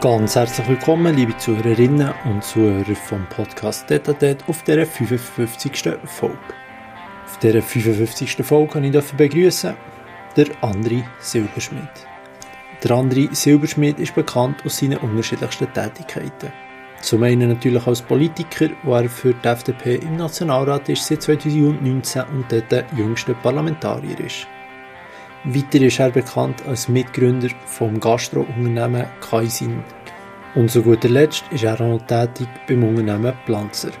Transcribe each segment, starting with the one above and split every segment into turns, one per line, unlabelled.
Ganz herzlich willkommen, liebe Zuhörerinnen und Zuhörer vom Podcast Detatet auf der 55. Folge. Auf dieser 55. Folge kann ich begrüßen der André Silberschmidt. Der André Silberschmidt ist bekannt aus seinen unterschiedlichsten Tätigkeiten. Zum einen natürlich als Politiker, wo er für die FDP im Nationalrat ist seit 2019 und dort der jüngste Parlamentarier ist. Weiter ist er bekannt als Mitgründer vom Gastro-Unternehmen Kaisin. Und zu guter Letzt ist er auch noch tätig beim Unternehmen Planzer.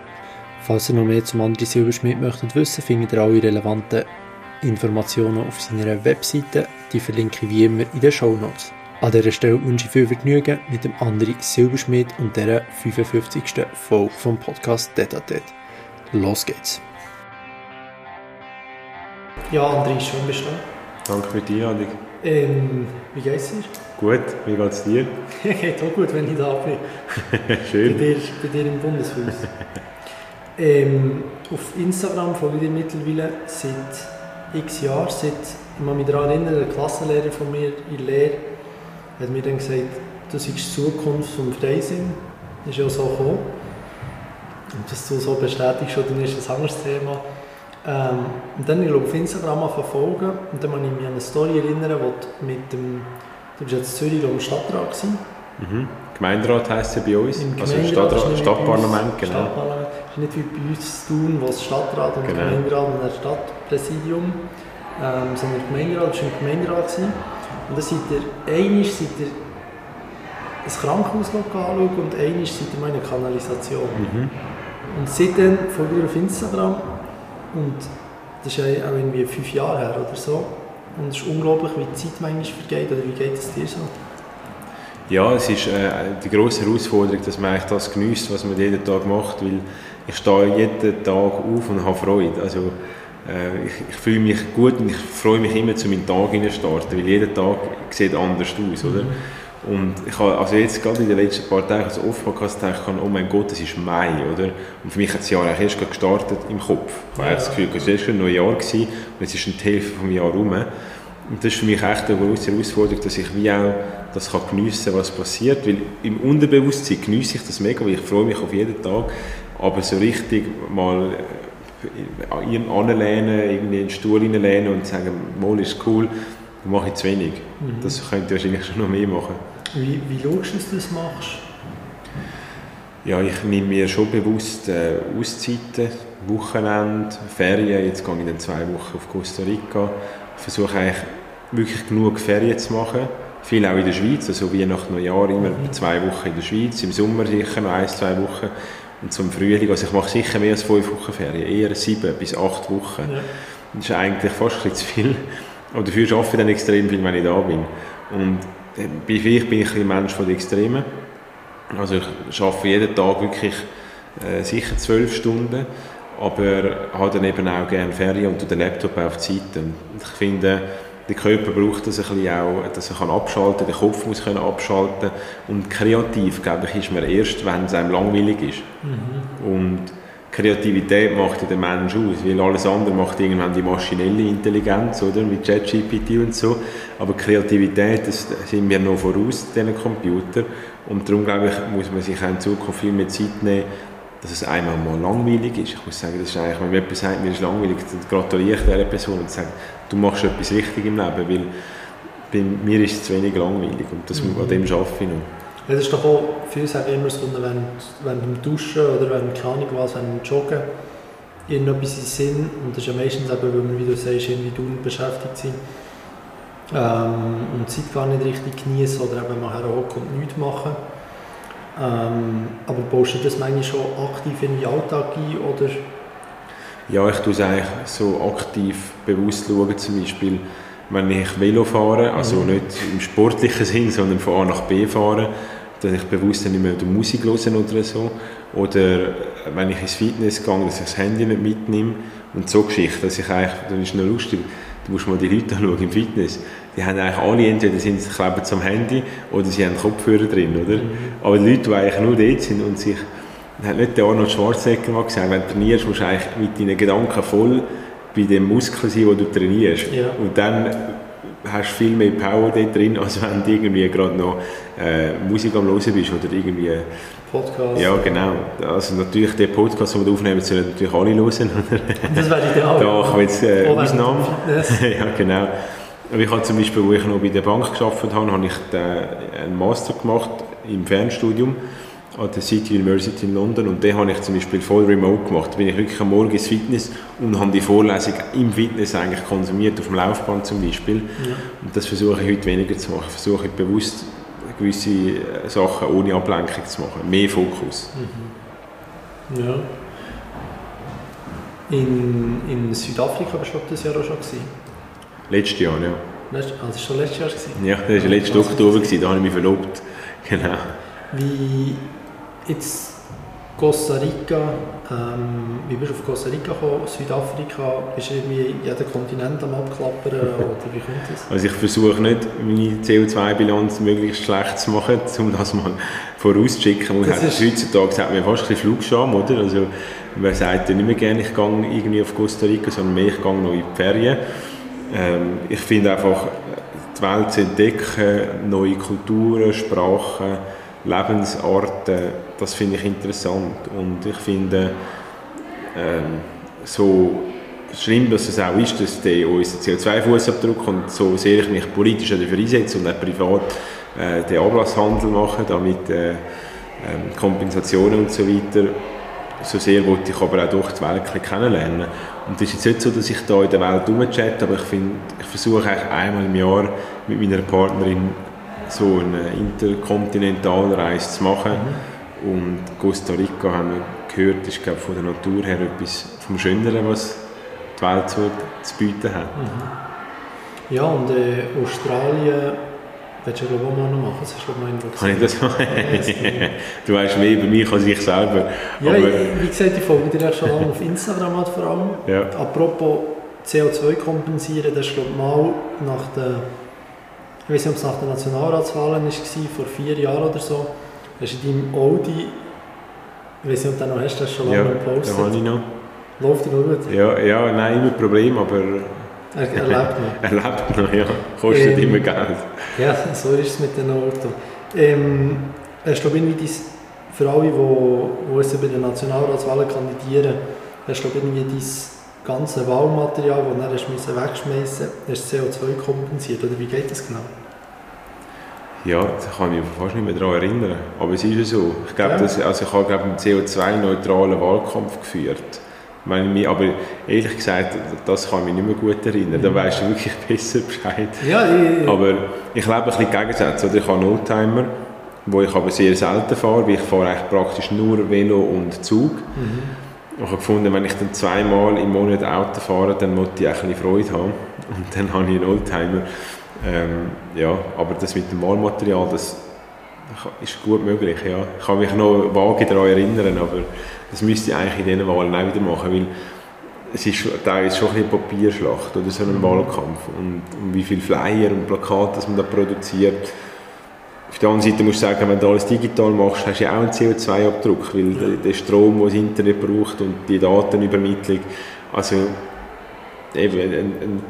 Falls ihr noch mehr zum André Silberschmidt möchtet wissen, findet ihr alle relevanten Informationen auf seiner Webseite. Die verlinke ich wie immer in den Show Notes. An dieser Stelle wünsche ich viel Vergnügen mit dem André Silberschmidt und der 55. Folge vom Podcast Detatet. Los geht's! Ja, André, schön bist du
Danke für die Einladung.
Ähm, wie geht's dir?
Gut, wie geht's dir?
Geht auch gut, wenn ich da bin.
Schön.
Bei dir, bei dir im Bundeshaus. ähm, auf Instagram folge ich mittlerweile seit x Jahren. Seit, ich kann mich daran erinnern, der Klassenlehrer von mir in Lehre hat mir dann gesagt, das ist die Zukunft vom Freisinn. Das ist ja so gekommen. Und dass du so bestätigst, dann ist das ein anderes Thema. Ähm, und dann ich auf Instagram verfolgen und dann kann ich mich an eine Story erinnern, wo du mit dem, du bist jetzt in Zürich im Stadtrat gewesen.
Mhm. Gemeinderat heisst ja bei uns,
Im
also Stadtrat, Stadtparlament,
uns,
genau.
Stadtparlament. Ist nicht wie bei uns zu tun, wo das Stadtrat und
Genau.
Gemeinderat und ein Stadtpräsidium, ähm, sondern der Gemeinderat war im Gemeinderat. Gewesen. Und dann seid ihr, einmal seid ihr ein Krankenhaus anschauen und einmal seid ihr einer Kanalisation.
Mhm.
Und seitdem folge ich auf Instagram und das ist auch irgendwie fünf Jahre her oder so. Und es ist unglaublich, wie die Zeit manchmal vergeht, oder wie geht es dir so?
Ja, es ist äh, die grosse Herausforderung, dass man eigentlich das genießt, was man jeden Tag macht, weil ich stehe jeden Tag auf und habe Freude. Also, äh, ich, ich fühle mich gut und ich freue mich immer, zu meinem Tag zu starten, weil jeder Tag sieht anders aus, oder? Und ich habe also jetzt gerade in den letzten paar Tagen also oftmals gedacht, oh mein Gott, es ist Mai, oder? Und für mich hat das Jahr eigentlich erst gestartet im Kopf. Ich habe
Ja.
das Gefühl, es war erst ein neues Jahr gewesen, und es ist schon die Hälfte vom Jahr rum. Und das ist für mich echt eine große Herausforderung, dass ich wie auch das kann geniessen was passiert. Weil im Unterbewusstsein genieße ich das mega, weil ich freue mich auf jeden Tag. Aber so richtig mal äh, an anlehnen, irgendwie in den Stuhl hineinlehnen und sagen, mal ist cool, mache ich zu wenig. Das könnte ich wahrscheinlich schon noch mehr machen.
Wie, wie schaust du, dass du das machst?
Ja, ich nehme mir schon bewusst äh, Auszeiten, Wochenende, Ferien. Jetzt gehe ich dann zwei Wochen auf Costa Rica. Ich versuche eigentlich wirklich genug Ferien zu machen. Viel auch in der Schweiz, also wie nach Neujahr immer zwei Wochen in der Schweiz, im Sommer sicher noch ein, zwei Wochen und zum Frühling. Also ich mache sicher mehr als fünf Wochen Ferien, eher sieben bis acht Wochen.
Ja.
Das ist eigentlich fast ein bisschen zu viel. Aber dafür arbeite ich dann extrem viel, wenn ich da bin. Und bei vielleicht bin ich ein Mensch von den Extremen. Also ich arbeite jeden Tag wirklich äh, sicher zwölf Stunden, aber habe dann eben auch gerne Ferien und den Laptop auf die Seite. Und ich finde, der Körper braucht das ein bisschen auch, dass er kann abschalten kann, der Kopf muss können abschalten und kreativ, glaube ich, ist man erst, wenn es einem langweilig ist. Und Kreativität macht ja den Mensch aus, weil alles andere macht irgendwann die maschinelle Intelligenz, oder, mit ChatGPT und so. Aber Kreativität, das sind wir noch voraus, diesen Computer. Und darum, glaube ich, muss man sich auch in Zukunft viel mehr Zeit nehmen, dass es einmal mal langweilig ist. Ich muss sagen, das ist eigentlich, wenn jemand sagt, mir ist langweilig, dann gratuliere ich dieser Person und sage, du machst etwas richtig im Leben, weil bei mir ist es zu wenig langweilig und das, an dem arbeite ich noch.
Ja, das ist doch auch, viele sagen immer, so, wenn, wenn beim Duschen oder wenn, keine Ahnung was, wenn beim Joggen irgendetwas in Sinn, und das ist ja meistens eben, weil wir, wie du sagst, irgendwie dauernd beschäftigt sind, ähm, und die Zeit gar nicht richtig genießen oder eben mal herhocken und nichts machen. Ähm, aber baust du das manchmal schon aktiv in den Alltag ein, oder?
Ja, ich tue es eigentlich so aktiv bewusst schauen, zum Beispiel, wenn ich Velo fahre, also
Mhm.
nicht im sportlichen Sinn, sondern von A nach B fahre, dass ich bewusst nicht mehr Musik höre oder so. Oder wenn ich ins Fitness gehe, dass ich das Handy nicht mitnehme. Und so Geschichten, dass ich eigentlich, dann ist es noch lustig, du musst mal die Leute anschauen im Fitness, die haben eigentlich alle, entweder sind sie kleben zum Handy oder sie haben Kopfhörer drin, oder? Aber die Leute, die eigentlich nur dort sind und sich hat nicht der Arnold Schwarzenegger mal gesagt, wenn du trainierst, musst du eigentlich mit deinen Gedanken voll bei dem Muskel sein, den du trainierst.
Ja.
Und dann hast viel mehr Power dort drin, als wenn du irgendwie gerade noch äh, Musik am hören bist oder irgendwie...
Podcast.
Ja, genau. Also natürlich, den Podcast, den wir aufnehmen, sollen natürlich alle hören.
das wäre ideal.
Da wir jetzt äh,
Fitness.
ja, genau. Aber ich habe zum Beispiel, wo ich noch bei der Bank gearbeitet habe, habe ich den, einen Master gemacht im Fernstudium an der City University in London und den habe ich zum Beispiel voll remote gemacht. Da bin ich wirklich am Morgen ins Fitness und habe die Vorlesung im Fitness eigentlich konsumiert, auf dem Laufband zum Beispiel.
Ja.
Und das versuche ich heute weniger zu machen. Ich versuche bewusst gewisse äh, Sachen ohne Ablenkung zu machen. Mehr Fokus.
Ja. In, in Südafrika bist du das Jahr auch schon gewesen.
Letztes Jahr, ja.
Letzt, ah, das war schon letztes Jahr. Gewesen.
Ja, das war letzten
Was-
Oktober, gewesen, da habe ich mich verlobt. Genau.
Wie jetzt Costa Rica, ähm, wie bist du auf Costa Rica gekommen? Südafrika, bist du irgendwie jeden Kontinent am abklappern oder wie kommt das?
Also ich versuche nicht, meine CO2-Bilanz möglichst schlecht zu machen, um das mal vorauszuschicken. Man
Das
hat,
ist-
heutzutage hat man fast ein bisschen Flugscham, oder? Also man sagt ja nicht mehr gerne, ich gehe irgendwie auf Costa Rica, sondern mehr, ich gehe noch in die Ferien. Ähm, ich finde einfach, die Welt zu entdecken, neue Kulturen, Sprachen, Lebensarten, das finde ich interessant. Und ich finde, ähm, so schlimm, dass es auch ist, dass der unser CO2-Fußabdruck und so sehr ich mich politisch dafür einsetze und auch privat äh, den Ablasshandel mache, damit äh, ähm, Kompensationen und so weiter, so sehr wollte ich aber auch durch die Welt kennenlernen. Und es ist jetzt nicht so, dass ich da in der Welt rumchatte, aber ich, ich versuche eigentlich einmal im Jahr mit meiner Partnerin so eine Interkontinentalreise zu machen. Und Costa Rica haben wir gehört, ist glaube ich, von der Natur her etwas vom Schöneren, was die Welt so zu bieten hat.
Ja, und äh, Australien, willst du glaube ich auch mal noch machen? Das hast du noch
Kann ich das machen? Du weißt mehr über mich als ich selber.
Ja,
aber,
wie gesagt, ich folge dir ja schon lange auf Instagram halt vor allem.
ja.
Apropos CO2 kompensieren, das ist glaube mal nach der, ich weiß nicht, ob es nach den Nationalratswahlen war, vor vier Jahren oder so, hast du in deinem Audi, ich weiß nicht, ob du noch hast, das schon
Ja,
lange gepostet.
habe ich noch.
Läuft dir noch gut?
Ja, ja, nein, immer Problem, aber
Er, er lebt noch.
er lebt noch, ja. Kostet
Ähm,
immer Geld.
Ja, so ist es mit den Auto. Ähm, hast du, irgendwie dein, für alle, die, die jetzt bei den Nationalratswahlen kandidieren, hast du, irgendwie dein ganze Wahlmaterial, das du dann wegschmeißen musst, CO2 kompensiert? Oder wie geht das genau?
Ja, da kann ich mich fast nicht mehr daran erinnern. Aber es ist ja so. Ich glaube,
Ja.
dass, also ich habe glaube, einen CO2-neutralen Wahlkampf geführt. Ich mich, aber ehrlich gesagt, das kann ich mich nicht mehr gut erinnern. Da weißt du wirklich besser Bescheid.
Ja, ich,
Aber ich lebe ein bisschen Gegensätze. Oder? Ich habe einen Oldtimer, wo ich aber sehr selten fahre, weil ich fahre eigentlich praktisch nur Velo und Zug.
Mhm.
Ich habe gefunden, wenn ich dann zweimal im Monat Auto fahre, dann muss ich auch ein bisschen Freude haben. Und dann habe ich einen Oldtimer. Ähm, ja, aber das mit dem Wahlmaterial, das ist gut möglich, ja. Ich kann mich noch vage daran erinnern, aber das müsste ich eigentlich in diesen Wahlen auch wieder machen, weil es ist schon- teilweise schon ein Papierschlacht oder so ein Wahlkampf und, und wie viele Flyer und Plakate das man da produziert. Auf der anderen Seite musst du sagen, wenn du alles digital machst, hast du ja auch einen CO2-Abdruck, weil der, der Strom, den das Internet braucht und die Datenübermittlung, also eben, ein, ein,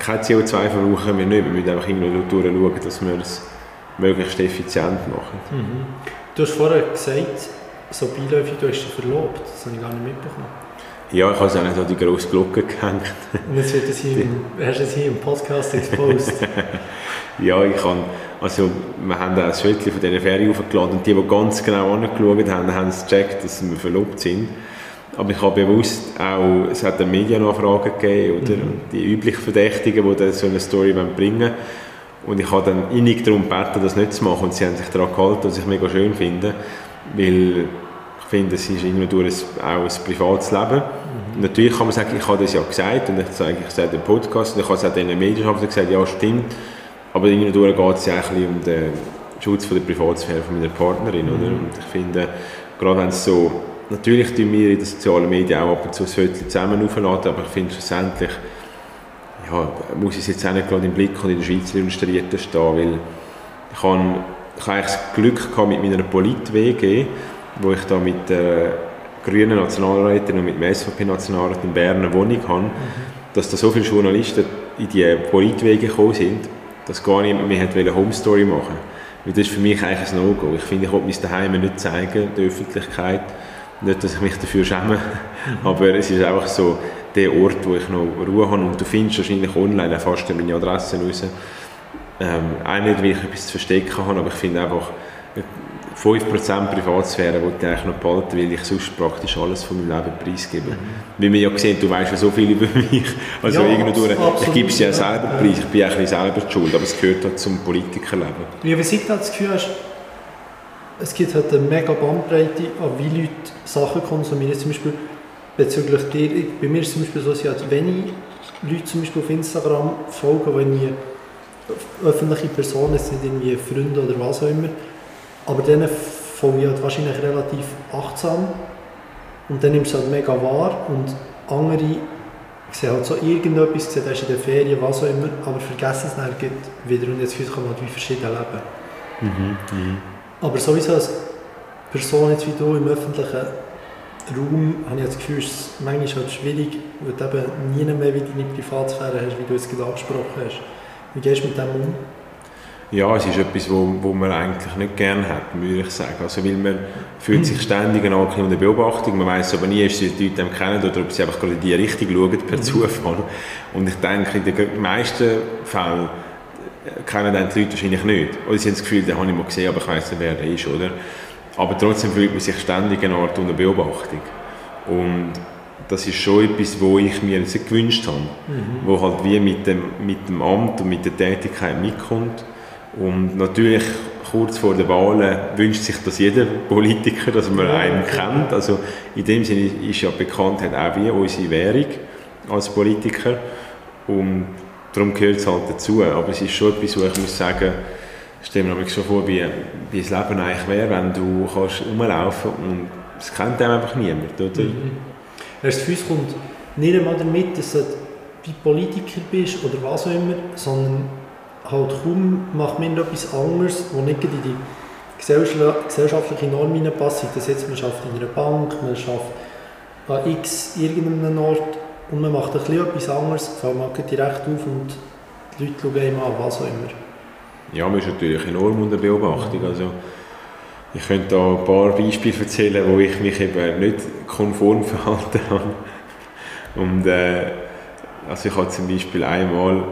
kein CO2 verbrauchen wir nicht, wir müssen einfach irgendwo schauen, dass wir es möglichst effizient machen.
Mhm. Du hast vorher gesagt, so beiläufig, du hast dich verlobt. Das habe ich gar nicht mitbekommen.
Ja, ich habe es auch nicht an die grosse Glocke gehängt.
Und jetzt wird das hier im, hast du es hier im Podcast exposed.
Ja, ich kann, also wir haben auch ein Foto von dieser Ferie aufgeladen und die, die ganz genau angeschaut haben, haben es gecheckt, dass wir verlobt sind. Aber ich habe bewusst auch, es hat eine Medienanfrage gegeben, oder? Und die üblichen Verdächtigen, die dann so eine Story bringen wollen. Und ich habe dann innig darum gebeten, das nicht zu machen und sie haben sich daran gehalten, was ich mega schön finde, weil ich finde, es ist irgendwo durch ein, auch ein privates Leben. Und Natürlich kann man sagen, ich habe das ja gesagt und ich sage, ich sage im Podcast und ich habe es auch den Medienschaffenden gesagt, ja stimmt, aber irgendwo geht es ja auch ein um den Schutz von der Privatsphäre von meiner Partnerin, oder? Und ich finde, gerade wenn es so, natürlich tun wir in den sozialen Medien auch ab und zu ein Foto zusammen aufladen, aber ich finde schlussendlich, ja, muss ich es jetzt auch nicht gerade im Blick und in der Schweizer Illustrierten stehen, weil ich habe, ich habe eigentlich das Glück gehabt mit meiner Polit-WG, wo ich da mit der grünen Nationalrätin und mit dem SVP-Nationalrat in Bern eine Wohnung habe. dass da so viele Journalisten in die Politwege gekommen sind, dass gar niemand mehr eine Home Story machen Weil das ist für mich eigentlich ein No-Go. Ich finde, ich will mein Daheim nicht zeigen, der Öffentlichkeit. Nicht, dass ich mich dafür schäme, aber es ist einfach so der Ort, wo ich noch Ruhe habe. Und du findest wahrscheinlich online fast meine Adresse raus. Ähm, auch nicht, weil ich etwas zu verstecken habe, aber ich finde einfach, 5% Privatsphäre wollte ich eigentlich noch behalten, weil ich sonst praktisch alles von meinem Leben preisgebe. Mhm. Wie wir ja sehen, du weißt ja so viel über mich. Also ja, irgendwo ich gebe es ja selber preis, ich bin eigentlich selber die schuld, aber es gehört halt zum Politikerleben.
Wie du halt das Gefühl hast, es gibt halt eine mega Bandbreite an wie Leute Sachen konsumieren. Zum Beispiel bezüglich dir, bei mir ist es zum Beispiel so, dass halt wenig Leute zum Beispiel auf Instagram folgen, die irgendwie öffentliche Personen sind, irgendwie Freunde oder was auch immer aber dann folge ich halt wahrscheinlich relativ achtsam und dann nimmst du halt mega wahr und andere sehen halt so irgendetwas, sehen, das ist in der Ferien, was auch immer, aber vergessen es dann wieder und jetzt kann man halt wie verschieden leben. Mhm, mh. Aber sowieso als Person jetzt wie du im öffentlichen Raum habe ich das Gefühl, ist es manchmal halt schwierig, weil du eben nie mehr wie deine Privatsphäre hast, wie du es gerade angesprochen hast. Wie gehst du mit dem um?
Ja, es ist etwas, wo, wo man eigentlich nicht gerne hat, würde ich sagen. Also, weil man fühlt sich ständig an der Beobachtung, man weiß aber nie, ob sie die Leute kennen oder ob sie einfach gerade in die Richtung schauen, per mhm. Zufall. Und ich denke, in den meisten Fällen kennen dann die Leute wahrscheinlich nicht. Oder sie haben das Gefühl, den habe ich mal gesehen, aber ich weiß nicht, wer der ist, oder? Aber trotzdem fühlt man sich ständig eine Art unter Beobachtung. Und das ist schon etwas, wo ich mir nicht gewünscht habe, mhm. wo halt wie mit dem, mit dem Amt und mit der Tätigkeit mitkommt und natürlich kurz vor den Wahlen wünscht sich das jeder Politiker, dass man einen kennt. Also in dem Sinne ist ja Bekanntheit auch wie unsere Währung als Politiker. Und darum gehört es halt dazu. Aber es ist schon etwas, wo ich muss sagen, stelle mir schon vor, wie, wie das Leben eigentlich wäre, wenn du kannst rumlaufen und es kennt einem einfach niemand, oder? Mhm.
Für uns kommt nicht einmal damit, dass du wie Politiker bist oder was auch immer, sondern halt kaum macht man etwas anderes, das nicht in die gesellschaftliche Norm hineinpasst. Das jetzt, man arbeitet in einer Bank, man arbeitet an x irgendeinem Ort und man macht ein bisschen etwas anderes, fällt man direkt auf und die Leute schauen einem an, was auch immer.
Ja, man ist natürlich enorm unter Beobachtung. Also, ich könnte da ein paar Beispiele erzählen, wo ich mich eben nicht konform verhalten habe. Und äh, also ich habe zum Beispiel einmal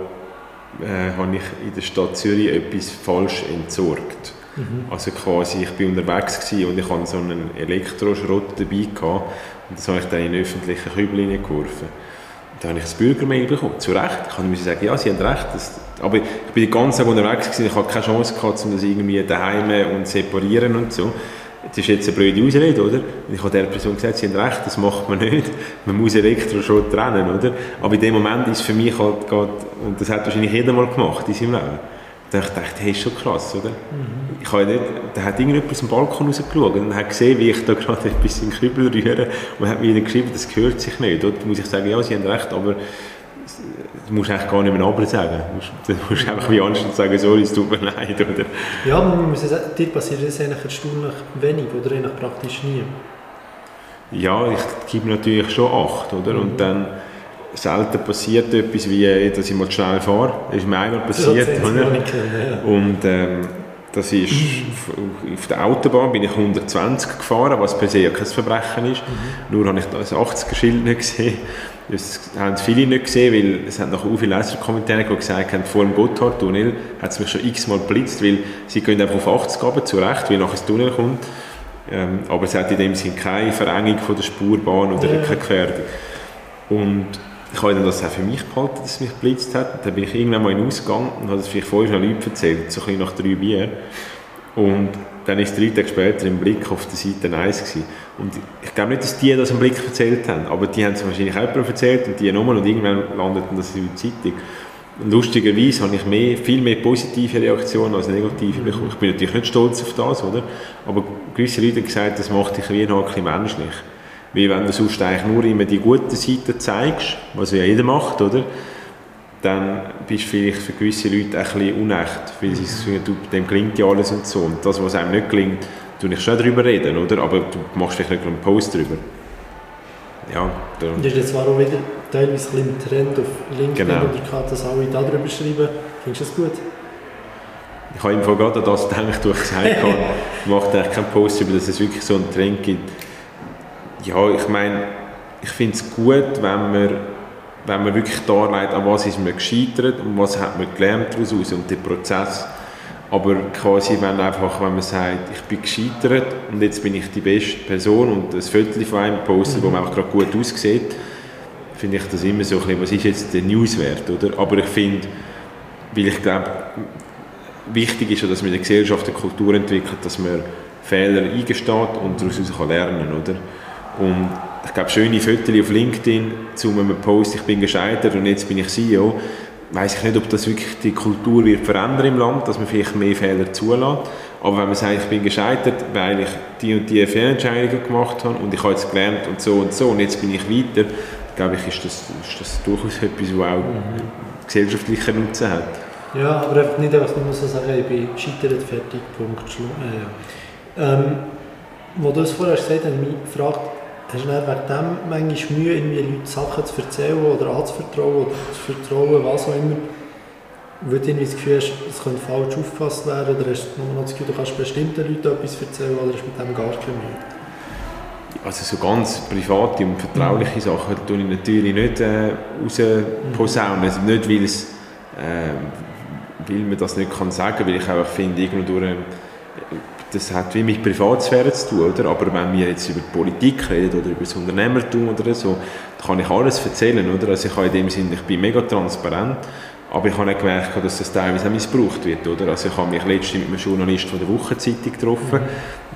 äh, habe ich in der Stadt Zürich etwas falsch entsorgt. Mhm. Also quasi, ich bin unterwegs und ich hatte so einen Elektroschrott dabei gehabt, und das habe ich dann in den öffentlichen Kübel hineingeworfen. Da habe ich das Bürgermail bekommen, zu Recht. Ich kann sagen, ja, Sie haben recht. Das, aber ich bin den ganzen Tag unterwegs gewesen, ich hatte keine Chance gehabt, um das irgendwie daheim und separieren und so das ist jetzt eine blöde Ausrede, oder? Ich habe der Person gesagt, sie haben recht, das macht man nicht. Man muss Elektroschrott trennen, oder? Aber in dem Moment ist es für mich halt gerade, und das hat wahrscheinlich jeder mal gemacht in seinem Leben, da dachte ich, hey, ist schon krass, oder? Mhm. Ich habe nicht, da hat irgendjemand aus dem Balkon rausgeschaut und hat gesehen, wie ich da gerade ein bisschen Kübel rühre und hat mir dann geschrieben, das gehört sich nicht. Dort muss ich sagen, ja, sie haben recht, aber du musst eigentlich gar nicht mehr aber sagen. Du musst, einfach wie anständig sagen, sorry, es tut mir leid. Oder?
Ja, man muss sagen, dir passiert das eigentlich erstaunlich wenig oder eigentlich praktisch nie.
Ja, ich gebe natürlich schon Acht, oder? Mhm. Und dann selten passiert etwas wie, dass ich mal schnell fahre. Das ist mir einmal passiert. Oder? Ja. Und ähm, das ist, mhm. auf der Autobahn bin ich 120 gefahren, was per se ja kein Verbrechen ist. Mhm. Nur habe ich das 80er-Schild nicht gesehen. Das haben viele nicht gesehen, weil es hat noch viele Leserkommentare gesagt haben, vor dem Gotthardtunnel hat es mich schon x-mal geblitzt, weil sie gehen einfach auf 80 runter, zu Recht, weil nachher das Tunnel kommt. Ähm, aber es hat in dem Sinne keine Verengung von der Spurbahn oder ja. keine Gefährdung. Und ich habe das auch für mich behalten, dass es mich geblitzt hat. Dann bin ich irgendwann mal in den Ausgang und habe das vielleicht vorher schon Leuten erzählt, so ein nach drei Bier. Und dann ist drei Tage später im Blick auf der Seite 1 gewesen. Und ich glaube nicht, dass die das im Blick erzählt haben, aber die haben es wahrscheinlich auch erzählt und die nochmal und irgendwann landeten das in der Zeitung. Und lustigerweise habe ich mehr, viel mehr positive Reaktionen als negative bekommen. Ich bin natürlich nicht stolz auf das, oder? Aber gewisse Leute haben gesagt, das macht dich wie ein bisschen menschlich. Wie wenn du sonst eigentlich nur immer die guten Seiten zeigst, was ja jeder macht, oder? dann bist du vielleicht für gewisse Leute ein bisschen unecht, weil sie sagen, du, dem gelingt ja alles und so. Und das, was einem nicht gelingt, tue ich schon darüber reden, oder? Aber du machst vielleicht nicht einen Post darüber.
Ja, da. Das ist jetzt zwar auch wieder teilweise ein Trend auf LinkedIn
Genau.
oder gehabt, dass alle da drüber schreiben. Findest du das gut?
Ich habe im Fall gerade an das gedacht, wo ich gesagt habe, ich mache eigentlich keinen Post über, dass es wirklich so einen Trend gibt. Ja, ich meine, ich finde es gut, wenn man, wenn man wirklich darlegt, an was ist man gescheitert und was hat man gelernt daraus und den Prozess. Aber quasi, wenn, einfach, wenn man sagt, ich bin gescheitert und jetzt bin ich die beste Person und ein Viertel von einem postet, wo man auch gerade gut aussieht, finde ich das immer so ein bisschen, was ist jetzt der Newswert, oder? Aber ich finde, weil ich glaube, wichtig ist ja, dass man in der Gesellschaft eine Kultur entwickelt, dass man Fehler eingesteht und daraus kann lernen oder? Und ich glaube, schöne Fotos auf LinkedIn zu einem Post, ich bin gescheitert und jetzt bin ich CEO, weiß ich nicht, ob das wirklich die Kultur wird verändern im Land, dass man vielleicht mehr Fehler zulässt. Aber wenn man sagt, ich bin gescheitert, weil ich die und die Fehlentscheidungen gemacht habe und ich habe jetzt gelernt und so und so und jetzt bin ich weiter, glaube ich, ist das, ist das durchaus etwas, was auch gesellschaftlichen Nutzen hat.
Ja, aber einfach nicht einfach nur so sagen, ich bin gescheitert, fertig, Punkt, Schlu äh, ähm, Wo du es vorher gesagt hast, mich gefragt, hast du wegen dem manchmal Mühe, irgendwie Leuten Sachen zu erzählen oder anzuvertrauen oder zu vertrauen, was auch immer, weil du das Gefühl hast, es könnte falsch aufgefasst werden oder hast du das Gefühl, du kannst bestimmten Leuten etwas erzählen oder hast mit dem gar keine Mühe?
Also so ganz private und vertrauliche Sachen tue ich natürlich nicht äh, rausposaunen. Also nicht, weil, es, äh, weil man das nicht kann sagen kann, weil ich auch finde, irgendwo durch, äh, das hat wie mit Privatsphäre zu tun, oder? aber wenn wir jetzt über Politik reden oder über das Unternehmertum oder so, dann kann ich alles erzählen. Oder? Also ich habe in dem Sinne, ich bin mega transparent, aber ich habe auch gemerkt, dass das teilweise auch missbraucht wird. Oder? Also ich habe mich letztens mit einem Journalist von der Wochenzeitung getroffen,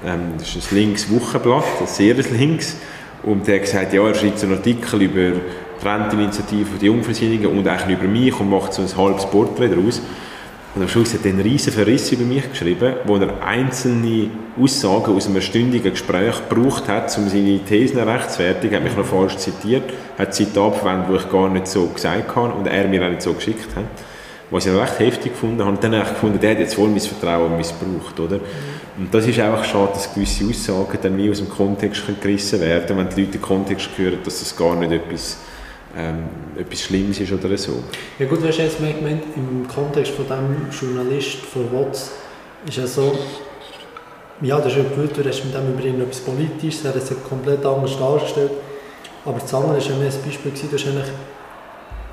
ähm, das ist ein linkes Wochenblatt, ein sehr links, und der hat gesagt, ja, er schreibt einen Artikel über die Renteninitiative der Jungversinnungen und eigentlich über mich und macht so ein halbes Porträt daraus. Und am Schluss hat er einen riesen Verriss über mich geschrieben, wo er einzelne Aussagen aus einem stündigen Gespräch gebraucht hat, um seine Thesen rechtfertigen. Er hat mich noch falsch zitiert, hat Zitate verwendet, die ich gar nicht so gesagt habe und er mir auch nicht so geschickt hat. Was ich recht heftig gefunden habe. Und dann habe ich gefunden, der hat jetzt voll mein Vertrauen missbraucht. Oder? Und das ist einfach schade, dass gewisse Aussagen dann wie aus dem Kontext gerissen werden, wenn die Leute den Kontext hören, dass das gar nicht etwas, ähm, etwas Schlimmes ist oder so.
Ja gut, du, jetzt mehr gemeint, im Kontext von dem Journalist von WOTS ist ja so, ja, das ist ja gut, du hast mit dem über etwas Politisches, er hat es komplett anders dargestellt, aber das andere war ja mehr ein Beispiel, gewesen, hast eigentlich,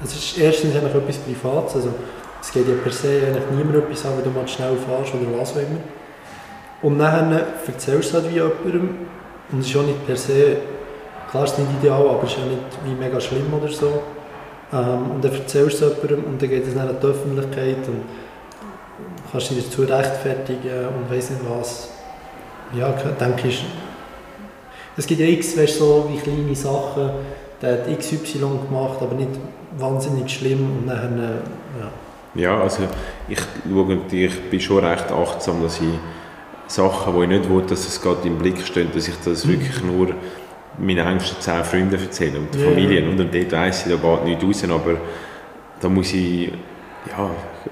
es ist erstens eigentlich etwas Privates, also es geht ja per se eigentlich niemand etwas an, wenn du mal schnell fährst oder was auch immer. Und dann erzählst du es halt wie jemandem und es ist auch nicht per se, klar ist es nicht ideal, aber es ist ja nicht wie mega schlimm oder so. Ähm, und dann erzählst du es jemandem und dann geht es dann an die Öffentlichkeit und kannst dich dazu rechtfertigen und weiss nicht was. Ja, denke ich, es gibt ja x, weißt, so wie kleine Sachen, der hat XY gemacht, aber nicht wahnsinnig schlimm und dann, äh, ja.
Ja, also ich schaue, ich bin schon recht achtsam, dass ich Sachen, die ich nicht will, dass es gerade im Blick steht, dass ich das wirklich nur meinen engsten zehn Freunden erzähle und der
Ja.
Familie. Und dort weiss ich, da geht nichts raus, aber da muss ich, ja,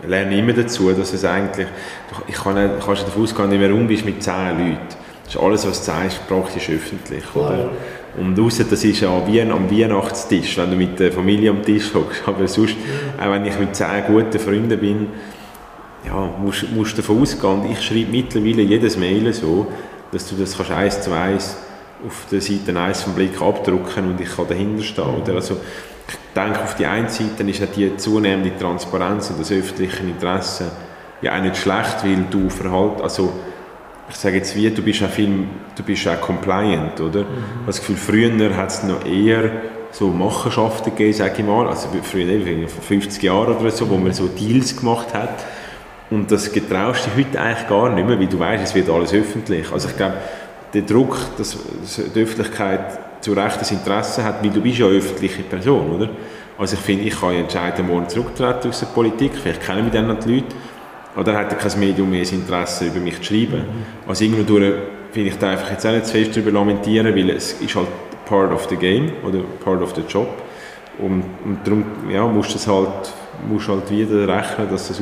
lerne immer dazu, dass es eigentlich, ich kann nicht, kannst davon ausgehen, wenn du rum bist mit zehn Leuten, das ist alles, was du sagst, praktisch öffentlich, oder?
ja.
Und außer das ist ja am Wien- am Weihnachtstisch, wenn du mit der Familie am Tisch hockst. Aber sonst, auch wenn ich mit zehn guten Freunden bin, ja, musst, musst du davon ausgehen. Und ich schreibe mittlerweile jedes Mail so, dass du das kannst eins zu eins auf der Seite 1 vom Blick abdrucken und ich kann dahinter stehen. Oder? Also, ich denke, auf die einen Seite ist ja die zunehmende Transparenz und das öffentliche Interesse ja auch nicht schlecht, weil du Verhalt, also ich sage jetzt wie, du bist auch viel, du bist auch compliant, oder? Ich habe das Gefühl, früher hat es noch eher so Machenschaften gegeben, sage ich mal, also früher, vor 50 Jahren oder so, wo man so Deals gemacht hat und das getraust du heute eigentlich gar nicht mehr, weil du weißt, es wird alles öffentlich. Also ich glaube, der Druck, dass die Öffentlichkeit zu Recht das Interesse hat, weil du bist ja eine öffentliche Person, oder? Also ich finde, ich kann ja entscheiden, morgen zurücktreten aus der Politik, vielleicht kennen mich dann noch die Leute, oder hat ja kein Medium mehr das Interesse, über mich zu schreiben. Also irgendwo finde ich da einfach jetzt auch nicht zu fest darüber lamentieren, weil es ist halt part of the game oder part of the job. Und, und darum ja, musst du halt, halt wieder rechnen, dass das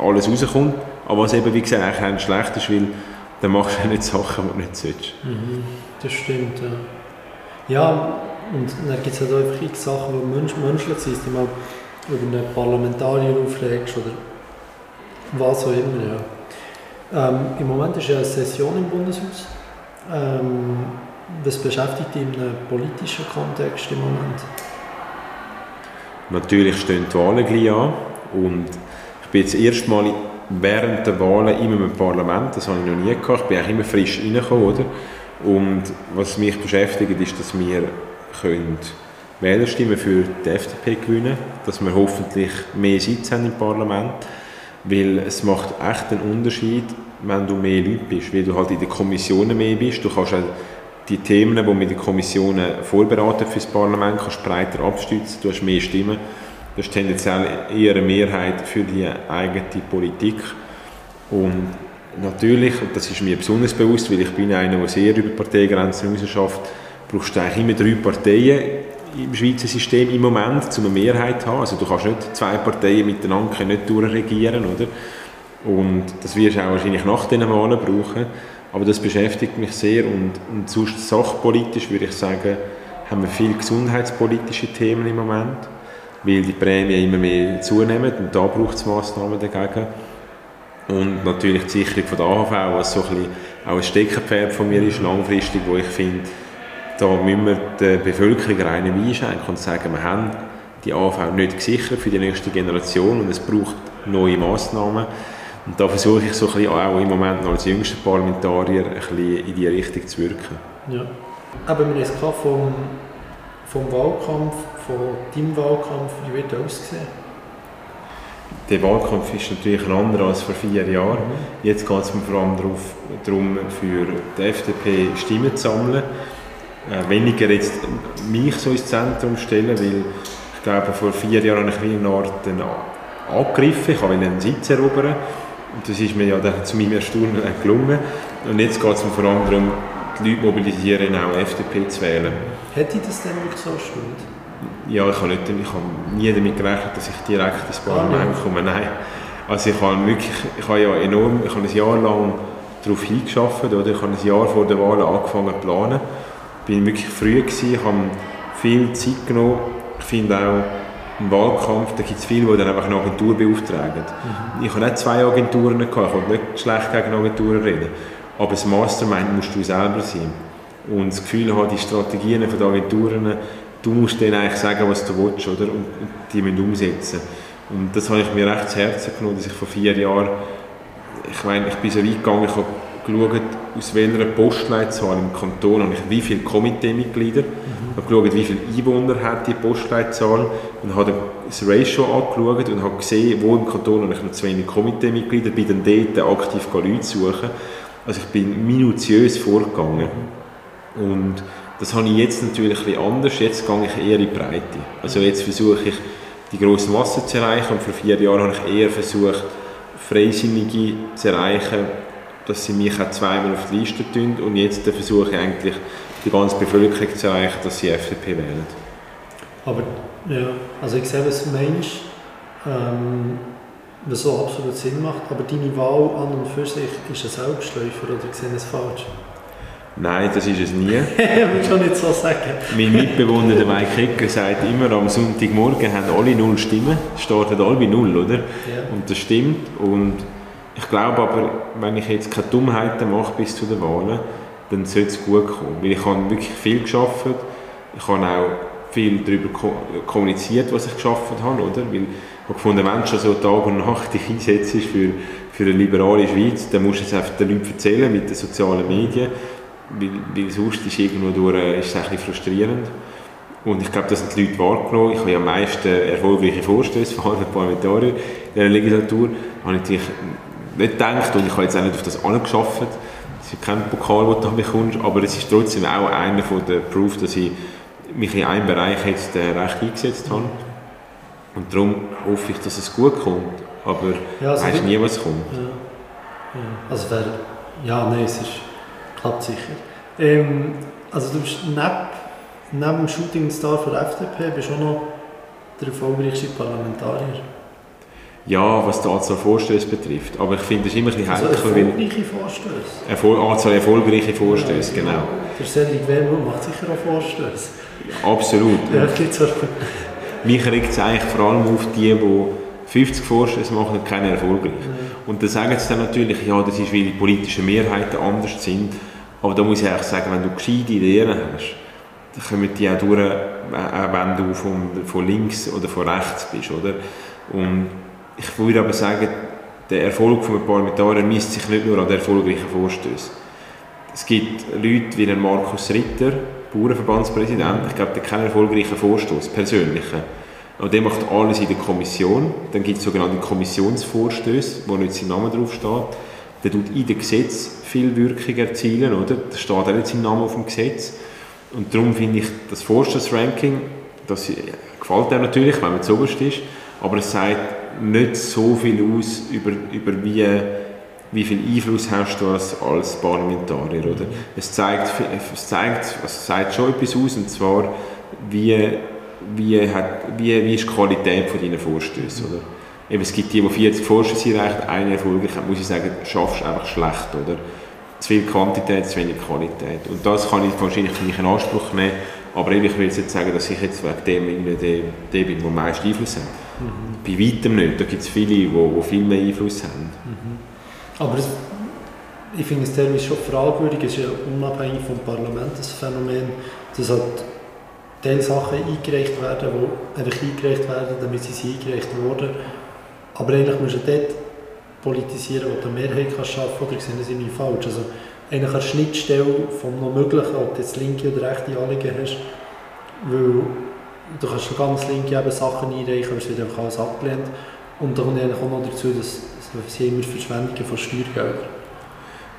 alles rauskommt. Aber was eben, wie gesagt, eigentlich schlecht ist, weil dann machst du ja nicht Sachen, die du nicht sollst.
Mhm, das stimmt, ja. Ja, Und dann gibt es halt auch einfach Sachen, die mensch menschlich sind, die mal über einen Parlamentarier aufregst oder was auch immer. Ja. Ähm, Im Moment ist ja eine Session im Bundeshaus. Ähm, was beschäftigt dich in einem politischen Kontext im Moment?
Natürlich stehen die Wahlen gleich an und ich bin jetzt erstmal während der Wahlen immer im Parlament, das habe ich noch nie gehabt, ich bin auch immer frisch reingekommen, oder? Und was mich beschäftigt, ist, dass wir können Wählerstimmen für die FDP gewinnen dass wir hoffentlich mehr Sitze haben im Parlament, weil es macht echt einen Unterschied, wenn du mehr Leute bist, weil du halt in den Kommissionen mehr bist, du kannst auch die Themen, die mit den Kommissionen vorbereitet für das Parlament, kannst breiter abstützen, du hast mehr Stimmen, du hast tendenziell eher eine Mehrheit für die eigene Politik und natürlich, und das ist mir besonders bewusst, weil ich bin einer, der sehr über Parteigrenzen hinaus schafft, brauchst du eigentlich immer drei Parteien im Schweizer System im Moment, um eine Mehrheit zu haben. Also du kannst nicht zwei Parteien miteinander nicht durchregieren, oder? Und das wirst du auch wahrscheinlich nach den Wahlen brauchen. Aber das beschäftigt mich sehr und, und sonst sachpolitisch würde ich sagen, haben wir viele gesundheitspolitische Themen im Moment, weil die Prämien immer mehr zunehmen und da braucht es Massnahmen dagegen. Und natürlich die Sicherung von der AHV, was so ein bisschen auch ein Steckenpferd von mir ist, langfristig, wo ich finde, da müssen wir der Bevölkerung reinen Wein schenken und sagen, wir haben die AHV nicht gesichert für die nächste Generation und es braucht neue Massnahmen. Und da versuche ich so ein bisschen auch im Moment als jüngster Parlamentarier ein bisschen in die Richtung zu wirken.
Ja. Aber wir haben es vom, vom Wahlkampf, von deinem Wahlkampf, wie wird der aussehen?
Der Wahlkampf ist natürlich ein anderer als vor vier Jahren. Mhm. Jetzt geht es mir vor allem darum, für die FDP Stimmen zu sammeln. Äh, weniger jetzt mich so ins Zentrum stellen, weil ich glaube, vor vier Jahren habe ich eine Art angegriffen, ich wollte einen Sitz erobern und das ist mir ja dann zu meinem Erstaunen gelungen. Und jetzt geht es mir vor allem darum, die Leute mobilisieren, auch FDP zu wählen.
Hätte ich das denn wirklich so erstaunt?
Ja, ich habe, nicht, ich habe nie damit gerechnet, dass ich direkt ins Parlament ah, komme. Nein. Also ich habe wirklich, ich habe ja enorm, ich habe ein Jahr lang darauf hingeschafft, oder? Ich habe ein Jahr vor der Wahl angefangen zu planen. Ich war wirklich früh gewesen, ich habe viel Zeit genommen. Ich finde auch, im Wahlkampf, da gibt es viele, die dann einfach eine Agentur beauftragen. Mhm. Ich habe nicht zwei Agenturen gehabt, ich will nicht schlecht gegen Agenturen reden. Aber das Mastermind musst du selber sein. Und das Gefühl haben, die Strategien der Agenturen, du musst denen eigentlich sagen, was du willst, oder? Und, die müssen umsetzen. Und das habe ich mir recht zu Herzen genommen, dass ich vor vier Jahren, ich meine, ich bin so weit gegangen, ich habe geschaut, aus welcher Postleitzahl im Kanton habe ich wie viele Komiteemitglieder, mhm. habe geschaut, wie viele Einwohner hat die Postleitzahl und habe das Ratio angeschaut und habe gesehen, wo im Kanton habe ich noch zu wenig Komiteemitglieder, bin dann dort aktiv Leute suchen. Also ich bin minutiös vorgegangen. Und das habe ich jetzt natürlich bisschen anders, jetzt gehe ich eher in die Breite. Also jetzt versuche ich, die grossen Massen zu erreichen und vor vier Jahren habe ich eher versucht, Freisinnige zu erreichen, dass sie mich auch zweimal auf die Liste tun und jetzt versuche ich eigentlich die ganze Bevölkerung zu erreichen, dass sie FDP wählen.
Aber ja, also ich sehe, was meinst, ähm, was so absolut Sinn macht, aber deine Wahl an und für sich ist ein Selbstläufer oder ich sehe das falsch?
Nein, das ist es nie.
ich will nicht so sagen.
Mein Mitbewohner, der Mike Hecker, sagt immer, am Sonntagmorgen haben alle null Stimmen. Es steht alle bei null, oder? Ja. Und das stimmt. Und ich glaube aber, wenn ich jetzt keine Dummheiten mache bis zu den Wahlen, dann sollte es gut kommen. Weil ich habe wirklich viel geschafft. Ich habe auch viel darüber kommuniziert, was ich geschafft habe, oder? Weil ich habe gefunden, wenn du schon so Tag und Nacht dich einsetzt für, für eine liberale Schweiz, dann musst du es einfach den Leuten erzählen mit den sozialen Medien, weil, weil sonst ist irgendwo durch, ist es ein bisschen frustrierend. Und ich glaube, das haben die Leute wahrgenommen. Ich habe am meisten erfolgreiche Vorstöße, vor allem Parlamentarier in der Legislatur, habe ich natürlich nicht gedacht und ich habe jetzt auch nicht auf das angeschafft. Es ist kein Pokal, den du bekommst, aber es ist trotzdem auch einer der Proof, dass ich mich in einem Bereich jetzt äh, recht eingesetzt habe. Und darum hoffe ich, dass es gut kommt, aber ja, also weißt nie, was kommt. Ja.
Ja. Also wär, ja, nein, es ist, klappt sicher. Ähm, also du bist neben, neben dem Shooting Star von der FDP bist du auch noch der erfolgreichste Parlamentarier.
Ja, was die Anzahl Vorstöße betrifft. Aber ich finde es immer ein bisschen
Also
heikel, weil...
erfolgreiche Vorstöße.
Erfol Anzahl erfolgreiche Vorstöße, genau.
Der Cedric Wermuth macht sicher auch Vorstöße.
Absolut.
Ja.
Mich regt es eigentlich vor allem auf die, die 50 Vorstöße machen und keine erfolgreich. Und dann sagen sie dann natürlich, ja, das ist, weil die politischen Mehrheiten anders sind. Aber da muss ich eigentlich sagen, wenn du gescheite Ideen hast, dann kommen die auch durch, äh, wenn du von, von links oder von rechts bist, oder? Und ich würde aber sagen, der Erfolg von Parlamentarier misst sich nicht nur an den erfolgreichen Vorstößen. Es gibt Leute wie Markus Ritter, Bauernverbandspräsident, ich glaube, der hat keinen erfolgreichen Vorstoß, persönlichen. Und der macht alles in der Kommission. Dann gibt es sogenannte Kommissionsvorstöße, wo nicht sein Name drauf Der tut in dem Gesetz viel Wirkung erzielen, oder? Da steht auch nicht sein Name auf dem Gesetz. Und darum finde ich das Vorstoßranking, das gefällt mir natürlich, wenn man zu oberst ist, aber es sagt nicht so viel aus über, über wie, wie viel Einfluss hast du als, als Parlamentarier, oder? Es zeigt, es zeigt, also es sagt schon etwas aus, und zwar, wie, wie, hat, wie, wie ist die Qualität von deinen Vorstößen, oder? Eben, es gibt die, die 40 Vorstöße einreichen, eine erfolgreich hat, muss ich sagen, schaffst du einfach schlecht, oder? Zu viel Quantität, zu wenig Qualität. Und das kann ich wahrscheinlich nicht in Anspruch nehmen, aber eben, ich will jetzt nicht sagen, dass ich jetzt wegen dem irgendwie der, der bin, der am meisten Einfluss hat. Bei weitem nicht. Da gibt es viele, die, die viel mehr Einfluss haben.
Aber es, ich finde es teilweise schon fragwürdig, es ist ja unabhängig vom Parlament das Phänomen, dass halt Teil Sachen eingereicht werden, die einfach eingereicht werden, damit sie sind eingereicht wurden. Aber eigentlich musst du dort politisieren, wo du eine Mehrheit kannst schaffen kannst, oder sehen das irgendwie falsch? Also eigentlich eine Schnittstelle vom noch Möglichen, ob du jetzt linke oder rechte Anliegen hast, weil du kannst ganz linke eben Sachen einreichen, aber es wird einfach alles abgelehnt. Und da kommt eigentlich auch noch dazu, dass sie immer Verschwendungen von Steuergeldern.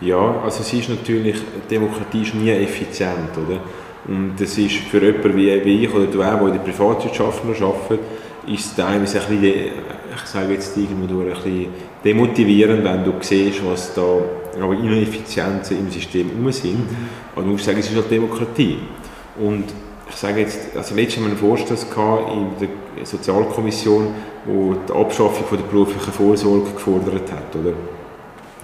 Ja, also es ist natürlich, Demokratie ist nie effizient, oder? Und das ist für jemanden wie, wie ich oder du auch, der in der Privatwirtschaft noch arbeitet, ist es teilweise ein bisschen, ich sage jetzt irgendwo ein bisschen demotivierend, wenn du siehst, was da aber Ineffizienzen im System herum sind.
Mhm.
Und du musst sagen, es ist halt Demokratie. Und ich sage jetzt, also letztes Mal einen Vorstoß in der Sozialkommission, wo die Abschaffung von der beruflichen Vorsorge gefordert hat, oder?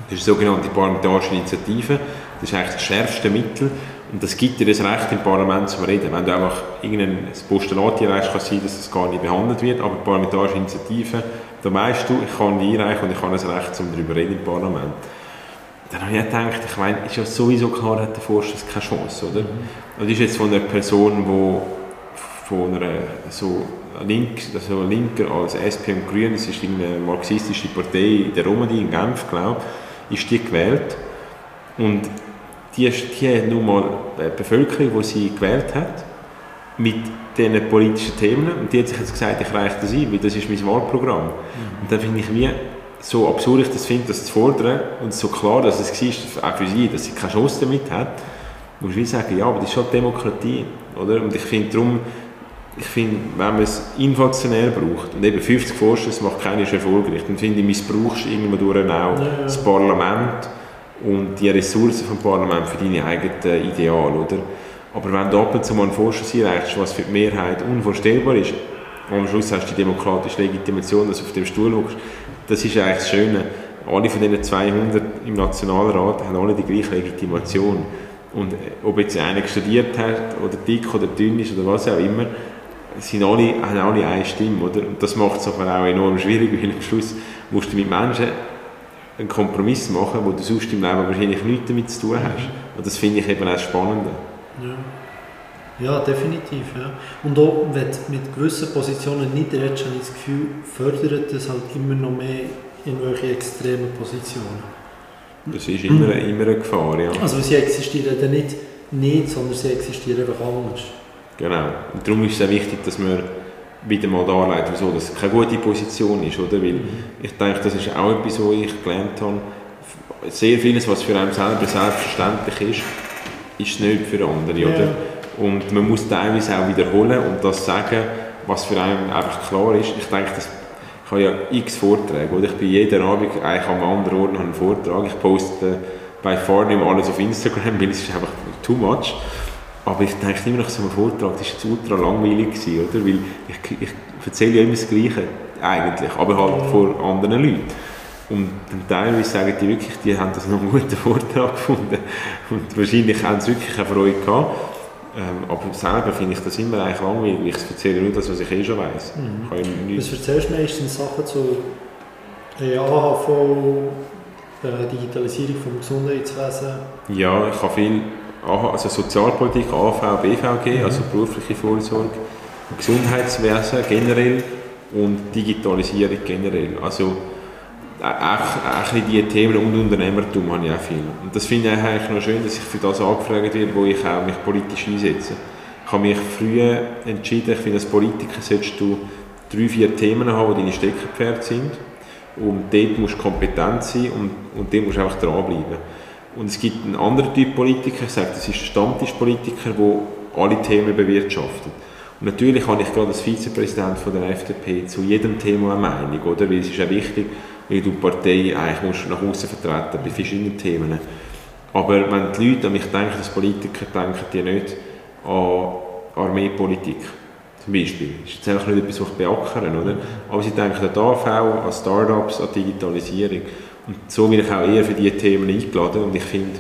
Das ist eine sogenannte parlamentarische Initiative. Das ist eigentlich das schärfste Mittel. Und das gibt dir das Recht im Parlament zu reden. Wenn du einfach irgendein Postulat einreichst, kann es sein, dass das gar nicht behandelt wird. Aber parlamentarische Initiative, da weißt du, ich kann die einreichen und ich habe das Recht, um darüber reden im Parlament. Dann habe ich gedacht, ich meine, ist ja sowieso klar, hat der Vorstoß keine Chance, oder? Und das ist jetzt von einer Person, die von einer so Link, also linker als SP und Grünen, das ist eine marxistische Partei in der Romandie in Genf, glaube ich, ist die gewählt. Und die, die hat nun mal die Bevölkerung, die sie gewählt hat, mit diesen politischen Themen. Und die hat sich jetzt gesagt, ich reiche das ein, weil das ist mein Wahlprogramm. Und dann finde ich, wie so absurd ich das finde, das zu fordern und so klar, dass es war, auch für sie, dass sie keine Chance damit hat, muss ich sagen, ja, aber das ist schon Demokratie, oder? Und ich finde darum, ich finde, wenn man es inflationär braucht und eben 50 Vorstöße macht keiner ist erfolgreich, dann finde ich, missbrauchst du irgendwann durch auch
Ja.
das Parlament und die Ressourcen vom Parlament für deine eigenen Ideale, oder? Aber wenn du ab und zu mal einen Vorschuss einreichst, was für die Mehrheit unvorstellbar ist, und am Schluss hast du die demokratische Legitimation, dass du auf dem Stuhl hockst, das ist eigentlich das Schöne. Alle von diesen 200 im Nationalrat haben alle die gleiche Legitimation. Und äh, ob jetzt einer studiert hat, oder dick oder dünn ist, oder was auch immer, sind alle, haben alle eine Stimme, oder? Und das macht es aber auch enorm schwierig, weil am Schluss musst du mit Menschen einen Kompromiss machen, wo du sonst im Leben wahrscheinlich nichts damit zu tun hast. Und das finde ich eben auch das Spannende.
Ja. ja, definitiv. Ja. Und auch wenn du mit gewissen Positionen nicht redest, habe ich das Gefühl, fördert das halt immer noch mehr in welche extremen Positionen.
Das ist immer, immer eine Gefahr, ja.
Also sie existieren dann nicht, nicht, sondern sie existieren einfach anders.
Genau. Und darum ist es sehr wichtig, dass man wieder mal darlegt, wieso das keine gute Position ist, oder? Weil ich denke, das ist auch etwas, was ich gelernt habe. Sehr vieles, was für einen selber selbstverständlich ist, ist nicht für andere,
Ja.
oder? Und man muss teilweise auch wiederholen und das sagen, was für einen einfach klar ist. Ich denke, das, ich habe ja x Vorträge, oder? Ich bin jeden Abend eigentlich am anderen Ort einen Vortrag. Ich poste bei far nicht mehr alles auf Instagram, weil es ist einfach too much. Aber ich denke immer nach so einem Vortrag, das war jetzt ultra langweilig, gewesen, oder? Weil ich, ich erzähle ja immer das Gleiche. eigentlich, aber halt vor anderen Leuten. Und dann teilweise sagen die wirklich, die haben das noch einen guten Vortrag gefunden und wahrscheinlich haben sie wirklich eine Freude gehabt. Ähm, aber selber finde ich das immer eigentlich langweilig. Ich erzähle nur das, was ich eh schon weiss.
Mhm. Was erzählst du meistens Sachen zu AHV, äh, Digitalisierung vom Gesundheitswesen?
Ja, ich habe viel also Sozialpolitik, AV, BVG, mhm. also berufliche Vorsorge, Gesundheitswesen generell und Digitalisierung generell. Also auch, auch die Themen und Unternehmertum habe ich auch viel. Und das finde ich eigentlich noch schön, dass ich für das angefragt werde, wo ich auch mich politisch einsetze. Ich habe mich früher entschieden, ich finde, als Politiker solltest du drei, vier Themen haben, die deine Steckenpferde sind. Und dort musst du kompetent sein und, und dort musst du einfach dranbleiben. Und es gibt einen anderen Typ Politiker, ich sage, das ist der Stammtischpolitiker, der alle Themen bewirtschaftet. Und natürlich habe ich gerade als Vizepräsident von der FDP zu jedem Thema eine Meinung, oder? Weil es ist ja wichtig, weil du die Partei eigentlich musst nach außen vertreten bei verschiedenen Themen. Aber wenn die Leute an mich denken, als Politiker, denken die nicht an Armeepolitik. Zum Beispiel. Das ist jetzt nicht etwas, was ich beackern, oder? Aber sie denken an die AV, an Startups, an Digitalisierung. Und so bin ich auch eher für diese Themen eingeladen und ich finde,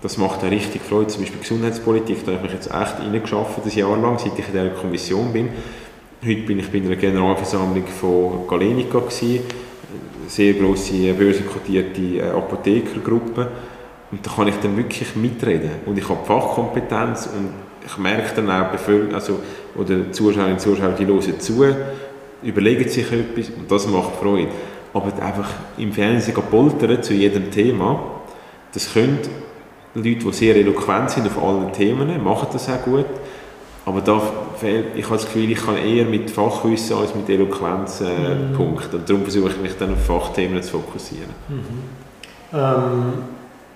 das macht auch richtig Freude. Zum Beispiel Gesundheitspolitik, da habe ich mich jetzt echt reingeschafft, ein Jahr lang, seit ich in dieser Kommission bin. Heute bin ich bei einer Generalversammlung von Galenica gewesen, eine sehr grosse börsenkotierte äh, Apothekergruppe. Und da kann ich dann wirklich mitreden. Und ich habe Fachkompetenz und ich merke dann auch, also, oder Zuschauerinnen und Zuschauer, die hören zu, überlegen sich etwas und das macht Freude. Aber einfach im Fernsehen poltern zu jedem Thema, das können Leute, die sehr eloquent sind auf allen Themen, machen das auch gut. Aber da fehlt, ich habe das Gefühl, ich kann eher mit Fachwissen als mit Eloquenz äh, mhm. punkten. Und darum versuche ich mich dann auf Fachthemen zu fokussieren.
Mhm. Ähm,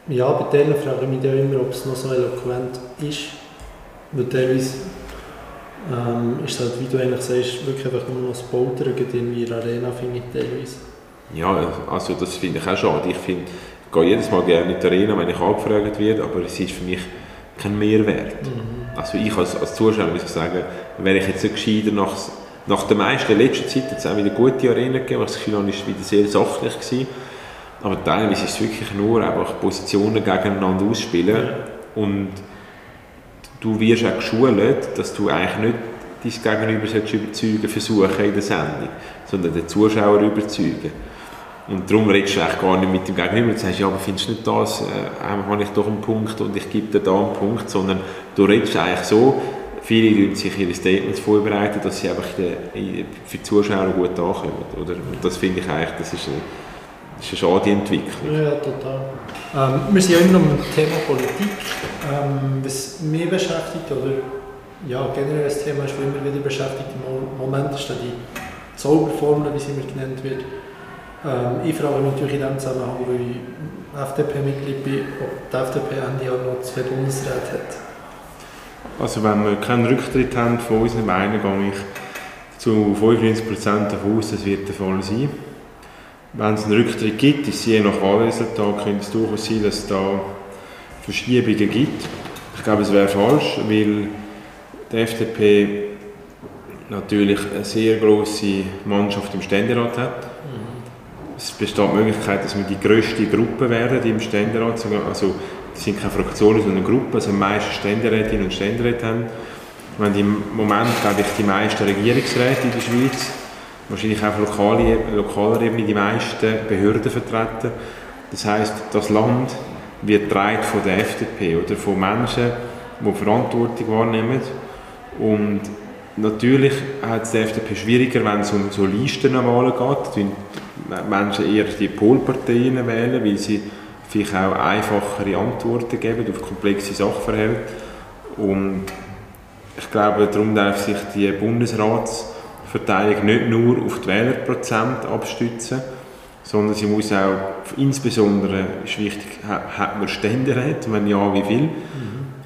ja, bei denen frage ich mich ja immer, ob es noch so eloquent ist. Weil teilweise ähm, ist es halt, wie du eigentlich sagst, wirklich einfach nur noch das Poltern in der Arena, finde ich teilweise.
Ja, also das finde ich auch schade. Ich finde, ich gehe jedes Mal gerne in die Arena, wenn ich angefragt werde, aber es ist für mich kein Mehrwert. Mhm. Also ich als, als Zuschauer muss ich sagen, wäre ich jetzt so gescheiter nach, nach der meisten letzten Zeit jetzt auch wieder gute Arena gegeben, was ich finde, ist wieder sehr sachlich gewesen. Aber teilweise ist es wirklich nur einfach Positionen gegeneinander ausspielen und du wirst auch geschult, dass du eigentlich nicht dein Gegenüber überzeugen versuchen in der Sendung, sondern den Zuschauer überzeugen. Und darum redest du gar nicht mit dem Gegenüber. Du sagst, ja, aber findest du nicht das, äh, habe ich doch einen Punkt und ich gebe dir da einen Punkt, sondern du redest eigentlich so, viele Leute sich ihre Statements vorbereiten, dass sie einfach die, für die Zuschauer gut ankommen. Oder? Und das finde ich eigentlich, das ist eine, das ist eine schade Entwicklung.
Ja, total. Ähm, wir sind ja immer noch beim Thema Politik. Ähm, was mich beschäftigt, oder ja, generell das Thema ist, immer wieder beschäftigt im Moment, ist die Zauberformel, wie sie immer genannt wird. Ähm, ich frage mich natürlich in dem Zusammenhang, weil ich FDP-Mitglied bin, ob die FDP Ende Jahr noch zwei Bundesräte hat.
Also wenn wir keinen Rücktritt haben von unseren Beinen, gehe ich zu 95% davon aus, das wird der Fall sein. Wenn es einen Rücktritt gibt, ist je nach Wahlresultat, könnte es durchaus sein, dass es da Verschiebungen gibt. Ich glaube, es wäre falsch, weil die FDP natürlich eine sehr große Mannschaft im Ständerat hat es besteht die Möglichkeit, dass wir die grösste Gruppe werden im Ständerat. Also, das sind keine Fraktionen, sondern Gruppen, also die meisten Ständerätinnen und Ständeräte haben. Wir haben im Moment, glaube ich, die meisten Regierungsräte in der Schweiz, wahrscheinlich auch auf lokaler, lokaler Ebene die meisten Behörden vertreten. Das heißt, das Land wird getragen von der FDP oder von Menschen, die Verantwortung wahrnehmen. Und natürlich hat es die FDP schwieriger, wenn es um so Listenwahlen geht. Menschen eher die Polparteien wählen, weil sie vielleicht auch einfachere Antworten geben auf komplexe Sachverhalte. Und ich glaube, darum darf sich die Bundesratsverteilung nicht nur auf die Wählerprozent abstützen, sondern sie muss auch, insbesondere ist wichtig, hat man Ständeräte, wenn ja, wie viel? Mhm.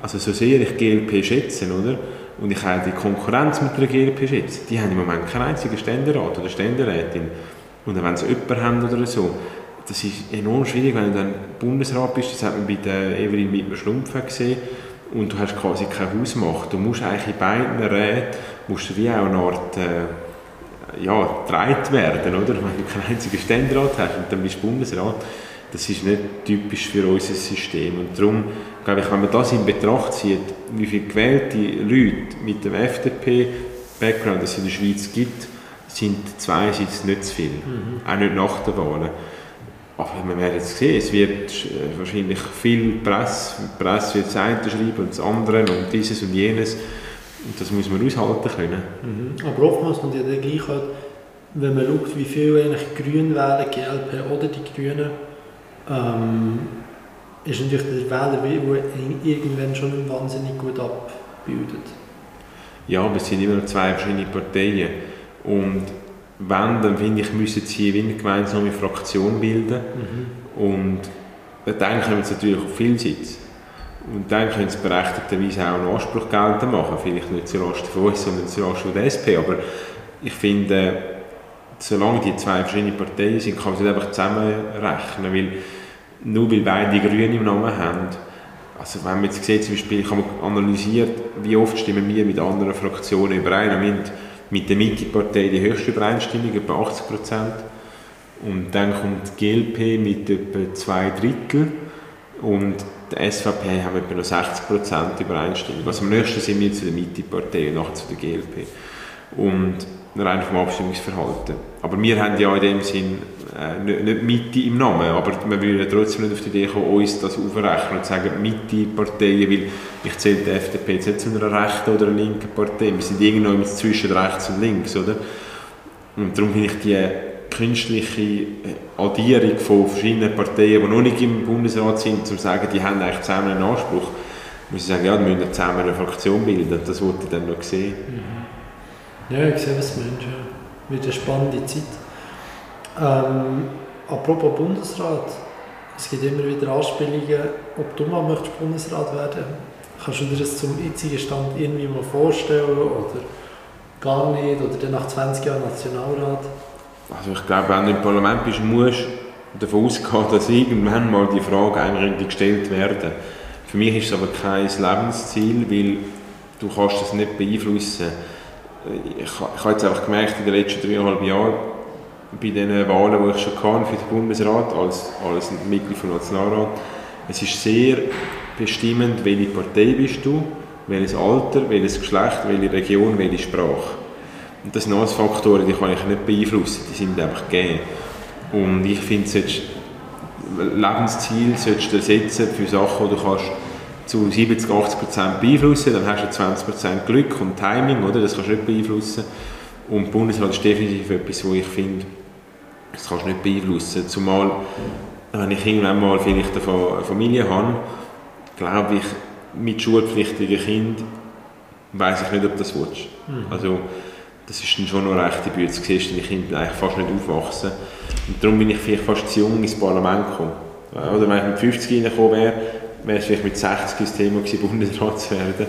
Also so sehr ich GLP schätze, oder? Und ich auch die Konkurrenz mit der GLP schätze, die haben im Moment keinen einzigen Ständerat oder Ständerätin. Und wenn sie jemanden haben oder so, das ist enorm schwierig, wenn du dann Bundesrat bist, das hat man bei der Evelyn Wittmer-Schlumpf gesehen, und du hast quasi keine Hausmacht. Du musst eigentlich in beiden Räten musst wie auch eine Art äh, ja, getragen werden, oder? Wenn du keinen einzigen Ständerat hast und dann bist du Bundesrat, das ist nicht typisch für unser System. Und darum, glaube ich, wenn man das in Betracht zieht, wie viele gewählte Leute mit dem FDP-Background es in der Schweiz gibt, sind zwei Sitze nicht zu viel. Mhm. Auch nicht nach der Wahl. Aber wir werden es sehen, es wird äh, wahrscheinlich viel Presse, die Presse wird das eine schreiben und das andere und dieses und jenes. Und das muss man aushalten können.
Mhm. Aber oftmals kommt ja der gleich halt, wenn man schaut, wie viele eigentlich Grün wählen, GLP oder die Grünen, ähm, ist natürlich der Wähler, der irgendwann schon wahnsinnig gut abbildet.
Ja, aber es sind immer noch zwei verschiedene Parteien. Und wenn, dann finde ich, müssen sie eine gemeinsame Fraktion bilden. Mhm. Und dann können sie natürlich auf viel Sitz. Und dann können sie berechtigterweise auch einen Anspruch geltend machen. Vielleicht nicht zuerst von uns, sondern zuerst von der SP. Aber ich finde, solange die zwei verschiedene Parteien sind, kann man sie einfach zusammenrechnen. Weil nur weil beide Grüne im Namen haben, also wenn man jetzt sieht, zum Beispiel, ich habe analysiert, wie oft stimmen wir mit anderen Fraktionen überein. Und mit der Mitte-Partei die höchste Übereinstimmung, etwa 80 Prozent. Und dann kommt die GLP mit etwa zwei Drittel und der SVP haben etwa noch 60 Prozent Übereinstimmung. Also am nächsten sind wir zu der Mitte-Partei und nachher zu der GLP. Und rein vom Abstimmungsverhalten. Aber wir haben ja in dem Sinn äh, nicht, Mitte im Namen, aber wir würden trotzdem nicht auf die Idee kommen, uns das aufrechnen und sagen, Mitte-Parteien, weil ich zähle die FDP jetzt nicht zu einer rechten oder einer linken Partei, wir sind irgendwo zwischen rechts und links, oder? Und darum finde ich die künstliche äh, Addierung von verschiedenen Parteien, die noch nicht im Bundesrat sind, zu sagen, die haben eigentlich zusammen einen Anspruch, muss ich sagen, ja, die müssen zusammen eine Fraktion bilden, das wollte ich dann noch sehen.
Mhm. Ja, ich sehe, was du meinst, ja. Wird eine spannende Zeit. Ähm, apropos Bundesrat, es gibt immer wieder Anspielungen, ob du mal möchtest Bundesrat werden Kannst du dir das zum jetzigen Stand irgendwie mal vorstellen oder gar nicht? Oder dann nach 20 Jahren Nationalrat?
Also ich glaube, wenn du im Parlament bist, musst du davon ausgehen, dass irgendwann mal die Frage eigentlich gestellt werden. Für mich ist es aber kein Lebensziel, weil du kannst das nicht beeinflussen. Ich, ich habe jetzt einfach gemerkt, in den letzten dreieinhalb Jahren, bei den Wahlen, die ich schon hatte für den Bundesrat, als, als Mitglied des Nationalrat, es ist sehr bestimmend, welche Partei bist du, welches Alter, welches Geschlecht, welche Region, welche Sprache. Und das sind alles Faktoren, die kann ich nicht beeinflussen, die sind einfach gegeben. Und ich finde, Lebensziel solltest du setzen für Sachen, die du kannst zu 70, 80 Prozent beeinflussen, dann hast du 20 Prozent Glück und Timing, oder? das kannst du nicht beeinflussen. Und Bundesrat ist definitiv etwas, wo ich finde, das kannst du nicht beeinflussen. Zumal, wenn ich irgendwann mal vielleicht eine Familie habe, glaube ich, mit schulpflichtigen Kind weiß ich nicht, ob das willst. Mhm. Also, das ist dann schon noch recht Bühne. Du siehst deine Kinder eigentlich fast nicht aufwachsen. Und darum bin ich vielleicht fast zu jung ins Parlament gekommen. Oder wenn ich mit 50 reingekommen wäre, wäre es vielleicht mit 60 das Thema gewesen, Bundesrat zu werden.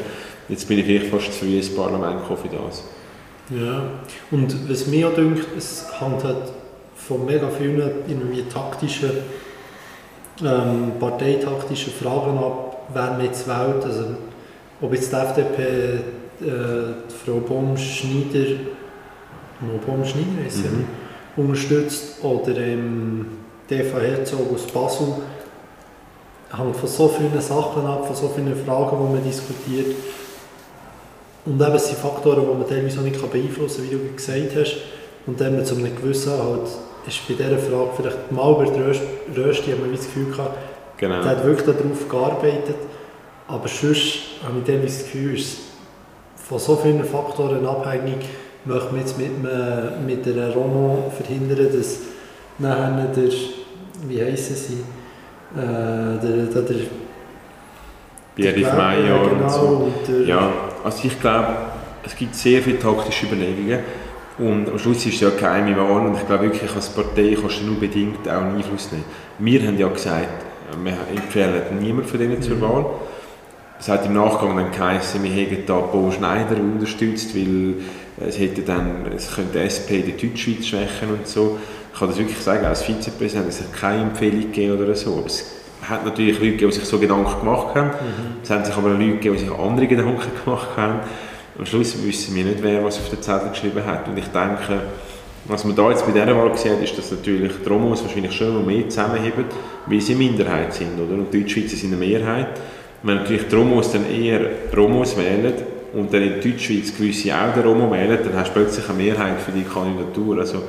Jetzt bin ich vielleicht fast zu früh ins Parlament gekommen für das.
Ja, und was mir denkt, es halt von mega vielen irgendwie taktischen, ähm, parteitaktischen Fragen ab, wer man jetzt wählt. Also, ob jetzt die FDP äh, Frau Baum-Schneider, Baum-Schneider ist mhm. unterstützt oder ähm, Eva Herzog aus Basel, hängt von so vielen Sachen ab, von so vielen Fragen, die man diskutiert. Und eben, es sind Faktoren, die man teilweise auch nicht beeinflussen kann, wie du gesagt hast. Und dann zu einem gewissen halt, ist bei dieser Frage vielleicht mal über die Rösti, haben wir das Gefühl gehabt, genau. der hat wirklich darauf gearbeitet. Aber sonst habe ich das Gefühl, ist von so vielen Faktoren abhängig, möchte man jetzt mit, mit der Romo verhindern, dass nachher der, wie heissen sie, äh, der, der, der
Pierre Meyer genau, und so. Und ja, also ich glaube, es gibt sehr viele taktische Überlegungen und am Schluss ist es ja keine geheime Wahl und ich glaube wirklich, als Partei kannst du nur bedingt auch einen Einfluss nehmen. Wir haben ja gesagt, wir empfehlen niemanden von denen zur mhm. Wahl. Es hat im Nachgang dann geheißen, wir hätten da Paul Schneider unterstützt, weil es hätte dann, es könnte SP die Deutschschweiz schwächen und so. Ich kann das wirklich sagen, als Vizepräsident, es hat keine Empfehlung gegeben oder so. Es hat natürlich Leute gegeben, die sich so Gedanken gemacht haben. Mhm. Es haben sich aber Leute gegeben, die sich andere Gedanken gemacht haben. Am Schluss wissen wir nicht, wer was auf den Zettel geschrieben hat. Und ich denke, Was man da jetzt bei dieser Wahl sieht, ist, dass natürlich die Romos wahrscheinlich schon mehr zusammenheben, weil sie Minderheit sind. Oder? Und die Deutschschweizer sind eine Mehrheit. Wenn natürlich die Romos dann eher Romos wählen und dann in Deutschschweiz gewisse auch den Romo wählen, dann hast du plötzlich eine Mehrheit für die Kandidatur. Also,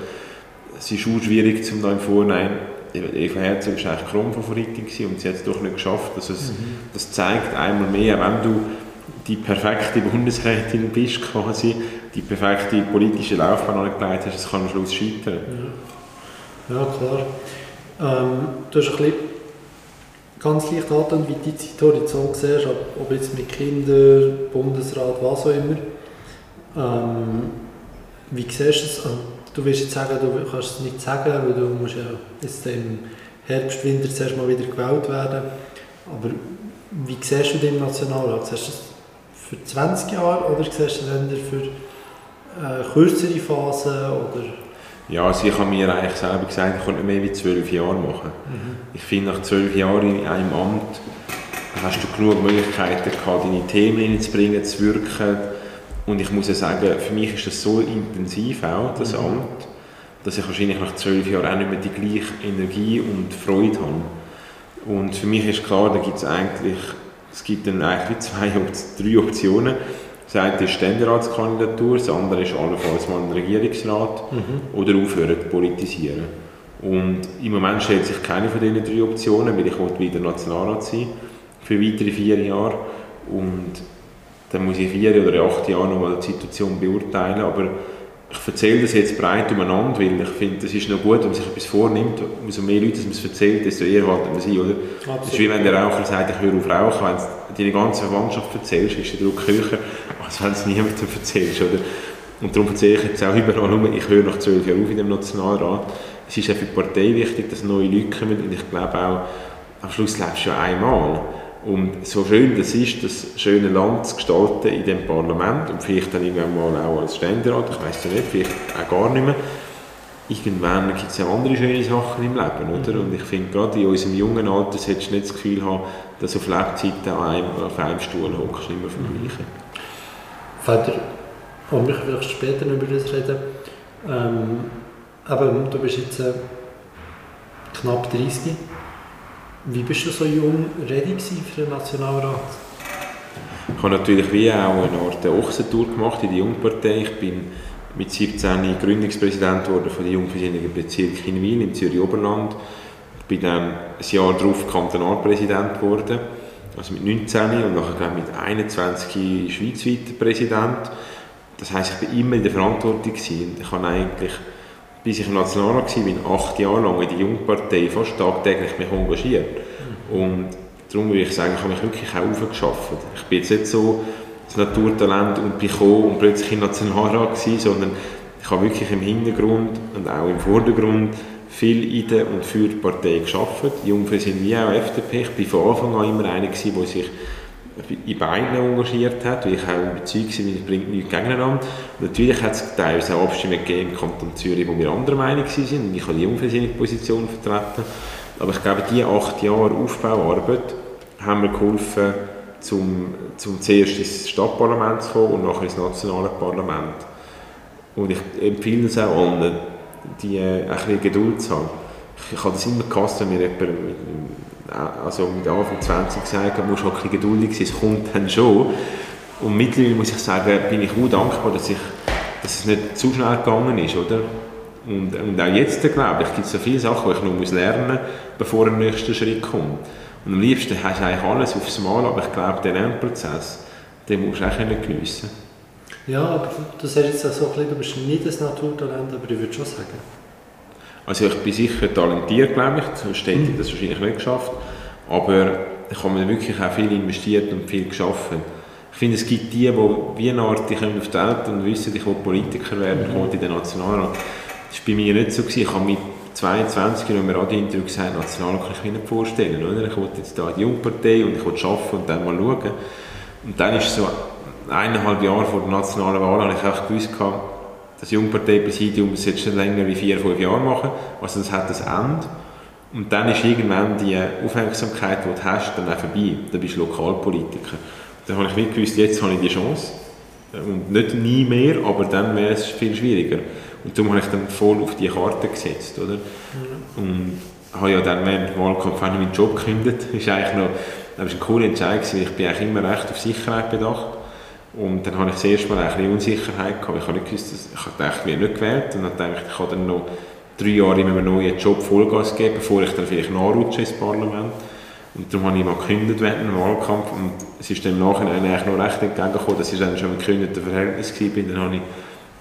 es ist auch schwierig, zum da im Vornein Eva Herzog war eigentlich Kronfavoritin und sie hat es doch nicht geschafft. Also es, mhm. Das zeigt einmal mehr, wenn du die perfekte Bundesrätin bist, quasi, die perfekte politische Laufbahn angelegt hast, es kann am Schluss scheitern.
Ja, ja klar. Ähm, du hast ein bisschen ganz leicht an, wie du die Zeithorizont siehst, ob, ob jetzt mit Kindern, Bundesrat, was auch immer. Ähm, wie siehst du es? Also, du wirst jetzt sagen, du kannst es nicht sagen, weil du musst ja jetzt im Herbst, Winter zuerst mal wieder gewählt werden. Aber wie siehst du den Nationalrat? Siehst du das für 20 Jahre oder siehst du dann für äh, kürzere Phasen? Oder?
Ja, also ich habe mir eigentlich selber gesagt, ich konnte nicht mehr wie zwölf Jahre machen. Mhm. Ich finde, nach zwölf Jahren in einem Amt hast du genug Möglichkeiten gehabt, deine Themen reinzubringen, zu wirken. Und ich muss ja sagen, für mich ist das so intensiv auch, das mhm. Amt, dass ich wahrscheinlich nach zwölf Jahren auch nicht mehr die gleiche Energie und Freude habe. Und für mich ist klar, da gibt es eigentlich es gibt dann eigentlich zwei, drei Optionen. Das eine ist Ständeratskandidatur, das andere ist allenfalls mal ein Regierungsrat mhm. oder aufhören zu politisieren. Und im Moment stellt sich keine von diesen drei Optionen, weil ich wieder Nationalrat sein für weitere vier Jahre. Und dann muss ich vier oder acht Jahre nochmal die Situation beurteilen. Aber ich erzähle das jetzt breit umeinander, weil ich finde, das ist noch gut, wenn man sich etwas vornimmt. Umso mehr Leute man es erzählt, desto eher halten wir sie, oder? Absolut. Das ist wie wenn der Raucher sagt, ich höre auf rauchen. Wenn du deine ganze Verwandtschaft erzählst, ist der Druck höher, als wenn du es niemandem erzählst, oder? Und darum erzähle ich jetzt auch überall nur, ich höre nach zwölf Jahren auf in dem Nationalrat. Es ist auch für die Partei wichtig, dass neue Leute kommen und ich glaube auch, am Schluss lebst du ja einmal. Und so schön das ist, das schöne Land zu gestalten in dem Parlament und vielleicht dann irgendwann mal auch als Ständerat, ich weiß ja nicht, vielleicht auch gar nicht mehr, irgendwann gibt es ja andere schöne Sachen im Leben, oder? Mhm. Und ich finde, gerade in unserem jungen Alter solltest du nicht das Gefühl haben, dass du auf Lebzeiten auf einem, auf einem Stuhl hockst, immer vom mhm. Gleichen.
Vater, und wir vielleicht später noch über das reden, ähm, aber du bist jetzt äh, knapp 30 wie bist du so jung ready für den Nationalrat?
Ich habe natürlich wie auch eine Art Ochsentour gemacht in der Jungpartei. Ich bin mit 17 Gründungspräsident geworden von der Jungversöhnlichen Bezirk in Wien im Zürich-Oberland. Ich bin dann ein Jahr darauf Kantonalpräsident geworden, also mit 19 und nachher mit 21 schweizweiter Präsident. Das heisst, ich bin immer in der Verantwortung gewesen. Ich habe eigentlich bis ich im Nationalrat war, bin acht Jahre lang in der Jungpartei fast tagtäglich mich engagiert. Und darum würde ich sagen, ich habe mich wirklich auch aufgeschafft. Ich bin jetzt nicht so das Naturtalent und bin und plötzlich im Nationalrat gewesen, sondern ich habe wirklich im Hintergrund und auch im Vordergrund viel in der und für die Partei geschafft. Die Jungfrauen sind wie auch FDP. Ich war von Anfang an immer einer, der sich in beiden engagiert hat, weil ich auch überzeugt war, es bringt nichts gegeneinander. natürlich hat es teilweise auch Abstimmungen gegeben im Kanton Zürich, wo wir anderer Meinung waren und ich habe die unversöhnliche Position vertreten. Aber ich glaube, diese acht Jahre Aufbauarbeit haben mir geholfen, zum, zum zuerst ins Stadtparlament zu kommen und nachher ins nationale Parlament. Und ich empfehle es auch allen, die äh, ein bisschen Geduld zu haben. Ich, ich habe das immer gehasst, wenn mir jemand also mit Anfang 20 gesagt musst du auch ein geduldig sein, es kommt dann schon. Und mittlerweile muss ich sagen, bin ich auch dankbar, dass, ich, dass es nicht zu schnell gegangen ist, oder? Und, und auch jetzt, glaube ich, gibt es so viele Sachen, die ich noch muss lernen muss, bevor der nächste Schritt kommt. Und am liebsten hast du eigentlich alles aufs Mal, aber ich glaube, den Lernprozess, den musst du auch geniessen
Ja, aber du sagst jetzt auch so ein bisschen, nicht das Naturtalent, aber ich würde schon sagen,
also ich bin sicher talentiert, glaube ich, sonst hätte ich das wahrscheinlich nicht geschafft. Aber ich habe mir wirklich auch viel investiert und viel geschaffen. Ich finde, es gibt die, die wie eine Art, die kommen auf die Welt und wissen, ich will Politiker werden, mhm. in den Nationalrat. Das war bei mir nicht so. Gewesen. Ich habe mit 22 in einem Radiointerview gesagt, Nationalrat kann ich mir nicht vorstellen. Oder? Ich wollte jetzt da die Jungpartei und ich wollte arbeiten und dann mal schauen. Und dann ist so eineinhalb Jahre vor der nationalen Wahl, habe ich auch gewusst, das Jungparteipräsidium jetzt schon länger wie vier, fünf Jahre machen. Also das hat das Ende. Und dann ist irgendwann die Aufmerksamkeit, die du hast, dann auch vorbei. Dann bist du Lokalpolitiker. Dann habe ich nicht gewusst, jetzt habe ich die Chance. Und nicht nie mehr, aber dann wäre es viel schwieriger. Und darum habe ich dann voll auf die Karte gesetzt, oder? Mhm. Und habe ja dann während dem Wahlkampf auch meinen Job gekündigt. Das ist eigentlich noch, das war ein cooler Entscheid, weil ich bin eigentlich immer recht auf Sicherheit bedacht. Und dann habe ich das erste Mal ein Unsicherheit gehabt. Ich habe nicht gewusst, dass, ich habe gedacht, werde nicht gewählt. Und dann dachte ich, ich kann noch drei Jahre in einem neuen Job Vollgas geben, bevor ich dann vielleicht nachrutsche ins Parlament. Und darum habe ich mal gekündigt während dem Wahlkampf. Und es ist dann im Nachhinein eigentlich noch recht entgegengekommen, dass ich dann schon im gekündigten Verhältnis war. Dann habe ich,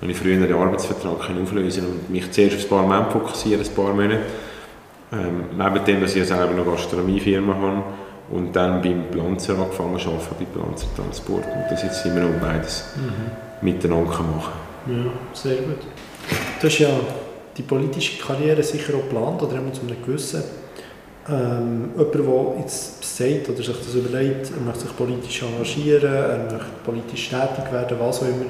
habe ich früher den Arbeitsvertrag auflösen und mich zuerst aufs Parlament fokussieren, ein paar Monate. Ähm, neben dem, dass ich selber eine Gastronomiefirma habe und dann beim Planzer angefangen zu arbeiten, bei Planzer Transport. Und das jetzt immer noch beides mhm. miteinander machen
Ja, sehr gut. Du hast ja die politische Karriere sicher auch geplant, oder immer zu einem gewissen. Ähm, jemand, der jetzt sagt oder sich das überlegt, er möchte sich politisch engagieren, er möchte politisch tätig werden, was auch immer.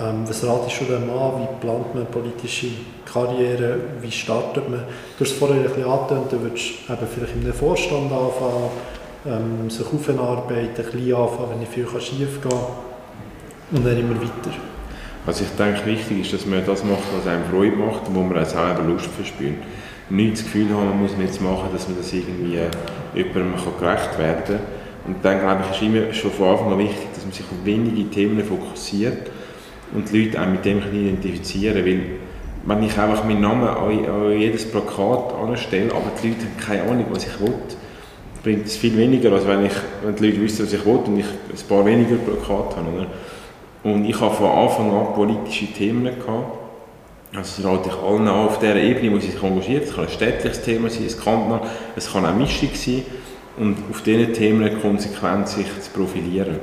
Ähm, was ratest du dem an? Wie plant man politische Karriere? Wie startet man? Du hast es vorher ein bisschen angetönt, du würdest eben vielleicht in einem Vorstand anfangen, ähm, sich aufarbeiten, klein anfangen, wenn nicht viel schief gehen und dann immer weiter.
Also ich denke, wichtig ist, dass man das macht, was einem Freude macht und wo man auch selber Lust verspürt. Nicht das Gefühl haben, man muss jetzt machen, dass man das irgendwie jemandem gerecht werden kann. Und dann glaube ich, ist immer schon von Anfang an wichtig, dass man sich auf wenige Themen fokussiert und die Leute auch mit dem identifizieren weil wenn ich einfach meinen Namen an jedes Plakat anstelle, aber die Leute haben keine Ahnung, was ich will, bringt es viel weniger, als wenn, ich, wenn die Leute wissen, was ich will und ich ein paar weniger Plakate habe. Oder? Und ich habe von Anfang an politische Themen gehabt. Also rate ich allen an, auf dieser Ebene, wo sie sich engagieren. Es kann ein städtliches Thema sein, es kann auch Mischung sein. Und auf diesen Themen konsequent sich zu profilieren.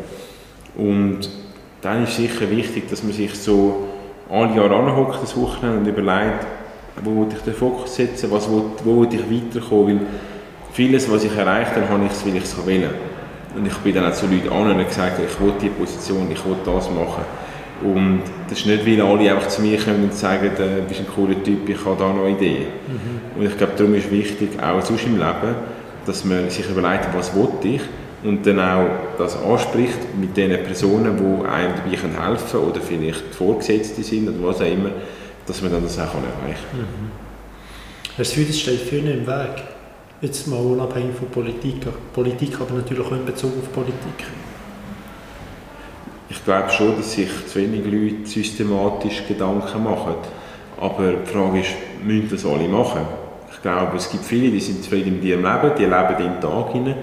Und dann ist sicher wichtig, dass man sich so alle Jahre anhockt, das Wochenende, und überlegt, wo ich den Fokus setzen, was will, wo ich weiterkommen, weil vieles, was ich erreicht habe, habe ich es, weil ich es will. Und ich bin dann auch zu Leuten an und gesagt, ich will diese Position, ich will das machen. Und das ist nicht, weil alle einfach zu mir kommen und sagen, du bist ein cooler Typ, ich habe da noch Ideen. Mhm. Und ich glaube, darum ist wichtig, auch sonst im Leben, dass man sich überlegt, was will ich und dann auch das anspricht mit den Personen, die einem dabei helfen können oder vielleicht Vorgesetzte sind oder was auch immer, dass man dann das auch erreichen kann. Mhm.
Hast du das steht viel im Weg? Jetzt mal unabhängig von Politik, Politik aber natürlich auch in Bezug auf Politik.
Ich glaube schon, dass sich zu wenig Leute systematisch Gedanken machen. Aber die Frage ist, müssen das alle machen? Ich glaube, es gibt viele, die sind zufrieden mit ihrem Leben, die leben den Tag hinein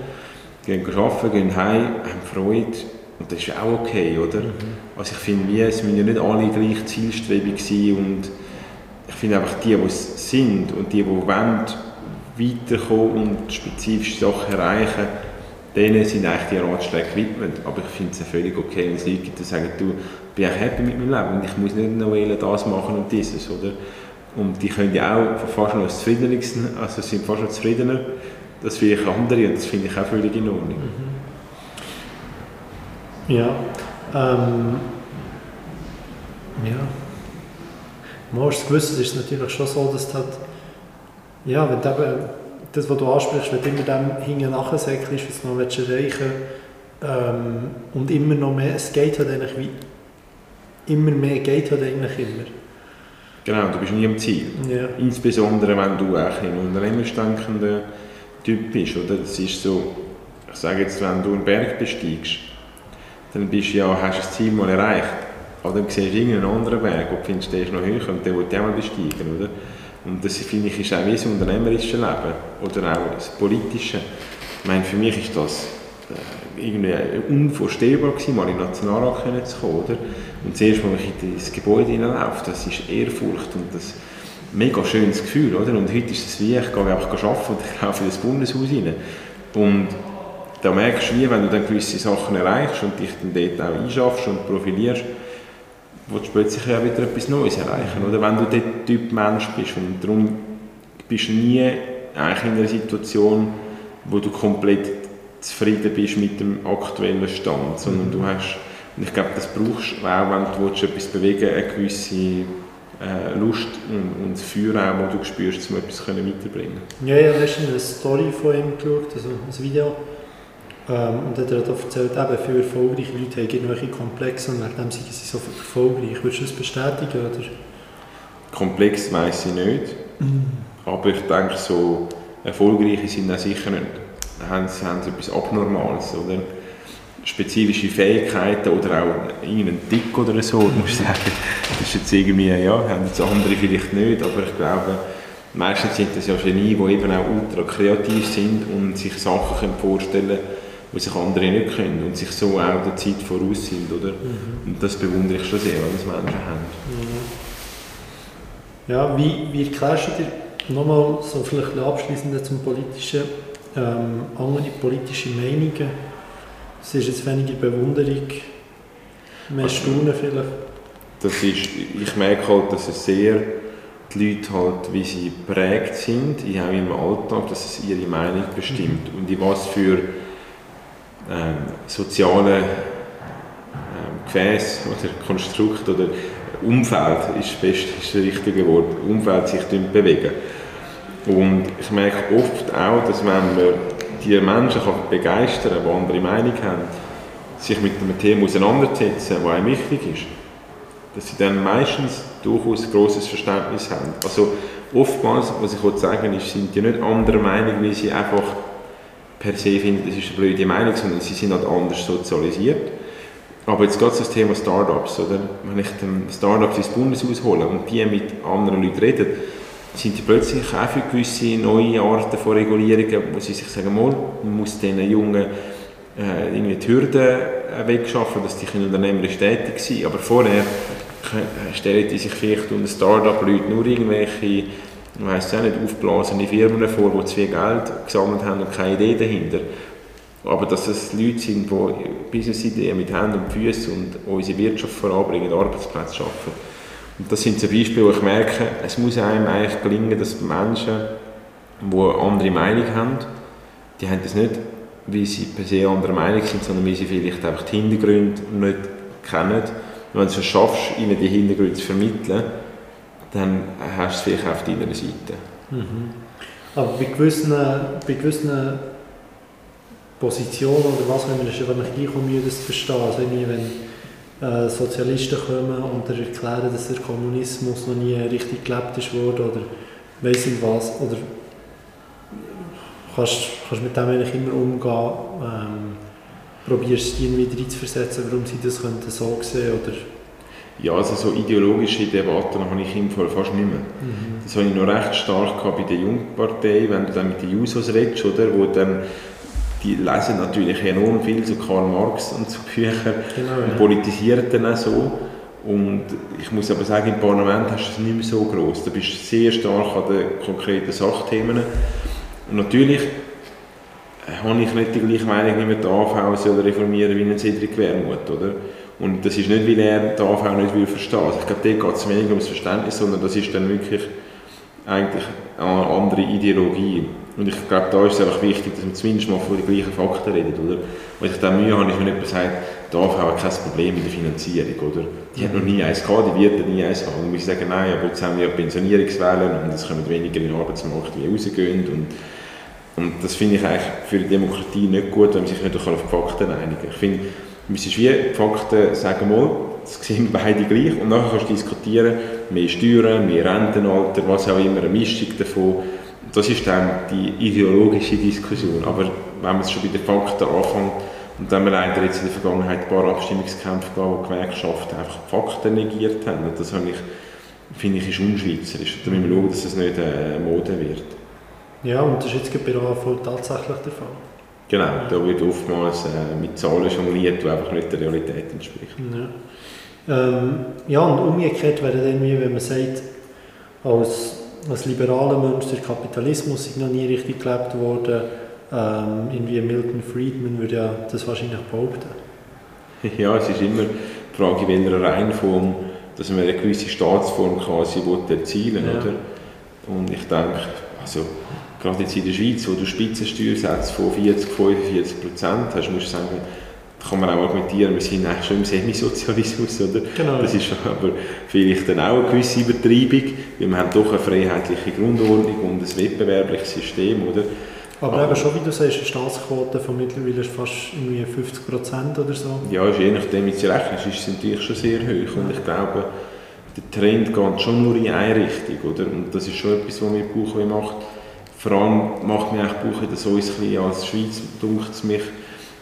gehen arbeiten, gehen heim, haben Freude und das ist auch okay, oder? Mhm. Also ich finde, es müssen ja nicht alle gleich zielstrebig sein und ich finde einfach die, die es sind und die, die wollen, weiterkommen und spezifische Sachen erreichen, denen sind eigentlich die Ratschläge gewidmet. Aber ich finde es völlig okay, wenn es Leute gibt, die sagen, du, bin ich happy mit meinem Leben und ich muss nicht noch das machen und dieses, oder? Und die können ja auch fast noch zufriedener, also sind fast noch zufriedener das vielleicht andere und das finde ich auch völlig in Ordnung.
Mhm. Ja, ähm, ja. Mal hast du gewusst, ist es natürlich schon so, dass halt, ja, wenn du eben, das, was du ansprichst, wenn du immer dem hinten nachsäckelst, was du noch erreichen willst, ähm, und immer noch mehr, es geht halt eigentlich wie, immer mehr geht halt eigentlich immer.
Genau, du bist nie am Ziel. Ja. Insbesondere, wenn du auch in unternehmensdenkenden Typ bist. Oder? Das ist so, ich sage jetzt, wenn du einen Berg besteigst, dann bist ja, hast du das Ziel mal erreicht. Aber dann siehst du irgendeinen anderen Berg und findest, der ist noch höher und der will auch mal besteigen. Oder? Und das finde ich ist auch wie das unternehmerische Leben oder auch das politische. Ich meine, für mich ist das äh, irgendwie unvorstellbar gewesen, mal in den Nationalrat zu kommen. Oder? Und zuerst, als ich in das Gebäude hineinlaufe, das ist Ehrfurcht und das mega schönes Gefühl, oder? Und heute ist es wie, ich gehe einfach arbeiten und ich laufe in das Bundeshaus rein. Und da merkst du wie, wenn du dann gewisse Sachen erreichst und dich dann dort auch einschaffst und profilierst, willst du plötzlich ja wieder etwas Neues erreichen, oder? Wenn du der Typ Mensch bist und darum bist du nie eigentlich in einer Situation, wo du komplett zufrieden bist mit dem aktuellen Stand, sondern du hast, und ich glaube, das brauchst du auch, wenn du etwas bewegen willst, eine gewisse äh, Lust und, und das Feuer auch, das du spürst, um etwas weiterbringen
Ja, ja, letztens eine Story von ihm geschaut, also ein Video. Ähm, und er hat erzählt, eben, viele erfolgreiche Leute haben irgendwelche Komplexe und nachdem sind sie so erfolgreich. Würdest du das bestätigen? Oder?
Komplex weiss ich nicht. Mhm. Aber ich denke, so erfolgreiche sind auch sicher nicht. Haben sie, haben sie etwas Abnormales, oder? Spezifische Fähigkeiten oder auch irgendeinen Tick oder so, muss ich sagen. Das ist jetzt irgendwie, ja, haben jetzt andere vielleicht nicht, aber ich glaube, meistens sind das ja Genie, die eben auch ultra kreativ sind und sich Sachen vorstellen können, die sich andere nicht können und sich so auch der Zeit voraus sind, oder? Mhm. Und das bewundere ich schon sehr, was Menschen haben.
Mhm. Ja, wie, wie erklärst du dir nochmal so vielleicht abschließend zum Politischen, ähm, andere politische Meinungen? Es ist jetzt weniger Bewunderung, mehr also, Staunen vielleicht?
Das ist, ich merke halt, dass es sehr die Leute halt, wie sie prägt sind, auch im Alltag, dass es ihre Meinung bestimmt. Mhm. Und in was für ähm, sozialen ähm, Gefäß oder Konstrukt oder Umfeld ist das beste, ist das richtige Wort, Umfeld sich bewegen. Und ich merke oft auch, dass wenn man die Menschen kann begeistern kann, die andere Meinung haben, sich mit einem Thema auseinandersetzen, das einem wichtig ist, dass sie dann meistens durchaus ein grosses Verständnis haben. Also oftmals, was ich sagen will, ist, sind die nicht anderer Meinung, weil sie einfach per se finden, das ist eine blöde Meinung, sondern sie sind halt anders sozialisiert. Aber jetzt geht es das Thema Startups, oder? Wenn ich dann Startups ins Bundeshaus hole und die mit anderen Leuten reden, sind die plötzlich auch für gewisse neue Arten von Regulierungen, wo sie sich sagen, man muss diesen Jungen äh, irgendwie die Hürden äh, wegschaffen, dass die unternehmerisch tätig sind. Aber vorher äh, stellen die sich vielleicht unter Start-up-Leuten nur irgendwelche ich weiss auch nicht, aufblasene Firmen vor, die zu viel Geld gesammelt haben und keine Idee dahinter. Aber dass es Leute sind, die Business-Ideen mit Händen und Füßen und unsere Wirtschaft voranbringen, Arbeitsplätze schaffen. Und das sind zum Beispiel, wo ich merke, es muss einem eigentlich gelingen, dass Menschen, die eine andere Meinung haben, die haben das nicht, weil sie per se anderer Meinung sind, sondern weil sie vielleicht einfach die Hintergründe nicht kennen. Und wenn du es schaffst, ihnen die Hintergründe zu vermitteln, dann hast du es vielleicht auf deiner Seite.
Mhm. Aber bei gewissen, bei gewissen Positionen oder was, wenn man ist einfach gleich müde das zu verstehen. Also wenn äh, Sozialisten kommen und erklären, dass der Kommunismus noch nie richtig gelebt ist worden oder weiss ich was, oder kannst, kannst mit dem eigentlich immer umgehen, ähm, probierst ihn wieder reinzuversetzen, warum sie das könnten so sehen oder
ja, also so ideologische Debatten habe ich im Fall fast nicht mehr. Mhm. Das habe ich noch recht stark gehabt bei der Jungpartei, wenn du dann mit den Jusos redest, oder, wo dann die lesen natürlich enorm viel, so Karl Marx und so Bücher genau, und ja. politisieren dann auch so. Und ich muss aber sagen, im Parlament hast du es nicht mehr so groß. Du bist sehr stark an den konkreten Sachthemen. Und natürlich habe ich nicht die gleiche Meinung, wie man die AV soll reformieren wie ein Cedric Wermuth, oder? Und das ist nicht, weil er die AV nicht will verstehen. Also ich glaube, dort geht es weniger ums Verständnis, sondern das ist dann wirklich eigentlich eine andere Ideologie. Und ich glaube, da ist es einfach wichtig, dass man zumindest mal von den gleichen Fakten redet, oder? Wenn ich dann Mühe habe, ist, wenn jemand sagt, die AV hat kein Problem mit der Finanzierung, oder? Die hat noch nie eins gehabt, die wird nie eins haben. Und ich sagen, nein, aber jetzt haben wir ja Pensionierungswellen und es kommen weniger in den Arbeitsmarkt, wie rausgehen. Und, und das finde ich eigentlich für die Demokratie nicht gut, wenn man sich nicht auf Fakten einigen finde, Du müsstest wie die Fakten sagen, mal, das sehen beide gleich und nachher kannst du diskutieren, mehr Steuern, mehr Rentenalter, was auch immer, eine Mischung davon. Das ist dann die ideologische Diskussion. Aber wenn man schon bei den Fakten anfängt, und dann haben wir leider jetzt in der Vergangenheit ein paar Abstimmungskämpfe gehabt, wo Gewerkschaften einfach die Fakten negiert haben. Und das ich, finde ich, ist unschweizerisch. Da müssen wir schauen, dass es nicht eine Mode wird.
Ja, und das ist jetzt bei der AV tatsächlich der Fall.
Genau, da wird oftmals äh, mit Zahlen jongliert, die einfach nicht der Realität entsprechen.
Ja, ähm, ja und umgekehrt wäre dann wie, wenn man sagt, als, als liberaler Mensch, der Kapitalismus ist noch nie richtig gelebt worden, ähm, irgendwie Milton Friedman würde ja das wahrscheinlich behaupten.
Ja, es ist immer die Frage, in welcher Reihenform dass man eine gewisse Staatsform quasi erzielen will, ja. oder? Und ich denke, also gerade jetzt in der Schweiz, wo du Spitzensteuersätze von 40, 45 Prozent hast, musst du sagen, da kann man auch argumentieren, wir sind eigentlich schon im Semisozialismus, oder? Genau. Das ist aber vielleicht dann auch eine gewisse Übertreibung, weil wir haben doch eine freiheitliche Grundordnung und ein wettbewerbliches System, oder?
Aber, aber eben schon, wie du sagst, eine Staatsquote von mittlerweile ist fast irgendwie 50 Prozent oder so.
Ja, je nachdem, wie du rechnest, ist es natürlich schon sehr hoch. Und ich glaube, der Trend geht schon nur in eine Richtung, oder? Und das ist schon etwas, was mir Bauchweh macht. Vor allem macht mir eigentlich Bauchweh, dass uns als Schweiz, dunkt es mich,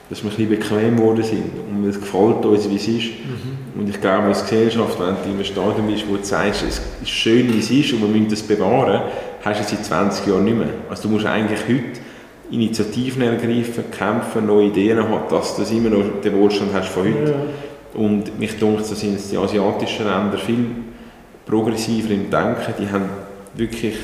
dass wir ein bisschen bequem geworden sind. Und es gefällt uns, wie es ist. Mhm. Und ich glaube, als Gesellschaft, wenn du in einem Stadion bist, wo du sagst, es ist schön, wie es ist und wir müssen das bewahren, hast du es seit 20 Jahren nicht mehr. Also du musst eigentlich heute Initiativen ergreifen, kämpfen, neue Ideen haben, dass du immer noch den Wohlstand hast von heute. Ja. Und mich denkt, da sind die asiatischen Länder viel progressiver im Denken. Die haben wirklich,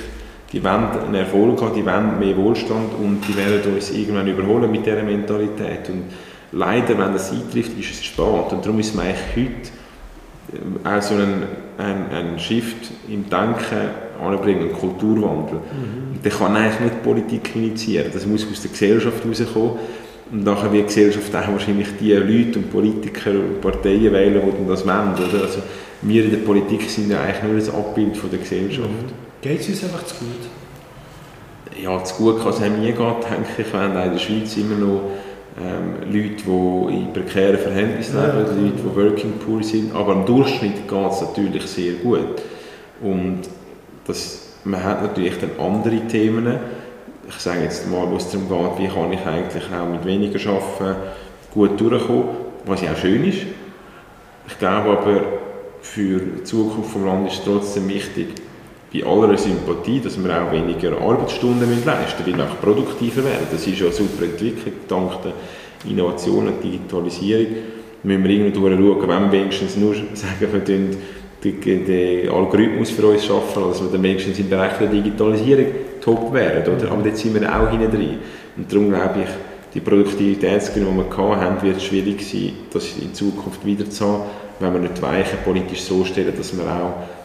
die wollen einen Erfolg haben, die wollen mehr Wohlstand und die werden uns irgendwann überholen mit dieser Mentalität. Und leider, wenn das eintrifft, ist es spät. Und darum ist man eigentlich heute äh, auch so ein, ein, ein Shift im Denken anbringen, einen Kulturwandel. Mhm. Und der kann eigentlich nicht die Politik initiieren, das muss aus der Gesellschaft herauskommen. Und nachher wird die Gesellschaft auch wahrscheinlich die Leute und Politiker und Parteien wählen, die das wollen. Oder? Also wir in der Politik sind ja eigentlich nur ein Abbild von der Gesellschaft. Mhm.
Geht es uns einfach zu gut?
Ja, zu gut kann es einem nie gehen, denke ich. Wir haben in der Schweiz immer noch ähm, Leute, die in prekären Verhältnissen leben, ja, Leute, die working poor sind. Aber im Durchschnitt geht es natürlich sehr gut. Und das, man hat natürlich dann andere Themen. Ich sage jetzt mal, wo es darum geht, wie kann ich eigentlich auch mit weniger arbeiten gut durchkommen, was ja auch schön ist. Ich glaube aber, für die Zukunft des Landes ist es trotzdem wichtig, bei aller Sympathie, dass wir auch weniger Arbeitsstunden leisten müssen, weil wir auch produktiver werden. Das ist ja super Entwicklung, dank der Innovation und Digitalisierung. Müssen wir irgendwie schauen, wenn wir wenigstens nur sagen, wir den Algorithmus für uns schaffen, dass wir dann wenigstens im Bereich der Digitalisierung top wären. Oder? Aber jetzt sind wir auch hinten drin. Und darum glaube ich, die Produktivitätsgewinne, die wir hatten, wird es schwierig sein, das in Zukunft wieder zu haben, wenn wir nicht die Weichen politisch so stellen, dass wir auch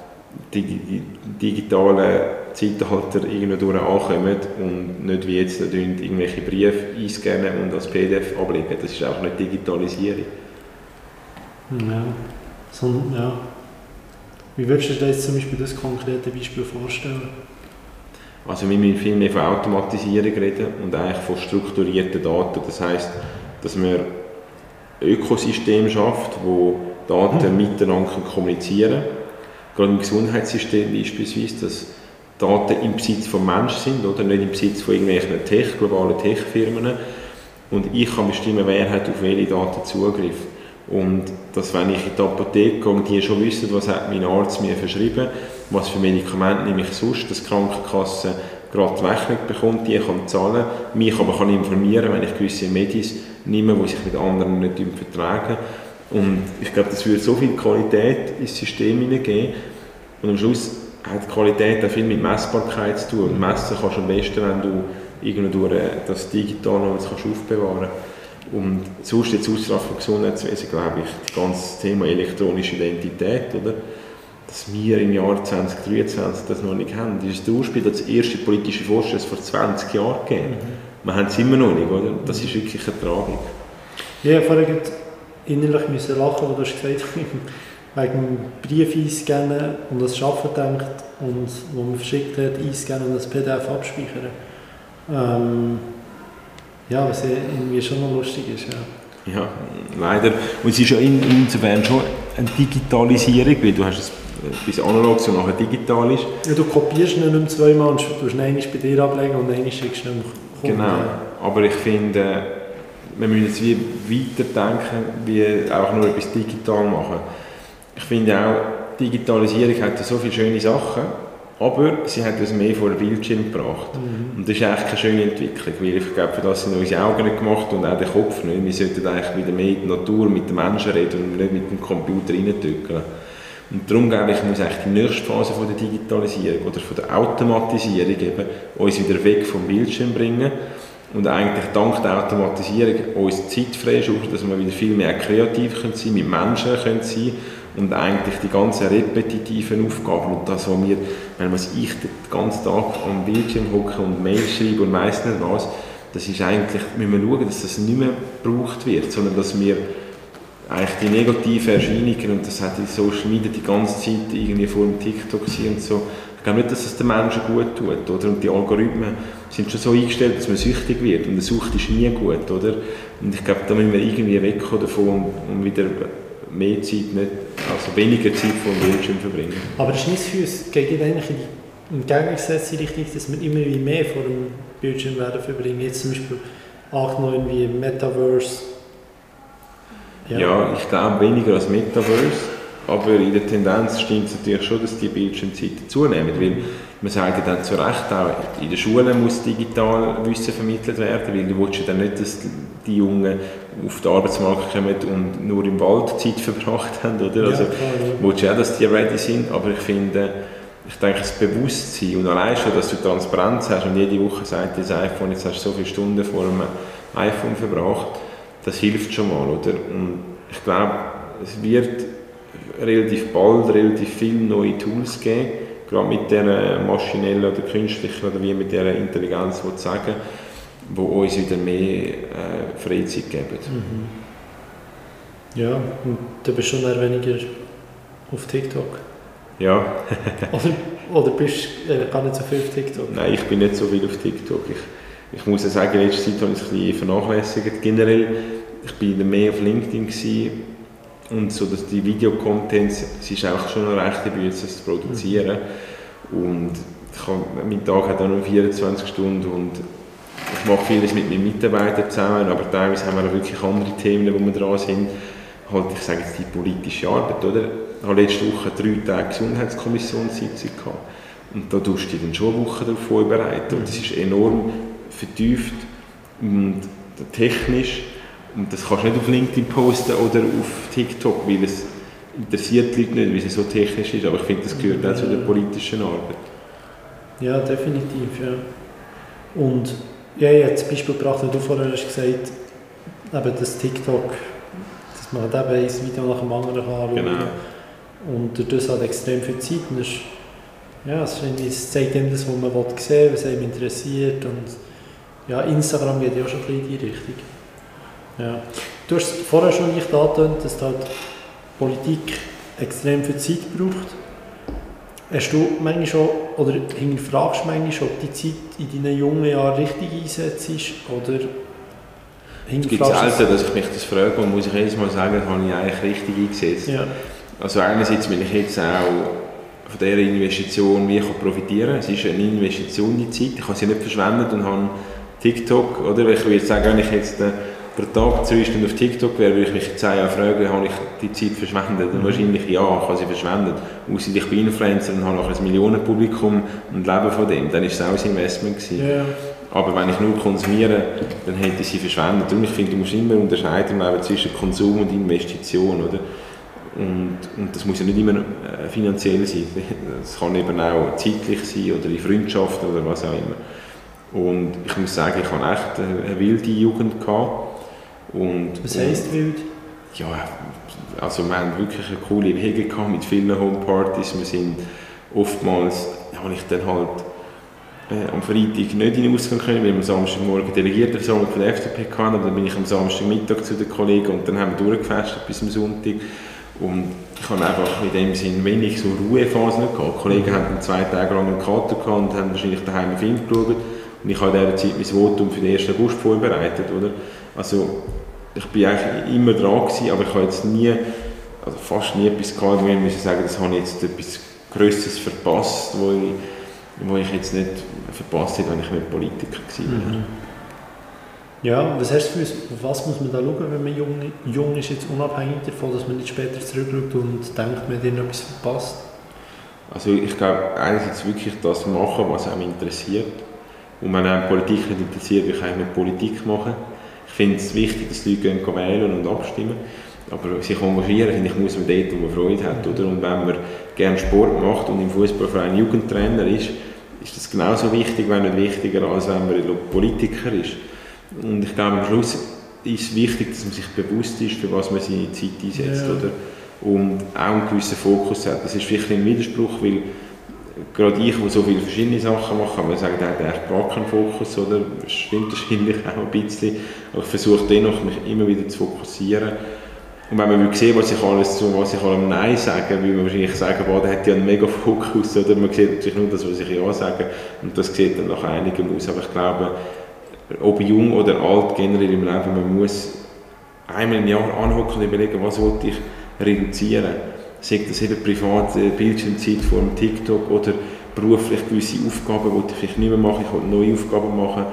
die digitalen Zeitalter irgendwo ankommen und nicht wie jetzt irgendwelche Briefe einscannen und als PDF ablegen. Das ist auch nicht Digitalisierung.
Ja, sondern, ja. Wie würdest du dir jetzt zum Beispiel das konkrete Beispiel vorstellen?
Also wir müssen viel mehr von Automatisierung reden und eigentlich von strukturierten Daten. Das heißt, dass man ein Ökosystem schafft, wo Daten mhm. miteinander kommunizieren können. Gerade im Gesundheitssystem beispielsweise, dass Daten im Besitz von Menschen sind oder nicht im Besitz von irgendwelchen Tech, globalen Tech-Firmen. Und ich kann bestimmen, wer hat auf welche Daten Zugriff. Und dass, wenn ich in die Apotheke gehe und die schon wissen, was hat mein Arzt mir verschrieben, was für Medikamente nehme ich sonst, dass die Krankenkasse gerade Rechnung bekommt, die kann zahlen, mich aber kann informieren, wenn ich gewisse Medis nehme, die sich mit anderen nicht vertragen. Und ich glaube, das würde so viel Qualität ins System hineingeben. Und am Schluss hat die Qualität auch viel mit Messbarkeit zu tun. Und messen kannst du am besten, wenn du irgendwo das digital noch aufbewahren kannst. Und sonst jetzt außerhalb vom Gesundheitswesen, glaube ich, das ganze Thema elektronische Identität, oder? dass wir im Jahr 2023 das noch nicht haben. Das ist der Ursprung, dass das erste politische Vorschuss vor 20 Jahren gegeben mhm. Wir haben es immer noch nicht, oder? Das ist wirklich eine Tragik.
Ja, vorher innerlich müssen lachen, wo du hast gesagt wegen Brief einscannen und das Schaffen denkt und wo man verschickt hat, einscannen und das PDF abspeichern. Ähm, ja, was irgendwie schon noch lustig ist. Ja,
ja leider. Und es ist ja in, insofern schon eine Digitalisierung, weil du hast es bis analog so nachher digital ist.
Ja, du kopierst ihn nicht mehr zweimal und du ihn bei dir ablegen und einen schickst du
Genau, aber ich finde, wir müssen jetzt wie weiterdenken, wie auch nur etwas digital machen. Ich finde auch, Digitalisierung hat so viele schöne Sachen, aber sie hat uns mehr vor den Bildschirm gebracht. Mhm. Und das ist eigentlich keine schöne Entwicklung, weil ich glaube, für das sind unsere Augen nicht gemacht und auch der Kopf nicht. Wir sollten eigentlich wieder mehr in der Natur, mit den Menschen reden und nicht mit dem Computer reindrücken. Und darum glaube ich, muss eigentlich die nächste Phase von der Digitalisierung oder von der Automatisierung eben uns wieder weg vom Bildschirm bringen und eigentlich dank der Automatisierung uns Zeit freischaufeln, dass wir wieder viel mehr kreativ können sein mit Menschen können sein und eigentlich die ganzen repetitiven Aufgaben und das, was wir, wenn was ich den ganzen Tag am Bildschirm hocke und Mail schreibe und weiss nicht was, das ist eigentlich, müssen wir schauen, dass das nicht mehr gebraucht wird, sondern dass wir eigentlich die negativen Erscheinungen, und das hat in Social Media die ganze Zeit irgendwie vor dem TikTok und so, ich glaube nicht, dass es den Menschen gut tut, oder? Und die Algorithmen sind schon so eingestellt, dass man süchtig wird, und eine Sucht ist nie gut, oder? Und ich glaube, da müssen wir irgendwie wegkommen davon und wieder mehr Zeit, nicht, also weniger Zeit vor dem Bildschirm verbringen.
Aber das ist für uns, geht eigentlich in die entgegengesetzte Richtung, dass wir immer wie mehr vor dem Bildschirm werden verbringen. Jetzt zum Beispiel angenommen wie Metaverse.
Ja. ja, ich glaube weniger als Metaverse, aber in der Tendenz stimmt es natürlich schon, dass die Bildschirmzeiten zunehmen, weil man sagt ja dann zu Recht auch, in der Schule muss digital Wissen vermittelt werden, weil du willst ja dann nicht, dass die Jungen auf den Arbeitsmarkt kommen und nur im Wald Zeit verbracht haben, oder? Also, ja, klar, ja. willst du auch, dass die ready sind, aber ich finde, ich denke, das Bewusstsein und allein schon, dass du Transparenz hast und jede Woche sagt das iPhone, jetzt hast du so viele Stunden vor dem iPhone verbracht, das hilft schon mal, oder? Und ich glaube, es wird relativ bald relativ viele neue Tools geben, gerade mit dieser maschinellen oder künstlichen oder wie mit dieser Intelligenz die sagen, die uns wieder mehr äh, Freizeit geben.
Mhm. Ja, und du bist schon eher weniger auf TikTok.
Ja.
oder, oder bist du äh, gar nicht so viel auf TikTok?
Nein, ich bin nicht so viel auf TikTok. Ich, ich muss ja sagen, in letzter Zeit habe ich es ein bisschen vernachlässigt. Generell, ich war mehr auf LinkedIn gewesen, und so, dass die Videocontents, es ist auch schon eine rechte Bühne, das zu produzieren. Mhm. Und habe, mein Tag hat auch nur 24 Stunden und ich mache vieles mit meinen Mitarbeitern zusammen, aber teilweise haben wir auch wirklich andere Themen, wo wir dran sind. Halt, ich sage jetzt die politische Arbeit, oder? Ich habe letzte Woche drei Tage Gesundheitskommissionssitzung gehabt. Und da tust du dich dann schon eine Woche darauf vorbereiten. Und das ist enorm vertieft und technisch und das kannst du nicht auf LinkedIn posten oder auf TikTok, weil es interessiert die Leute nicht, weil es so technisch ist. Aber ich finde, das gehört auch zu der politischen Arbeit.
Ja, definitiv. Ja. Und ja, ich habe zum Beispiel gebracht, wenn du vorher hast gesagt eben das TikTok, dass man halt eben ein Video nach dem anderen anschauen kann. Genau. Und durch das hat extrem viel Zeit. Und das, ja, es zeigt ihm das, was man sehen will, was einem interessiert. Und ja, Instagram geht ja auch schon ein bisschen in die Richtung. Ja. Du hast vorher schon nicht angetönt, dass halt Politik extrem viel Zeit braucht. Hast du manchmal schon, oder hinterfragst du manchmal, ob die Zeit in deinen jungen Jahren richtig einsetzt oder
es gibt selten, dass ich mich das frage und muss ich jedes Mal sagen, habe ich eigentlich richtig eingesetzt. Ja. Also einerseits will ich jetzt auch von dieser Investition wie ich profitieren kann. Es ist eine Investition in die Zeit. Ich habe sie nicht verschwendet und habe TikTok, oder? Ich würde sagen, wenn ich jetzt pro Tag zwei Stunden auf TikTok wäre, würde ich mich zehn Jahren fragen, habe ich die Zeit verschwendet? Und mhm. wahrscheinlich ja, ich habe sie verschwendet. Außer ich bin Influencer und habe noch ein Millionenpublikum und lebe von dem, dann war es auch ein Investment gewesen. Yeah. Aber wenn ich nur konsumiere, dann hätte ich sie verschwendet. Und ich finde, du musst immer unterscheiden zwischen Konsum und Investition, oder? Und, und das muss ja nicht immer äh, finanziell sein. Es kann eben auch zeitlich sein oder in Freundschaften oder was auch immer. Und ich muss sagen, ich habe echt eine wilde Jugend gehabt. Und,
Was heisst wild?
Ja, also wir haben wirklich eine coole Wege gehabt mit vielen Homepartys. Wir sind oftmals, habe ich dann halt äh, am Freitag nicht in den Ausgang können, weil wir am Samstagmorgen Delegiertenversammlung von der FDP hatten, aber dann bin ich am Samstagmittag zu den Kollegen und dann haben wir durchgefestet bis am Sonntag. Und ich habe einfach in dem Sinn wenig so Ruhephasen gehabt. Die Kollegen haben zwei Tage lang einen Kater gehabt und haben wahrscheinlich daheim einen Film geschaut. Und ich habe in dieser Zeit mein Votum für den 1. August vorbereitet, oder? Also ich bin eigentlich immer dran gewesen, aber ich habe jetzt nie, also fast nie etwas gehabt, wo ich muss sagen, das habe ich jetzt etwas Größeres verpasst, wo ich, wo ich jetzt nicht verpasst hätte, wenn ich nicht Politiker gewesen wäre. Mhm.
Ja, was hast du für was muss man da schauen, wenn man jung, jung ist, jetzt unabhängig davon, dass man nicht später zurückschaut und denkt, man hat etwas verpasst?
Also ich glaube, einerseits wirklich das machen, was einem interessiert. Und wenn einem Politik nicht interessiert, wie kann ich nicht Politik machen? Finde es wichtig, dass die Leute gehen wählen und abstimmen. Aber sich engagieren, finde ich, muss man dort, wo man Freude hat. Oder? Und wenn man gerne Sport macht und im Fußballverein Jugendtrainer ist, ist das genauso wichtig, wenn nicht wichtiger, als wenn man Politiker ist. Und ich glaube, am Schluss ist es wichtig, dass man sich bewusst ist, für was man seine Zeit einsetzt. Ja. Oder? Und auch einen gewissen Fokus hat. Das ist vielleicht ein Widerspruch, weil gerade ich, der so viele verschiedene Sachen mache, kann man sagen, der hat eigentlich gar keinen Fokus, oder? Das stimmt wahrscheinlich auch ein bisschen. Aber ich versuche dennoch, mich immer wieder zu fokussieren. Und wenn man sehen was ich alles zu was ich allem Nein sage, will man wahrscheinlich sagen, boah, der hat ja einen mega Fokus, oder? Man sieht natürlich nur das, was ich Ja sage, und das sieht dann nach einigem aus. Aber ich glaube, ob jung oder alt, generell im Leben, man muss einmal im Jahr anhocken und überlegen, was wollte ich reduzieren. Sei das eben private Bildschirmzeit vor dem TikTok oder beruflich gewisse Aufgaben, die ich vielleicht nicht mehr mache, ich will neue Aufgaben machen.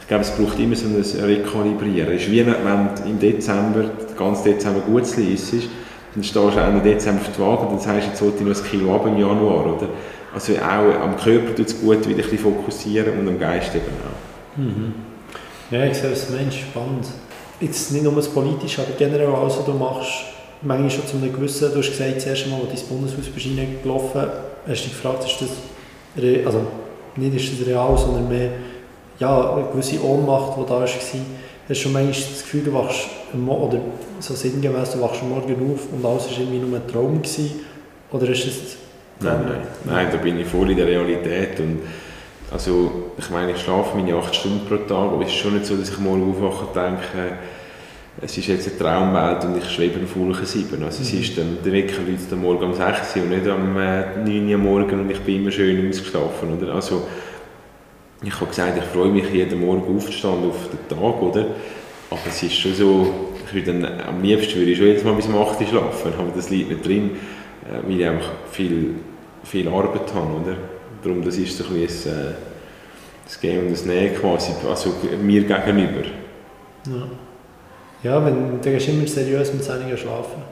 Ich glaube, es braucht immer so ein Rekalibrieren. Es ist wie wenn im Dezember, ganzen Dezember gut ist, dann stehst du Ende Dezember auf die Waage und dann sagst du, jetzt sollte ich noch ein Kilo ab im Januar. Oder? Also auch am Körper tut es gut, wieder ein bisschen fokussieren und am Geist eben auch.
Mhm. Ja, ich sehe es Mensch spannend. Jetzt nicht nur das Politische, aber generell alles, was du machst, manchmal schon zu einem gewissen, du hast gesagt, das erste Mal, als du ins Bundeshaus bist reingelaufen, hast du dich gefragt, ist das, also nicht ist das real, sondern mehr ja, eine gewisse Ohnmacht, die da war. Hast du schon manchmal das Gefühl, du wachst, oder so sinngemäß, du wachst morgen auf und alles war irgendwie nur ein Traum gewesen? Oder ist es...
Nein, nein, nein, da bin ich voll in der Realität und also, ich meine, ich schlafe meine 8 Stunden pro Tag, aber es ist schon nicht so, dass ich morgen aufwache und denke, es ist jetzt eine Traumwelt und ich schwebe auf Wolke 7. Also es mhm. ist dann, der Wecker läutet am Morgen um 6 Uhr und nicht am äh, 9 Uhr morgen und ich bin immer schön ausgeschlafen. Oder? Also, ich habe gesagt, ich freue mich jeden Morgen aufzustehen auf den Tag, oder? Aber es ist schon so, ich würde dann, am liebsten würde ich schon jetzt mal bis um 8 Uhr schlafen, aber das liegt nicht drin, äh, weil ich einfach viel, viel Arbeit habe, oder? Darum, das ist so ein bisschen das, äh, das Gehen und das Nähen quasi, also mir gegenüber.
Ja. Ja, wenn, dann gehst du immer seriös mit seinen schlafen.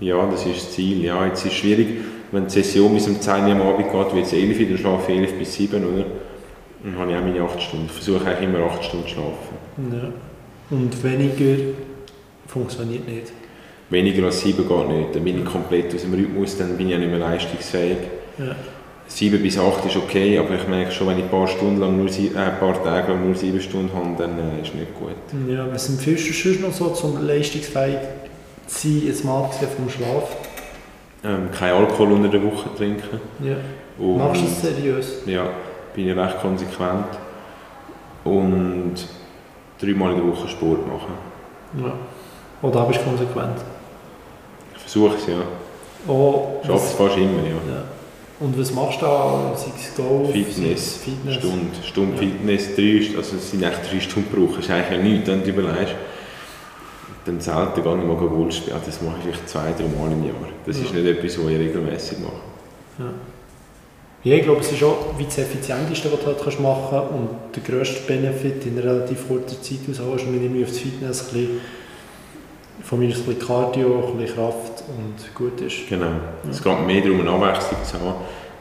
Ja, das ist das Ziel. Ja, jetzt ist es schwierig, wenn die Session bis um 10 Uhr am Abend geht, wie jetzt 11 Uhr, dann schlafe ich 11 bis 7 oder? Dann habe ich auch meine 8 Stunden. Ich versuche eigentlich immer 8 Stunden zu schlafen.
Ja. Und weniger funktioniert nicht?
Weniger als 7 geht nicht. Dann bin ich komplett aus dem Rhythmus, dann bin ich auch nicht mehr leistungsfähig. Ja. 7 bis 8 ist okay, aber ich merke schon, wenn ich ein paar, Stunden lang nur, äh, ein paar Tage lang nur 7 Stunden habe, dann äh, ist es nicht gut.
Ja, was empfiehlst du sonst noch so, um leistungsfähig zu sein, jetzt mal abgesehen vom Schlaf?
Ähm, kein Alkohol unter der Woche trinken.
Ja. Und, Machst du es seriös?
Ja, bin ich recht konsequent. Und dreimal in der Woche Sport machen.
Ja. Oder bist du konsequent?
Ich versuche es, ja.
Oh,
Schaffe es fast immer, ja. ja.
Und was machst du da? Sei es Golf?
Fitness. Fitness. Stunde. Stunde ja. Fitness, drei, also es sind echt drei Stunden brauchen. Das ist eigentlich ja nichts, wenn du überlegst. Dann selten gar nicht mal Golf spielen. Das mache ich vielleicht zwei, drei Mal im Jahr. Das ja. ist nicht etwas, was ich regelmäßig mache.
Ja. Ja, ich glaube, es ist auch wie das Effizienteste, was du halt machen kannst und der grösste Benefit in relativ kurzer Zeit rausholst, wenn ich mich auf das Fitness ein bisschen von mir ein bisschen Cardio, ein bisschen Kraft und gut ist.
Genau. Ja. Es geht mehr darum, eine Abwechslung zu haben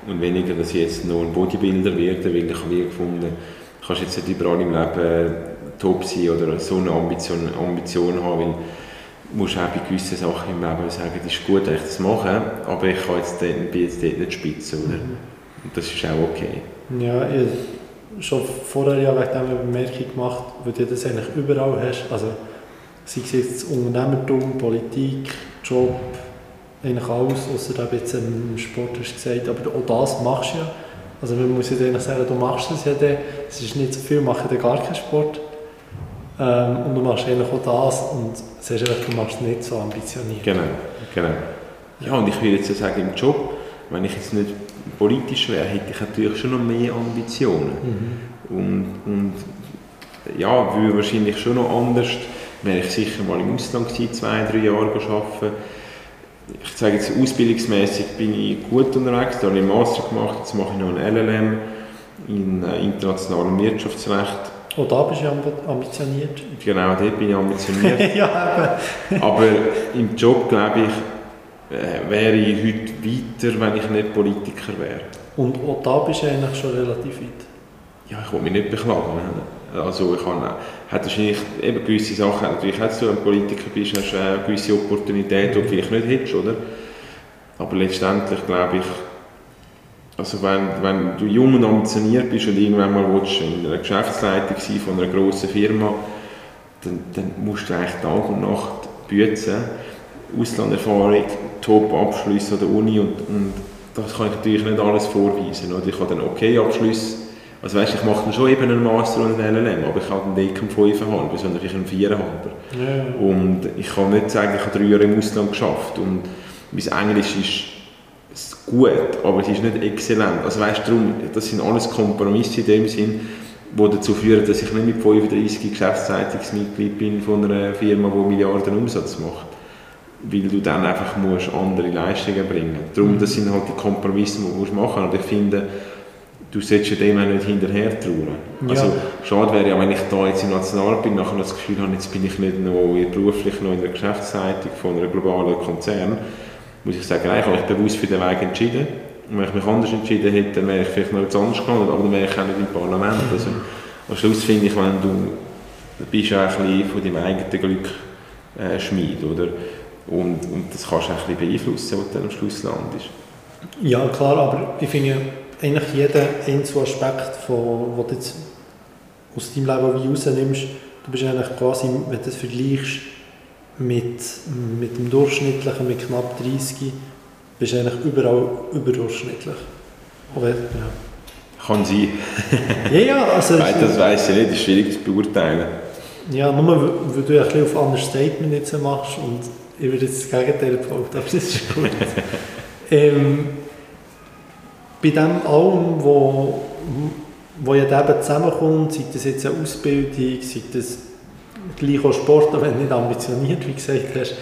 und weniger, dass ich jetzt noch ein Bodybuilder werde, weil ich habe gefunden, du kannst jetzt nicht überall im Leben top sein oder so eine Ambition, Ambition haben, weil du musst auch bei gewissen Sachen im Leben sagen, es ist gut, dass ich das mache, aber ich kann jetzt dort, bin jetzt dort nicht spitze, oder? Mhm. Und das ist auch okay.
Ja, ich habe schon vorher ja wegen eine Bemerkung gemacht, weil du das eigentlich überall hast. Also, sei es jetzt Unternehmertum, Politik, Job, eigentlich alles, außer jetzt im Sport hast du gesagt, aber auch das machst du ja. Also man muss ja eigentlich sagen, du machst es ja dann, es ist nicht so viel, mach ja gar keinen Sport. Ähm, und du machst eigentlich auch das und sagst einfach, du machst es nicht so ambitioniert.
Genau, genau. Ja, und ich würde jetzt sagen, im Job, wenn ich jetzt nicht politisch wäre, hätte ich natürlich schon noch mehr Ambitionen. Mhm. Und, und ja, würde wahrscheinlich schon noch anders wäre ich sicher mal im Ausland gewesen, zwei, drei Jahre arbeiten. Ich sage jetzt, ausbildungsmäßig bin ich gut unterwegs, da habe ich einen Master gemacht, jetzt mache ich noch ein LLM in äh, internationalem Wirtschaftsrecht.
Oh, da bist du ambitioniert.
Genau, dort bin ich ambitioniert. ja, Aber im Job, glaube ich, äh, wäre ich heute weiter, wenn ich nicht Politiker wäre.
Und auch da bist du eigentlich schon relativ weit?
Ja, ich will mich nicht beklagen. Also ich habe, hat wahrscheinlich eben gewisse Sachen, natürlich hast du ein Politiker bist, hast du eine gewisse Opportunität, die du vielleicht nicht hättest, oder? Aber letztendlich glaube ich, also wenn, wenn du jung und ambitioniert bist und irgendwann mal willst, in einer Geschäftsleitung sein von einer grossen Firma, dann, dann musst du eigentlich Tag und Nacht bützen. Auslanderfahrung, Top-Abschlüsse an der Uni und, und das kann ich natürlich nicht alles vorweisen. Oder? Ich habe dann okay Abschluss also weißt, ich mache dann schon eben einen Master und einen LLM, aber ich habe den nicht um 5,5, sondern ich einen 4,5. Ja. Und ich kann nicht sagen, ich habe drei Jahre im Ausland geschafft und mein Englisch ist gut, aber es ist nicht exzellent. Also weißt darum, das sind alles Kompromisse in dem Sinn, die dazu führen, dass ich nicht mit 35 Geschäftszeitungsmitglied bin von einer Firma, die Milliarden Umsatz macht. weil du dann einfach musst andere Leistungen bringen musst. Darum, das sind halt die Kompromisse, die du machen musst. Und ich finde, du solltest dem auch nicht hinterher trauern. Ja. Also, schade wäre ja, wenn ich da jetzt im Nationalrat bin, nachher das Gefühl habe, jetzt bin ich nicht noch beruflich noch in der Geschäftsleitung von einem globalen Konzern, muss ich sagen, ich habe mich bewusst für den Weg entschieden. Und wenn ich mich anders entschieden hätte, dann wäre ich vielleicht noch etwas anderes gegangen, aber dann wäre ich auch nicht im Parlament. Also, am Schluss finde ich, wenn du bist auch ein bisschen von deinem eigenen Glück äh, Schmied, oder? Und, und das kannst du auch ein bisschen beeinflussen, was dann am Schluss landest.
Ja, klar, aber ich finde eigentlich jeden Einzelaspekt, von, den du jetzt aus deinem Leben wie rausnimmst, du bist eigentlich quasi, wenn du das vergleichst mit, mit dem Durchschnittlichen, mit knapp 30, bist du eigentlich überall überdurchschnittlich. Aber, ja.
Kann sein.
ja, ja, also...
das weiss ich nicht, das ist schwierig zu beurteilen.
Ja, nur weil du ein bisschen auf Understatement jetzt machst und ich würde jetzt das Gegenteil behaupten, aber das ist gut. ähm, bei dem allem, wo, wo ja eben zusammenkommt, sei das jetzt eine Ausbildung, sei das gleich auch Sport, wenn nicht ambitioniert, wie gesagt hast,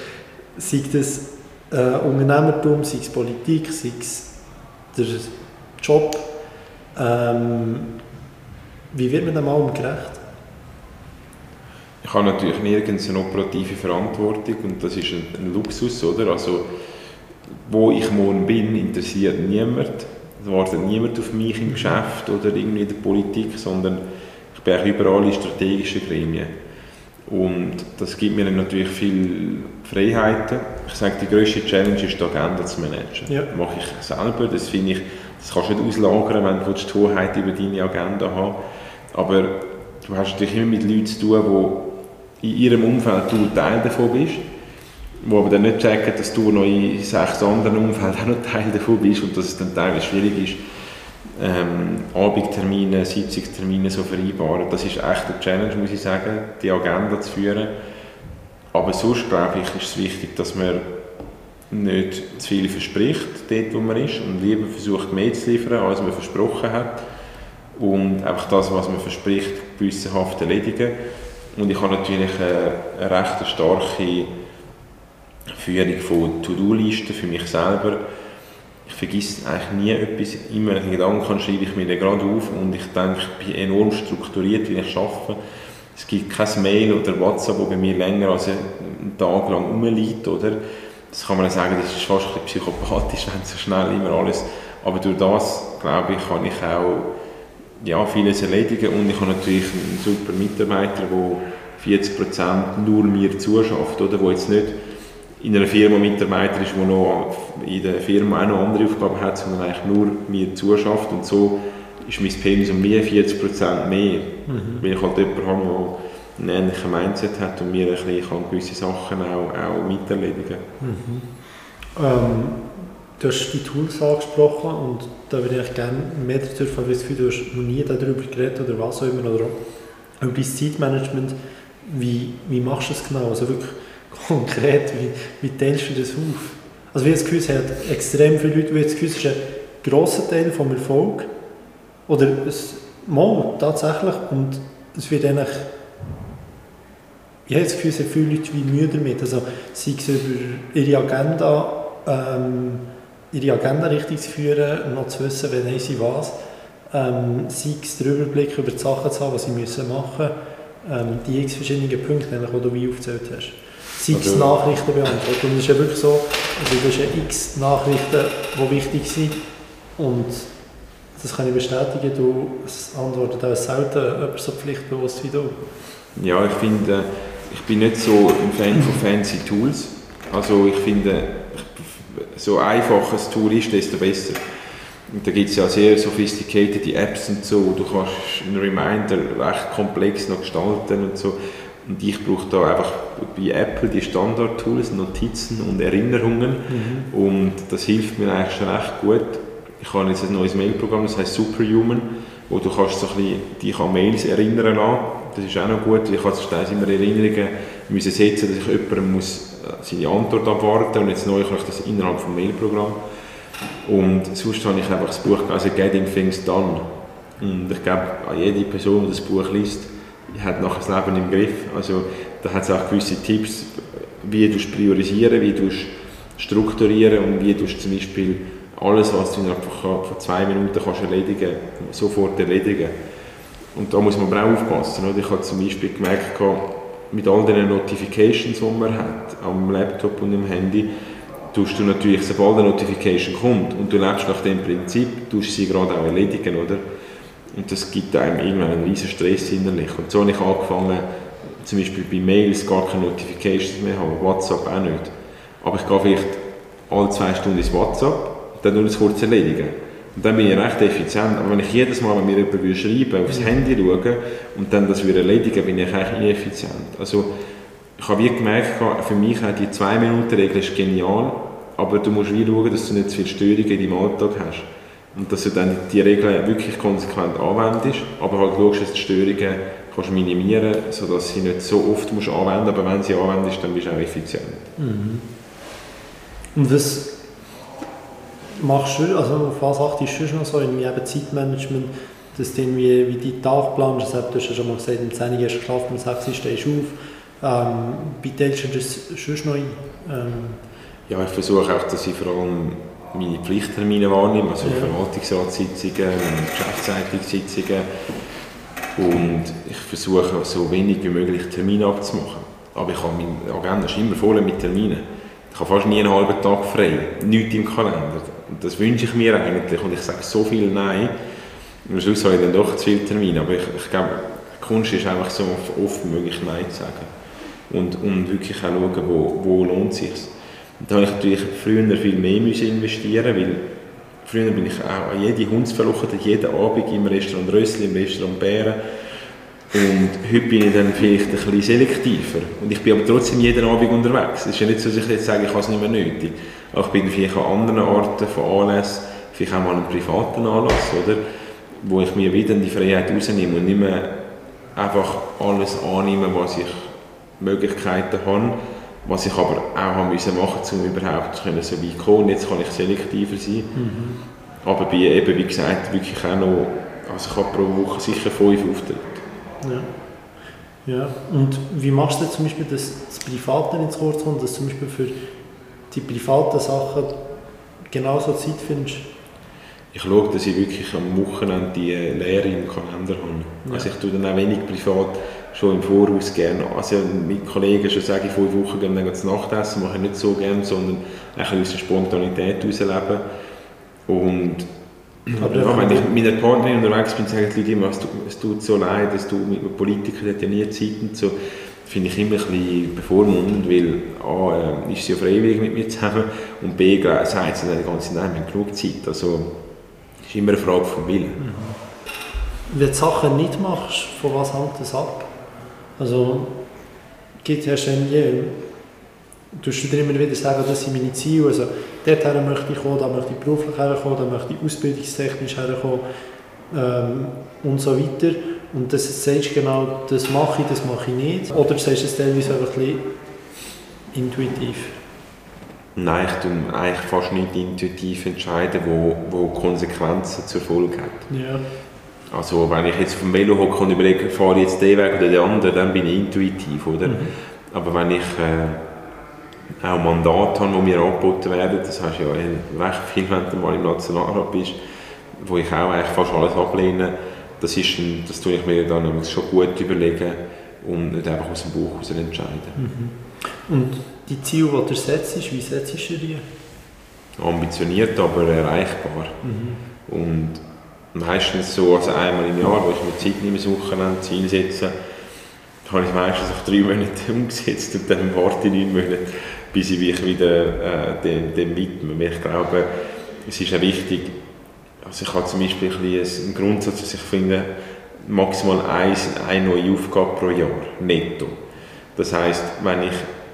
sei das äh, Unternehmertum, sei es Politik, sei es der Job, ähm, wie wird man dem allem gerecht?
Ich habe natürlich nirgends eine operative Verantwortung und das ist ein, ein Luxus, oder? Also, wo ich morgen bin, interessiert niemand. Es wartet niemand auf mich im Geschäft oder irgendwie in der Politik, sondern ich bin auch überall in strategischen Gremien. Und das gibt mir natürlich viele Freiheiten. Ich sage, die grösste Challenge ist, die Agenda zu managen. Ja. Das mache ich selber. Das finde ich, das kannst du nicht auslagern, wenn du die Hoheit über deine Agenda haben Aber du hast natürlich immer mit Leuten zu tun, die in ihrem Umfeld du Teil davon bist, die aber dann nicht checken, dass du noch in sechs anderen Umfelden auch noch Teil davon bist und dass es dann teilweise schwierig ist, ähm, Abendtermine, Sitzungstermine so vereinbaren. Das ist echt eine Challenge, muss ich sagen, die Agenda zu führen. Aber sonst, glaube ich, ist es wichtig, dass man nicht zu viel verspricht, dort wo man ist, und lieber versucht, mehr zu liefern, als man versprochen hat. Und einfach das, was man verspricht, gewissenhaft erledigen. Und ich habe natürlich eine, eine recht starke Führung von To-Do-Listen für mich selber ich vergesse eigentlich nie etwas. Immer, einen Gedanken schreibe ich mir den gerade auf und ich denke, ich bin enorm strukturiert, wie ich arbeite. Es gibt kein Mail oder WhatsApp, das bei mir länger als einen Tag lang rumliegt, oder? Das kann man sagen, das ist fast ein psychopathisch, wenn so schnell immer alles... Aber durch das, glaube ich, kann ich auch ja, vieles erledigen und ich habe natürlich einen super Mitarbeiter, der 40% nur mir zuschafft, oder? Wo jetzt nicht in einer Firma Mitarbeiter ist, der noch in der Firma auch noch andere Aufgaben hat, sondern eigentlich nur mir zuschafft und so ist mein Pensum um mehr 40% mehr, mhm. weil ich halt jemanden habe, der einen ähnlichen Mindset hat und mir ein bisschen kann gewisse Sachen auch, auch miterledigen
mhm. ähm, Du hast die Tools angesprochen und da würde ich gerne mehr dazu erfahren, weil du hast noch nie darüber geredet oder was auch immer, oder auch über dein Zeitmanagement. Wie, wie machst du das genau? Also wirklich, konkret, wie, wie teilst du das auf? Also wie das Gefühl, es hat extrem viele Leute, wie das Gefühl, es ist ein grosser Teil vom Erfolg? Oder es, mal, tatsächlich und es wird eigentlich ich habe das Gefühl, sehr viele Leute wie Mühe damit, also sei es über ihre Agenda ähm, ihre Agenda richtig zu führen, noch zu wissen, wann haben sie was, ähm, sei es den Überblick über die Sachen zu haben, was sie müssen machen müssen, ähm, die x verschiedenen Punkte, die du wie aufgezählt hast es also, Nachrichten beantworten. Und es ist ja wirklich so, also du hast ja x Nachrichten, die wichtig sind und das kann ich bestätigen, du antwortest auch selten jemand so pflichtbewusst wie du.
Ja, ich finde, ich bin nicht so ein Fan von fancy Tools. Also ich finde, so einfach ein Tool ist, desto besser. Und da gibt es ja sehr sophisticated Apps und so, du kannst einen Reminder recht komplex noch gestalten und so. Und ich brauche da einfach bei Apple die Standard-Tools, Notizen und Erinnerungen. Mhm. Und das hilft mir eigentlich schon recht gut. Ich habe jetzt ein neues Mailprogramm, das heißt Superhuman, wo du kannst so ein bisschen dich an Mails erinnern lassen. Das ist auch noch gut, ich habe zuerst immer Erinnerungen müssen setzen, dass ich jemandem muss äh, seine Antwort abwarten und jetzt neu kann ich das innerhalb des Mailprogramms. Und sonst habe ich einfach das Buch also Getting Things Done. Und ich glaube, an jede Person, die das Buch liest, hat nachher das Leben im Griff. Also da hat es auch gewisse Tipps, wie du priorisieren, wie du strukturieren und wie du zum Beispiel alles, was du innerhalb von zwei Minuten kannst erledigen sofort erledigen. Und da muss man aber auch aufpassen. Oder? Ich habe zum Beispiel gemerkt, mit all den Notifications, die man hat, am Laptop und im Handy, tust du natürlich, sobald eine Notification kommt und du lebst nach dem Prinzip, tust du sie gerade auch erledigen, oder? Und das gibt einem irgendwann einen riesen Stress innerlich. Und so habe ich angefangen, zum Beispiel bei Mails gar keine Notifications mehr haben, WhatsApp auch nicht. Aber ich gehe vielleicht alle zwei Stunden ins WhatsApp, dann nur das kurz erledigen. Und dann bin ich recht effizient. Aber wenn ich jedes Mal, wenn mir jemand schreiben aufs Handy schaue und dann das wieder erledigen, bin ich eigentlich ineffizient. Also, ich habe wie gemerkt, für mich die 2-Minuten-Regel ist genial, aber du musst wie schauen, dass du nicht zu viele Störungen in deinem Alltag hast. Und dass du dann die Regeln wirklich konsequent anwendest, aber halt schaust, dass die Störungen kannst minimieren kannst, sodass sie nicht so oft musst anwenden musst, aber wenn sie anwendest, dann bist du auch effizient.
Mhm. Und was machst du, also auf was achtest du noch so in eben Zeitmanagement, dass du irgendwie, wie deinen Tag planst, also, du hast ja schon mal gesagt, um 10 Uhr hast du geschlafen, um 6 Uhr stehst du auf, ähm, wie teilst du das sonst noch ein? Ähm,
ja, ich versuche auch, dass ich vor allem meine Pflichttermine wahrnehme, also ja. Verwaltungsratssitzungen, Geschäftsleitungssitzungen und ich versuche so wenig wie möglich Termine abzumachen. Aber ich habe meine Agenda ist immer voll mit Terminen. Ich habe fast nie einen halben Tag frei, nichts im Kalender. Und das wünsche ich mir eigentlich und ich sage so viel Nein. Und am Schluss habe ich dann doch zu viele Termine. Aber ich, ich glaube, Kunst ist einfach so oft möglich Nein zu sagen. Und, und wirklich auch schauen, wo, wo lohnt es sich. Da habe ich natürlich früher viel mehr investieren weil früher bin ich auch an jede Hundsverloche, jeden Abend im Restaurant Rössli, im Restaurant Bären. Und heute bin ich dann vielleicht ein bisschen selektiver. Und ich bin aber trotzdem jeden Abend unterwegs. Es ist ja nicht so, dass ich jetzt sage, ich habe es nicht mehr nötig. Auch ich bin vielleicht an anderen Orten von Anlässen, vielleicht auch mal einen privaten Anlass, oder? Wo ich mir wieder die Freiheit rausnehme und nicht mehr einfach alles annehme, was ich Möglichkeiten habe, was ich aber auch haben müssen machen um überhaupt so weit zu kommen. Jetzt kann ich selektiver sein. Mhm. Aber bin eben, wie gesagt, wirklich auch noch, also ich habe pro Woche sicher fünf Auftritte.
Ja. ja. Und wie machst du zum Beispiel, dass das Private zu kurz kommt, dass zum Beispiel für die privaten Sachen genauso Zeit findest?
Ich schaue, dass ich wirklich am Wochenende die Lehre im Kalender habe. Ja. Also ich tue dann auch wenig privat schon im Voraus gerne, also mit Kollegen schon sage ich, fünf Wochen gehen dann zu Nachtessen, mache ich nicht so gerne, sondern ein bisschen aus der Spontanität herausleben. Und aber ja, wenn ich mit einer Partnerin unterwegs bin, sagen die Leute immer, es tut, es tut so leid, dass du mit einem Politiker hat ja nie Zeit und so. Finde ich immer ein bisschen bevormundend, weil A, äh, ist sie ja freiwillig mit mir zusammen und B, sagt sie dann die ganze Zeit, nein, wir haben genug Zeit. Also, es ist immer eine Frage vom Willen.
Mhm. Wenn du Sachen nicht machst, von was hängt das ab? Also, gibt es ja nie, du dir immer wieder sagen, das sind meine Ziele, also dorthin möchte ich kommen, da möchte ich beruflich herkommen, da möchte ich ausbildungstechnisch herkommen ähm, und so weiter. Und das sagst du genau, das mache ich, das mache ich nicht. Oder sagst du es teilweise einfach ein bisschen intuitiv?
Nein, ich tue eigentlich fast nicht intuitiv entscheiden, wo, wo Konsequenzen zur Folge hat.
Ja.
Also wenn ich jetzt vom Velo hocke und überlege, fahre ich jetzt den Weg oder den anderen, dann bin ich intuitiv, oder? Mhm. Aber wenn ich äh, auch Mandate habe, die mir angeboten werden, das heißt ja recht viel, wenn du mal im Nationalrat bist, wo ich auch eigentlich fast alles ablehne, das, ist ein, das tue ich mir dann schon gut überlegen und nicht einfach aus dem Buch heraus entscheiden.
Mhm. Und die Ziele, die du setzt, wie setzt du die?
Ambitioniert, aber erreichbar. Mhm. Und meistens so, also einmal im Jahr, wo ich mir Zeit nehme, Wochenende Ziel setze, habe ich meistens auch drei Monate umgesetzt und dann warte ich neun Monate, bis ich mich wieder äh, dem, dem widme. Ich glaube, es ist auch wichtig, also ich habe zum Beispiel ein einen Grundsatz, dass ich finde, maximal eins, eine neue Aufgabe pro Jahr, netto. Das heißt, wenn ich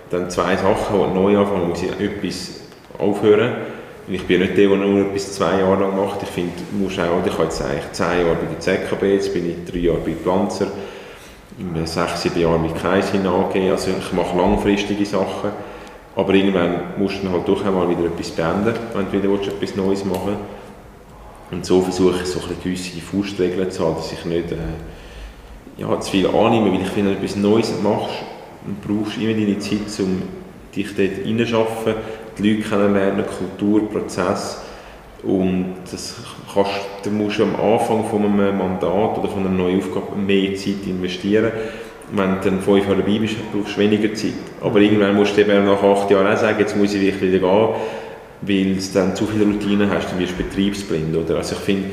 dann zwei Sachen neu anfange, muss ich etwas aufhören ich bin nicht der, der nur bis zwei Jahre lang macht. Ich finde, muss auch, ich habe jetzt eigentlich zehn Jahre bei der ZKB, jetzt bin ich drei Jahre bei Planzer, sechs, sieben Jahre mit Kaisin AG, also ich mache langfristige Sachen. Aber irgendwann musst du dann halt doch einmal wieder etwas beenden, wenn du wieder etwas Neues machen willst. Und so versuche ich so ein gewisse Faustregeln zu haben, dass ich nicht äh, ja, zu viel annehme, weil ich finde, wenn du etwas Neues machst, brauchst du immer deine Zeit, um dich dort hineinschaffen, die Leute kennenlernen, Kultur, Prozess und das kannst, du musst am Anfang von einem Mandat oder von einer neuen Aufgabe mehr Zeit investieren. Wenn du dann fünf Jahre dabei bist, brauchst du weniger Zeit. Aber irgendwann musst du eben nach acht Jahren auch sagen, jetzt muss ich wirklich wieder gehen, weil du dann zu viele Routinen hast, dann wirst du betriebsblind. Oder? Also ich finde,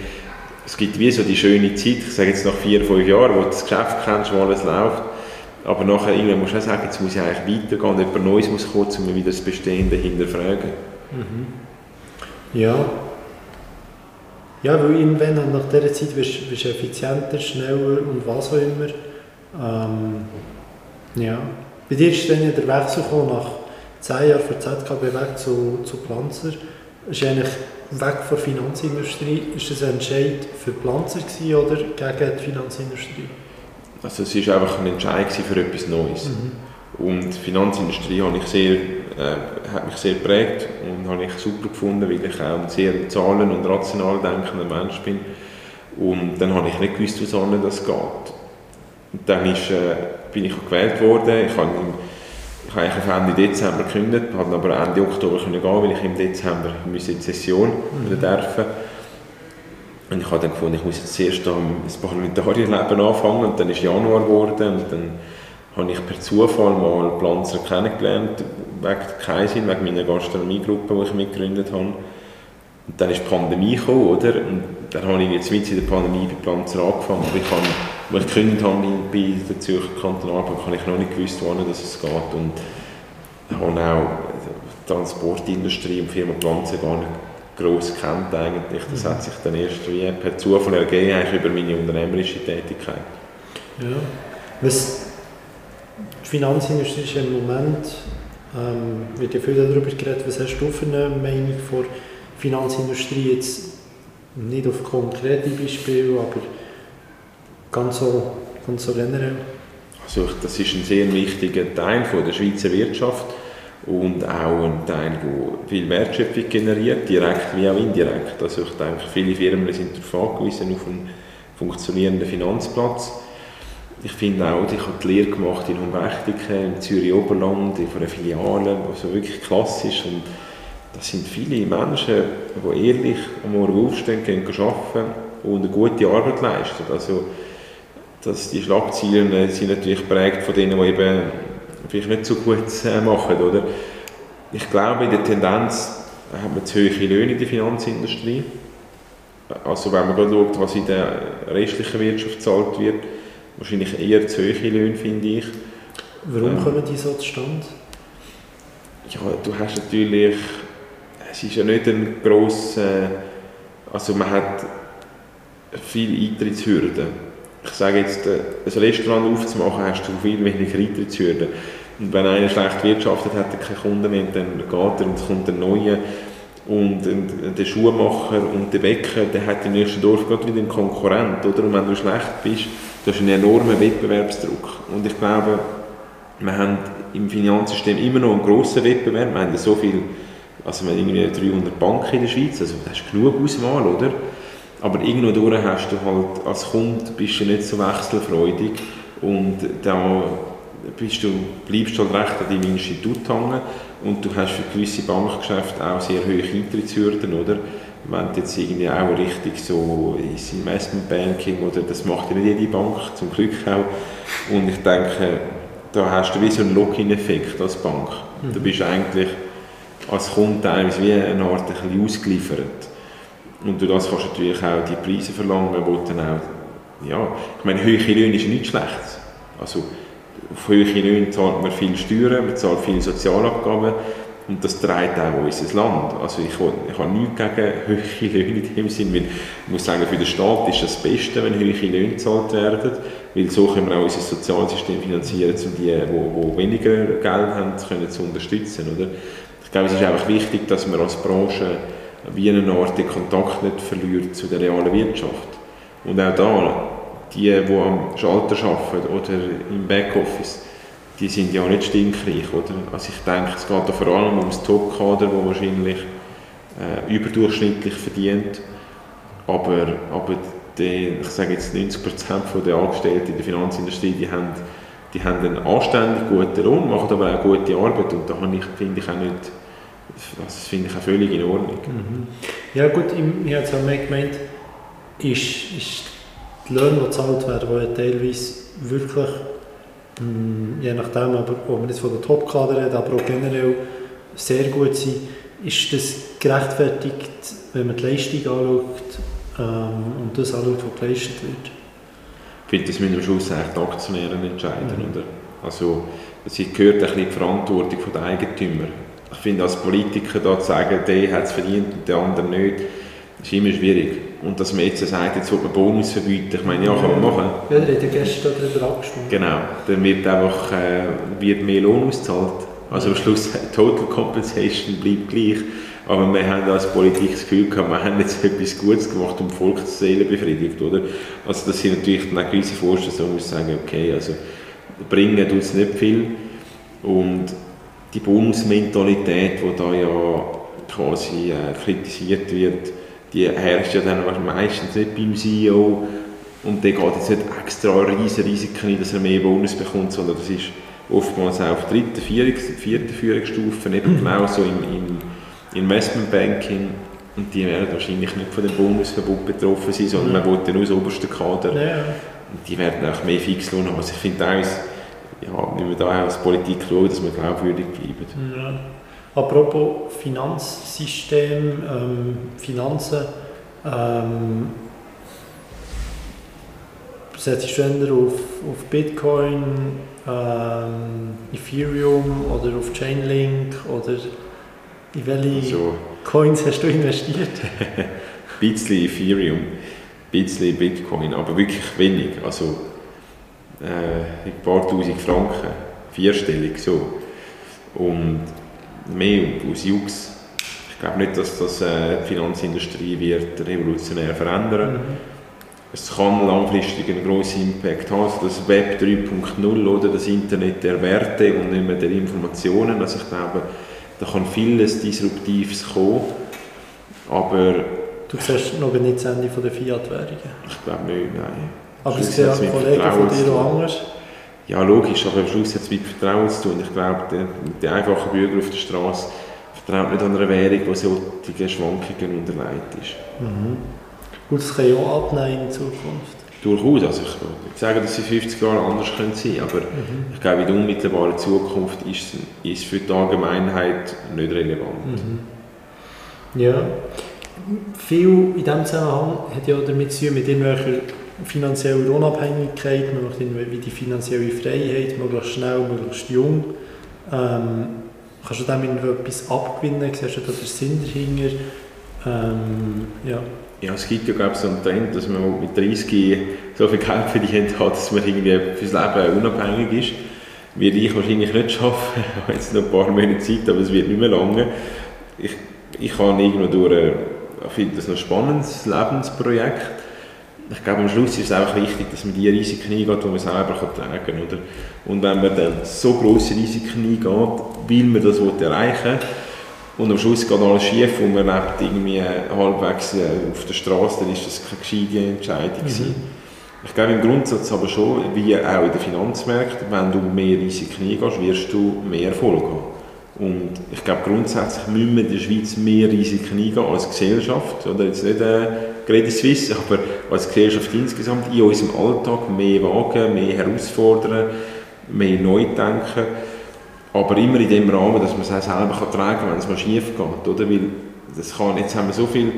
es gibt wie so die schöne Zeit, ich sage jetzt nach vier, fünf Jahren, wo du das Geschäft kennst, wo alles läuft, aber nachher irgendwann musst du auch sagen, jetzt muss ich eigentlich weitergehen und jemand Neues muss kommen, um wieder das Bestehende hinterfragen.
Mhm. Ja. Ja, weil irgendwann nach dieser Zeit wirst du effizienter, schneller und was auch immer. Ähm, ja. Bei dir ist dann ja der Wechsel gekommen, nach zehn Jahren von ZKB weg zu, zu Planzer. Ist eigentlich weg von der Finanzindustrie. Ist das ein Entscheid für Planzer gewesen, oder gegen die Finanzindustrie?
Also es war einfach ein Entscheid für etwas Neues. Mhm. Und die Finanzindustrie habe ich sehr, äh, hat mich sehr geprägt und habe ich super gefunden, weil ich auch ein sehr zahlen- und rational denkender Mensch bin. Und dann habe ich nicht gewusst, wie das geht. Und dann ist, äh, bin ich gewählt worden. Ich habe, ich habe eigentlich Ende Dezember gekündigt, habe aber Ende Oktober können gehen, weil ich im Dezember in die Session mhm. dürfen. Und ich habe dann gefunden, ich muss jetzt zuerst das Parlamentarierleben anfangen und dann ist Januar geworden und dann habe ich per Zufall mal Planzer kennengelernt, wegen Kaisin, wegen meiner Gastronomiegruppe, die ich mitgegründet habe. Und dann ist die Pandemie gekommen, oder? Und dann habe ich jetzt mit in der Pandemie bei Planzer angefangen. Aber ich habe, als ich gegründet habe bei der Zürcher Kantonalbank, habe ich noch nicht gewusst, wohin es geht. Und habe auch die Transportindustrie und die Firma Planzer gar nicht gross kennt eigentlich. Das hat sich dann erst wie per Zufall ergeben, eigentlich über meine unternehmerische Tätigkeit.
Ja. Was die Finanzindustrie ist im Moment, ähm, wird ja viel darüber geredet, was hast du für eine Meinung vor Finanzindustrie jetzt nicht auf konkrete Beispiele, aber ganz so, ganz so generell?
Also das ist ein sehr wichtiger Teil von der Schweizer Wirtschaft und auch ein Teil, der viel Wertschöpfung generiert, direkt wie auch indirekt. Also ich denke, viele Firmen sind darauf angewiesen auf einen funktionierenden Finanzplatz ich finde auch, ich habe die Lehre gemacht in Humbertiken, im Zürich Oberland, in einer Filiale, also wirklich klassisch. Und das sind viele Menschen, die ehrlich am Morgen aufstehen, gehen arbeiten und eine gute Arbeit leisten. Also, dass die Schlagzeilen sind natürlich geprägt von denen, die eben vielleicht nicht so gut äh, machen. Oder? Ich glaube, in der Tendenz hat man zu hohe Löhne in der Finanzindustrie. Also wenn man gerade schaut, was in der restlichen Wirtschaft gezahlt wird, wahrscheinlich eher zu hohe Löhne, finde ich.
Warum ähm, kommen die so zustande?
Ja, du hast natürlich, es ist ja nicht ein grosser, also man hat viele Eintrittshürden. Ich sage jetzt, äh, ein Restaurant aufzumachen, hast du viel weniger Eintrittshürden. Und wenn einer schlecht wirtschaftet, hat er keine Kunden mehr, dann geht er und es kommt ein neuer. Und der Schuhmacher und der Bäcker, der hat im nächsten Dorf gerade wieder einen Konkurrent, oder? Und wenn du schlecht bist, du hast einen enormen Wettbewerbsdruck. Und ich glaube, wir haben im Finanzsystem immer noch einen grossen Wettbewerb. Wir haben so viel, also wir haben irgendwie 300 Banken in der Schweiz, also das ist genug Auswahl, oder? Aber irgendwo durch hast du halt, als Kunde bist du nicht so wechselfreudig und da bist du, bleibst du halt recht an deinem Institut hängen und du hast für gewisse Bankgeschäfte auch sehr hohe Eintrittshürden, oder? wenn du jetzt irgendwie auch richtig so ins Investmentbanking oder das macht ja nicht jede Bank, zum Glück auch. Und ich denke, da hast du wie so einen Login-Effekt als Bank. Mhm. Du bist eigentlich als Kunde teilweise wie eine Art ein bisschen ausgeliefert. Und du das kannst du natürlich auch die Preise verlangen, wo dann auch, ja, ich meine, hohe Löhne ist nicht schlecht. Also, auf hohe Löhne zahlt man viel Steuern, man zahlt viele Sozialabgaben, und das trägt auch unser Land. Also ich, ich habe nichts gegen hohe Löhne in dem Sinn, weil ich muss sagen, für den Staat ist das Beste, wenn hohe Löhne gezahlt werden, weil so können wir auch unser Sozialsystem finanzieren, um die, die, weniger Geld haben, können, zu unterstützen. Oder? Ich glaube, es ist einfach wichtig, dass man als Branche wie eine Art den Kontakt nicht verliert zu der realen Wirtschaft. Und auch da, die, die am Schalter arbeiten oder im Backoffice, die sind ja nicht stinkreich, oder? Also ich denke, es geht da vor allem um das Top-Kader, das wahrscheinlich äh, überdurchschnittlich verdient, aber, aber die, ich sage jetzt 90% der Angestellten in der Finanzindustrie, die haben die haben einen anständig guten Lohn, machen aber auch gute Arbeit und da finde ich auch nicht, das finde ich auch völlig in Ordnung. Mhm.
Ja gut, ich habe jetzt auch mehr gemeint, ist, ist die Löhne, die gezahlt werden, die ja teilweise wirklich, mh, hm, je nachdem, aber, ob man jetzt von der Top-Kader redet, aber auch generell sehr gut sind, ist das gerechtfertigt, wenn man die Leistung anschaut ähm, und das anschaut, was geleistet wird?
Ich finde, das müssen am Schluss eigentlich die Aktionäre entscheiden. Mhm. Oder? Also, es gehört ein bisschen die Verantwortung der Eigentümer. Ich finde, als Politiker da zu sagen, der hat es verdient und der andere nicht, ist immer schwierig. Und dass man jetzt sagt, jetzt wird man Bonus verbieten, ich meine, ja, kann man machen.
Ja, da hat gestern darüber abgestimmt.
Genau, dann wird einfach äh, wird mehr Lohn ausgezahlt. Also am Schluss, Total Compensation bleibt gleich. Aber wir haben als Politik das Gefühl gehabt, wir haben jetzt etwas Gutes gemacht und die Volksseele befriedigt, oder? Also das sind natürlich dann auch gewisse Vorstellungen, wo man sagen, okay, also bringen tut es nicht viel. Und die Bonusmentalität, die da ja quasi äh, kritisiert wird, die herrscht ja dann meistens nicht beim CEO und der geht jetzt nicht extra riesige Risiken ein, dass er mehr Bonus bekommt, sondern das ist oftmals auch auf dritten, vierten, vierten Führungsstufe, eben genau so im, im Investmentbanking und die werden wahrscheinlich nicht von dem Bonusverbot betroffen sein, sondern man will dann aus obersten Kader ja. und die werden auch mehr Fixlohn haben. Also ich finde auch, ja, wie wir da als Politik schauen, dass wir glaubwürdig bleiben.
Ja. Apropos Finanzsystem, ähm, Finanzen, ähm, setzt du eher auf, auf Bitcoin, ähm, Ethereum oder auf Chainlink oder in welche also, Coins hast du investiert?
ein bisschen Ethereum, ein bisschen Bitcoin, aber wirklich wenig. Also äh, ein paar tausend Franken, vierstellig so. Und mehr aus Jux. Ich glaube nicht, dass das äh, die Finanzindustrie wird revolutionär verändern. Mhm. Es kann langfristig einen grossen Impact haben. Also das Web 3.0 oder das Internet der Werte und nicht mehr der Informationen. Also ich glaube, da kann vieles Disruptives kommen, aber...
Du siehst noch nicht das Ende der Fiat-Währungen?
Ich glaube nicht, nein.
Aber es sehen Kollegen von dir auch anders?
Ja, logisch, aber am Schluss hat es mit Vertrauen zu tun. Ich glaube, der, der einfache Bürger auf der Straße vertraut nicht an einer Währung, die solche Schwankungen unterlegt ist.
Mhm. Gut, das kann ja auch abnehmen in Zukunft.
Durchaus. Also ich würde sagen, dass sie 50 Jahre anders können sein aber mhm. ich glaube, in der unmittelbaren Zukunft ist es für die Allgemeinheit nicht relevant.
Mhm. Ja. Viel in diesem Zusammenhang hat ja damit zu tun, mit irgendwelcher finanzieller Unabhängigkeit, man möchte die finanzielle Freiheit, möglichst schnell, möglichst jung. Ähm, kannst du dem etwas abgewinnen? Siehst du da den Sinn dahinter? Ähm, ja.
Ja, es gibt ja glaube ich so einen Trend, dass man mit 30 so viel Geld verdient hat, dass man irgendwie fürs Leben unabhängig ist. Werde ich wahrscheinlich nicht schaffen. Ich habe jetzt noch ein paar Monate Zeit, aber es wird nicht mehr lange. Ich, ich kann irgendwo durch, ich finde das ein spannendes Lebensprojekt. Ich glaube, am Schluss ist es auch wichtig, dass man die Risiken eingeht, die man selber tragen kann. Oder? Und wenn man dann so grosse Risiken eingeht, weil man das erreichen will, und am Schluss geht alles schief und man lebt irgendwie halbwegs äh, auf der Straße, dann ist das keine gescheite Entscheidung mhm. Ich glaube im Grundsatz aber schon, wie auch in den Finanzmärkten, wenn du mehr Risiken eingehst, wirst du mehr Erfolg haben. Und ich glaube grundsätzlich müssen wir in der Schweiz mehr Risiken eingehen als Gesellschaft, oder jetzt nicht äh, Credit Suisse, aber als Gesellschaft insgesamt in unserem Alltag mehr wagen, mehr herausfordern, mehr neu denken aber immer in dem Rahmen, dass man es auch selber kann tragen kann, wenn es mal schief geht. Oder? Weil das kann, jetzt haben wir so viele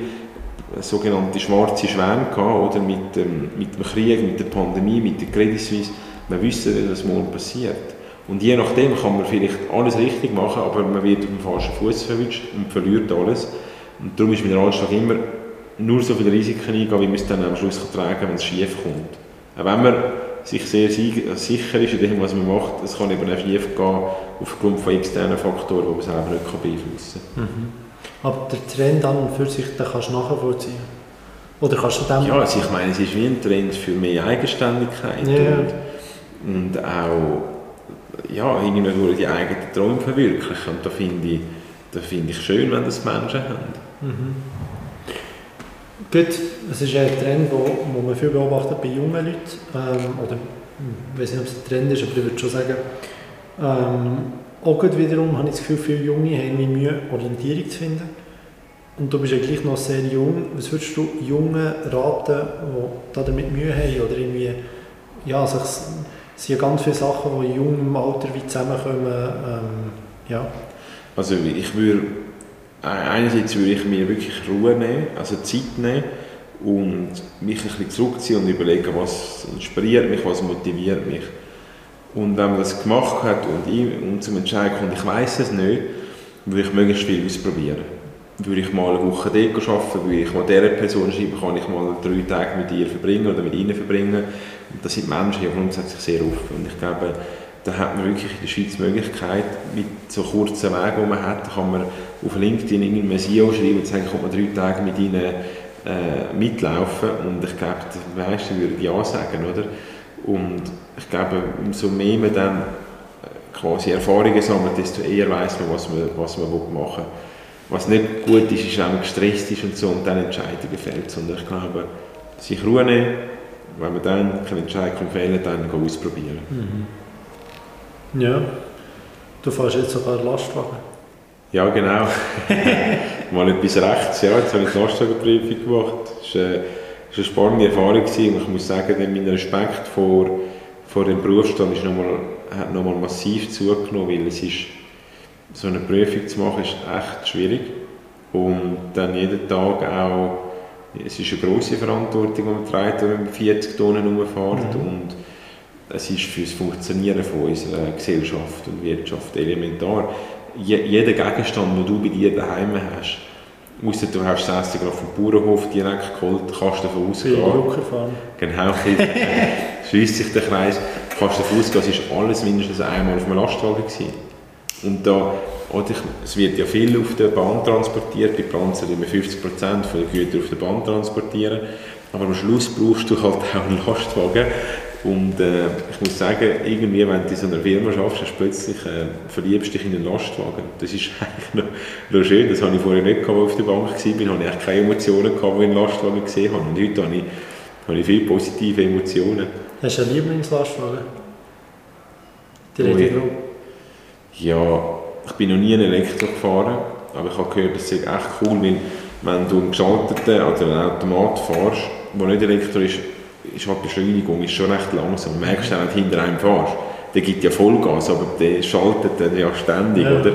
sogenannte schwarze Schwäne gehabt, oder? Mit, dem, mit dem Krieg, mit der Pandemie, mit der Credit Suisse. Wir wissen nicht, was morgen passiert. Und je nachdem kann man vielleicht alles richtig machen, aber man wird auf dem falschen Fuß verwünscht und verliert alles. Und darum ist mein Ratschlag immer, nur so viele Risiken eingehen, wie man es dann am Schluss tragen kann, wenn es schief kommt. Auch wenn man sich sehr sicher ist in dem, was man macht. Es kann eben auch schief gehen aufgrund von externen Faktoren, die man selber nicht beeinflussen kann. Mhm.
Aber der Trend an und für sich, den kannst du nachvollziehen? Oder kannst du dem...
Ja, also ich meine, es ist wie ein Trend für mehr Eigenständigkeit
ja.
und, und auch ja, irgendwie die eigenen Träume verwirklichen. Und da finde ich, da ich schön, wenn das Menschen haben.
Mhm. Gut, es ist ein Trend, wo man viel beobachtet bei jungen Leuten, ähm, oder ich weiß nicht, ob es ein Trend ist, aber ich würde schon sagen, ähm, auch wiederum habe ich das Gefühl, viele Junge haben Mühe, Orientierung zu finden. Und du bist ja gleich noch sehr jung. Was würdest du Jungen raten, die damit Mühe haben oder irgendwie, ja, sich, es sind ja ganz viele Sachen, die in jungem Alter wie zusammenkommen, ähm, ja.
Also ich würde, einerseits würde ich mir wirklich Ruhe nehmen, also Zeit nehmen und mich ein bisschen zurückziehen und überlegen, was inspiriert mich, was motiviert mich. Und wenn man das gemacht hat und, ich, und zum Entscheiden kommt, ich weiß es nicht, würde ich möglichst viel ausprobieren. Würde ich mal eine Woche Deko arbeiten, würde ich mal dieser Person schreiben, kann ich mal drei Tage mit ihr verbringen oder mit ihnen verbringen. Und das sind Menschen ja grundsätzlich sehr offen. Und ich glaube, da hat man wirklich in der Schweiz die Möglichkeit, mit so kurzen Wegen, die man hat, kann man auf LinkedIn irgendein CEO schreiben und sagen, kommt man drei Tage mit ihnen äh, mitlaufen. Und ich glaube, die meisten würden ja sagen, oder? Und ich glaube, umso mehr man dann äh, quasi Erfahrungen sammelt, desto eher weiß man, was man, was man machen will. Was nicht gut ist, ist, wenn man gestresst ist und so und dann Entscheidungen fällt. Sondern ich glaube, sich Ruhe nehmen, wenn man dann keine Entscheidung fällen dann ausprobieren.
Mhm. Ja, du fährst jetzt sogar Lastwagen.
Ja, genau. Mal etwas rechts, ja, jetzt habe ich die Lastwagenprüfung gemacht. Das war, äh, eine spannende Erfahrung gewesen. und ich muss sagen, mein Respekt vor, vor dem Berufsstand ist noch mal, hat nochmal massiv zugenommen, weil es ist, so eine Prüfung zu machen, ist echt schwierig und dann jeden Tag auch, es ist eine grosse Verantwortung, die man trägt, wenn man 40 Tonnen rumfährt mhm. und es ist für das Funktionieren von unserer Gesellschaft und Wirtschaft elementar. Je, jeder Gegenstand, den du bei dir daheim hast, Außer du hast das Essen gerade vom Bauernhof direkt geholt, kannst du davon ausgehen. Genau, schließt sich der Kreis. Kannst du davon ausgehen, es war alles mindestens einmal auf dem Lastwagen. Gewesen. Und da, oder ich, es wird ja viel auf der Bahn transportiert, bei Pflanzen immer 50% der Güter auf der Bahn transportieren. Aber am Schluss brauchst du halt auch einen Lastwagen. Und äh, ich muss sagen, irgendwie, wenn du in so einer Firma schaffst, hast plötzlich äh, verliebst dich in einen Lastwagen. Das ist eigentlich noch, noch schön. Das habe ich vorher nicht gehabt, als ich auf der Bank war. Ich hatte eigentlich keine Emotionen, gehabt, als ich einen Lastwagen gesehen habe. Und heute habe ich, habe ich viele positive Emotionen.
Hast du einen Lieblingslastwagen?
Die oh, ja, ich bin noch nie einen Elektro gefahren, aber ich habe gehört, das ist echt cool, weil wenn du einen geschalteten oder einen Automat fährst, der nicht Elektro ist, ist halt die Beschleunigung ist schon recht langsam. Du merkst auch, wenn du hinter einem fährst. Der gibt ja Vollgas, aber der schaltet dann ja ständig, ja. oder?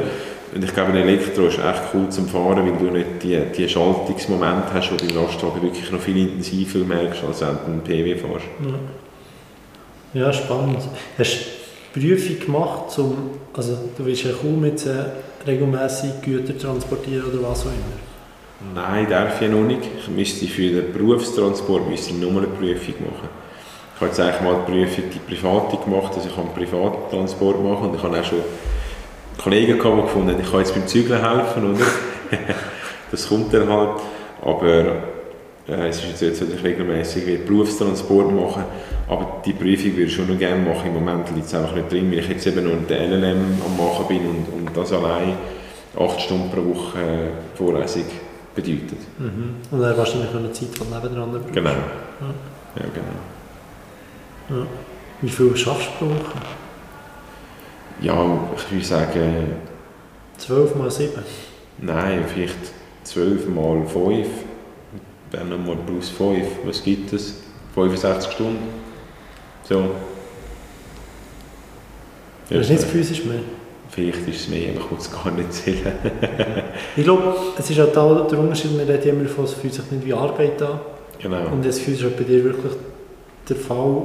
Und ich glaube, ein Elektro ist echt cool zum Fahren, weil du nicht die, die Schaltungsmomente hast, die beim Lastwagen wirklich noch viel intensiver merkst, als wenn du einen PW fährst.
Ja, ja spannend. Hast du Prüfung gemacht, zum, also du willst ja kaum mit regelmäßig Güter transportieren oder was auch immer?
Nein, darf ich noch nicht. Ich müsste für den Berufstransport müsste ich nur eine Prüfung machen. Ich habe jetzt eigentlich mal die Prüfung die private gemacht, also ich kann Privattransport machen und ich habe auch schon Kollegen gehabt, die gefunden haben, ich kann jetzt beim Zügeln helfen, oder? das kommt dann halt. Aber äh, es ist jetzt nicht, dass ich regelmäßig Berufstransport machen aber die Prüfung würde ich schon noch gerne machen. Im Moment liegt es einfach nicht drin, weil ich jetzt eben noch den LLM am machen bin und, und das allein acht Stunden pro Woche äh, Vorlesung bedeutet.
Mhm. Und er wahrscheinlich noch eine Zeit von nebendran braucht.
Genau. Ja, ja genau.
Ja. Wie viel schaffst du pro Woche?
Ja, ich würde sagen...
12 mal 7?
Nein, vielleicht 12 mal 5. Dann nochmal plus 5. Was gibt es? 65 Stunden. So.
Das ist nicht physisch mehr?
Vielleicht ist es mehr, ich kann es gar nicht zählen.
ich glaube, es ist auch da der Unterschied, man redet immer davon, es fühlt sich nicht wie Arbeit an.
Genau.
Und es fühlt sich bei dir wirklich der Fall.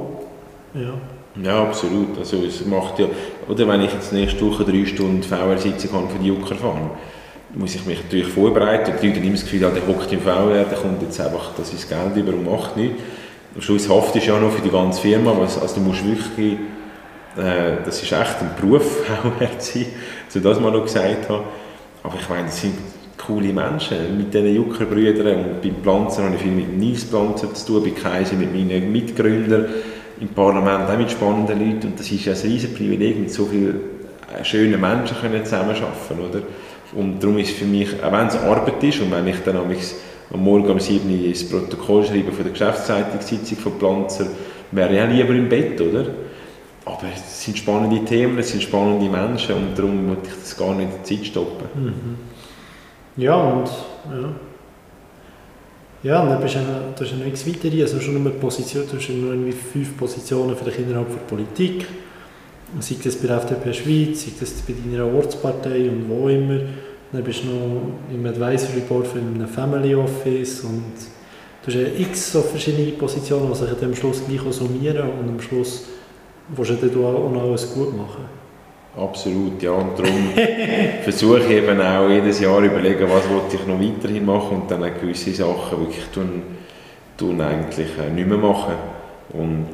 Ja.
Ja, absolut. Also es macht ja, oder wenn ich jetzt nächste Woche drei Stunden VR-Sitzung habe für die Jucker fahren, muss ich mich natürlich vorbereiten. Die Leute haben immer das Gefühl, der hockt im VR, der kommt jetzt einfach das ist Geld über und macht nichts. Am Schluss haftest du ja noch für die ganze Firma, also du musst wirklich äh, das ist echt ein Beruf, auch zu sein, so das mal noch gesagt habe. Aber ich meine, das sind coole Menschen, mit diesen Juckerbrüdern und beim Pflanzen habe ich viel mit Nils Pflanzer zu tun, bei Kaiser mit meinen Mitgründern im Parlament, auch mit spannenden Leuten und das ist ja ein riesen Privileg, mit so vielen äh, schönen Menschen zusammenarbeiten, oder? Und darum ist für mich, auch wenn es Arbeit ist und wenn ich dann am Morgen um 7 Uhr das Protokoll schreiben von der Geschäftsleitungssitzung von Planzer, wäre ja lieber im Bett, oder? Aber es sind spannende Themen, es sind spannende Menschen und darum wollte ich das gar nicht in der Zeit stoppen.
Mhm. Ja, und ja. Ja, und dann bist du, du ja nichts weiter also schon nur Position, du hast nur irgendwie fünf Positionen vielleicht innerhalb der Politik, sei das bei der FDP Schweiz, sei das bei deiner Ortspartei und wo immer. Dann bist du noch im Advisory Board von einem Family Office und du hast ja x so verschiedene Positionen, die sich am Schluss gleich summieren und am Schluss willst du auch noch alles gut machen.
Absolut, ja. Und darum versuche ich eben auch jedes Jahr überlegen, was wollte ich noch weiterhin machen und dann auch gewisse Sachen wirklich tun, tun eigentlich äh, nicht mehr machen. Und,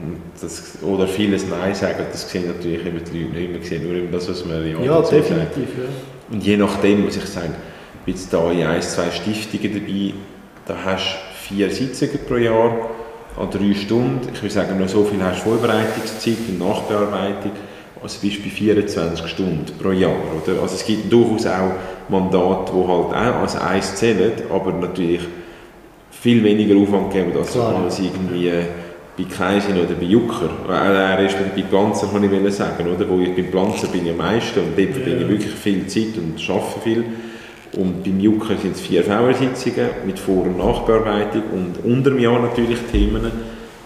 und das, oder vieles Nein sagen, das sehen natürlich immer die Leute nicht mehr, sehen nur immer das, was man
ja Ja, definitiv, ja.
Und je nachdem, muss ich sagen, bin jetzt da in ein, zwei Stiftungen dabei, da hast du vier Sitzungen pro Jahr an drei Stunden. Ich würde sagen, noch so viel hast du Vorbereitungszeit und Nachbearbeitung bist bei 24 Stunden pro Jahr. Oder? Also es gibt durchaus auch Mandate, die halt auch als eins zählen, aber natürlich viel weniger Aufwand geben als, als irgendwie bei Kaisin oder bei Jucker. Äh, ist bei Planzer, kann ich sagen. Oder? Wo ich beim Planzer bin ich am meisten und dort verbringe ich wirklich viel Zeit und arbeite viel. Und beim Jucker sind es vier VR-Sitzungen mit Vor- und Nachbearbeitung und unter dem Jahr natürlich Themen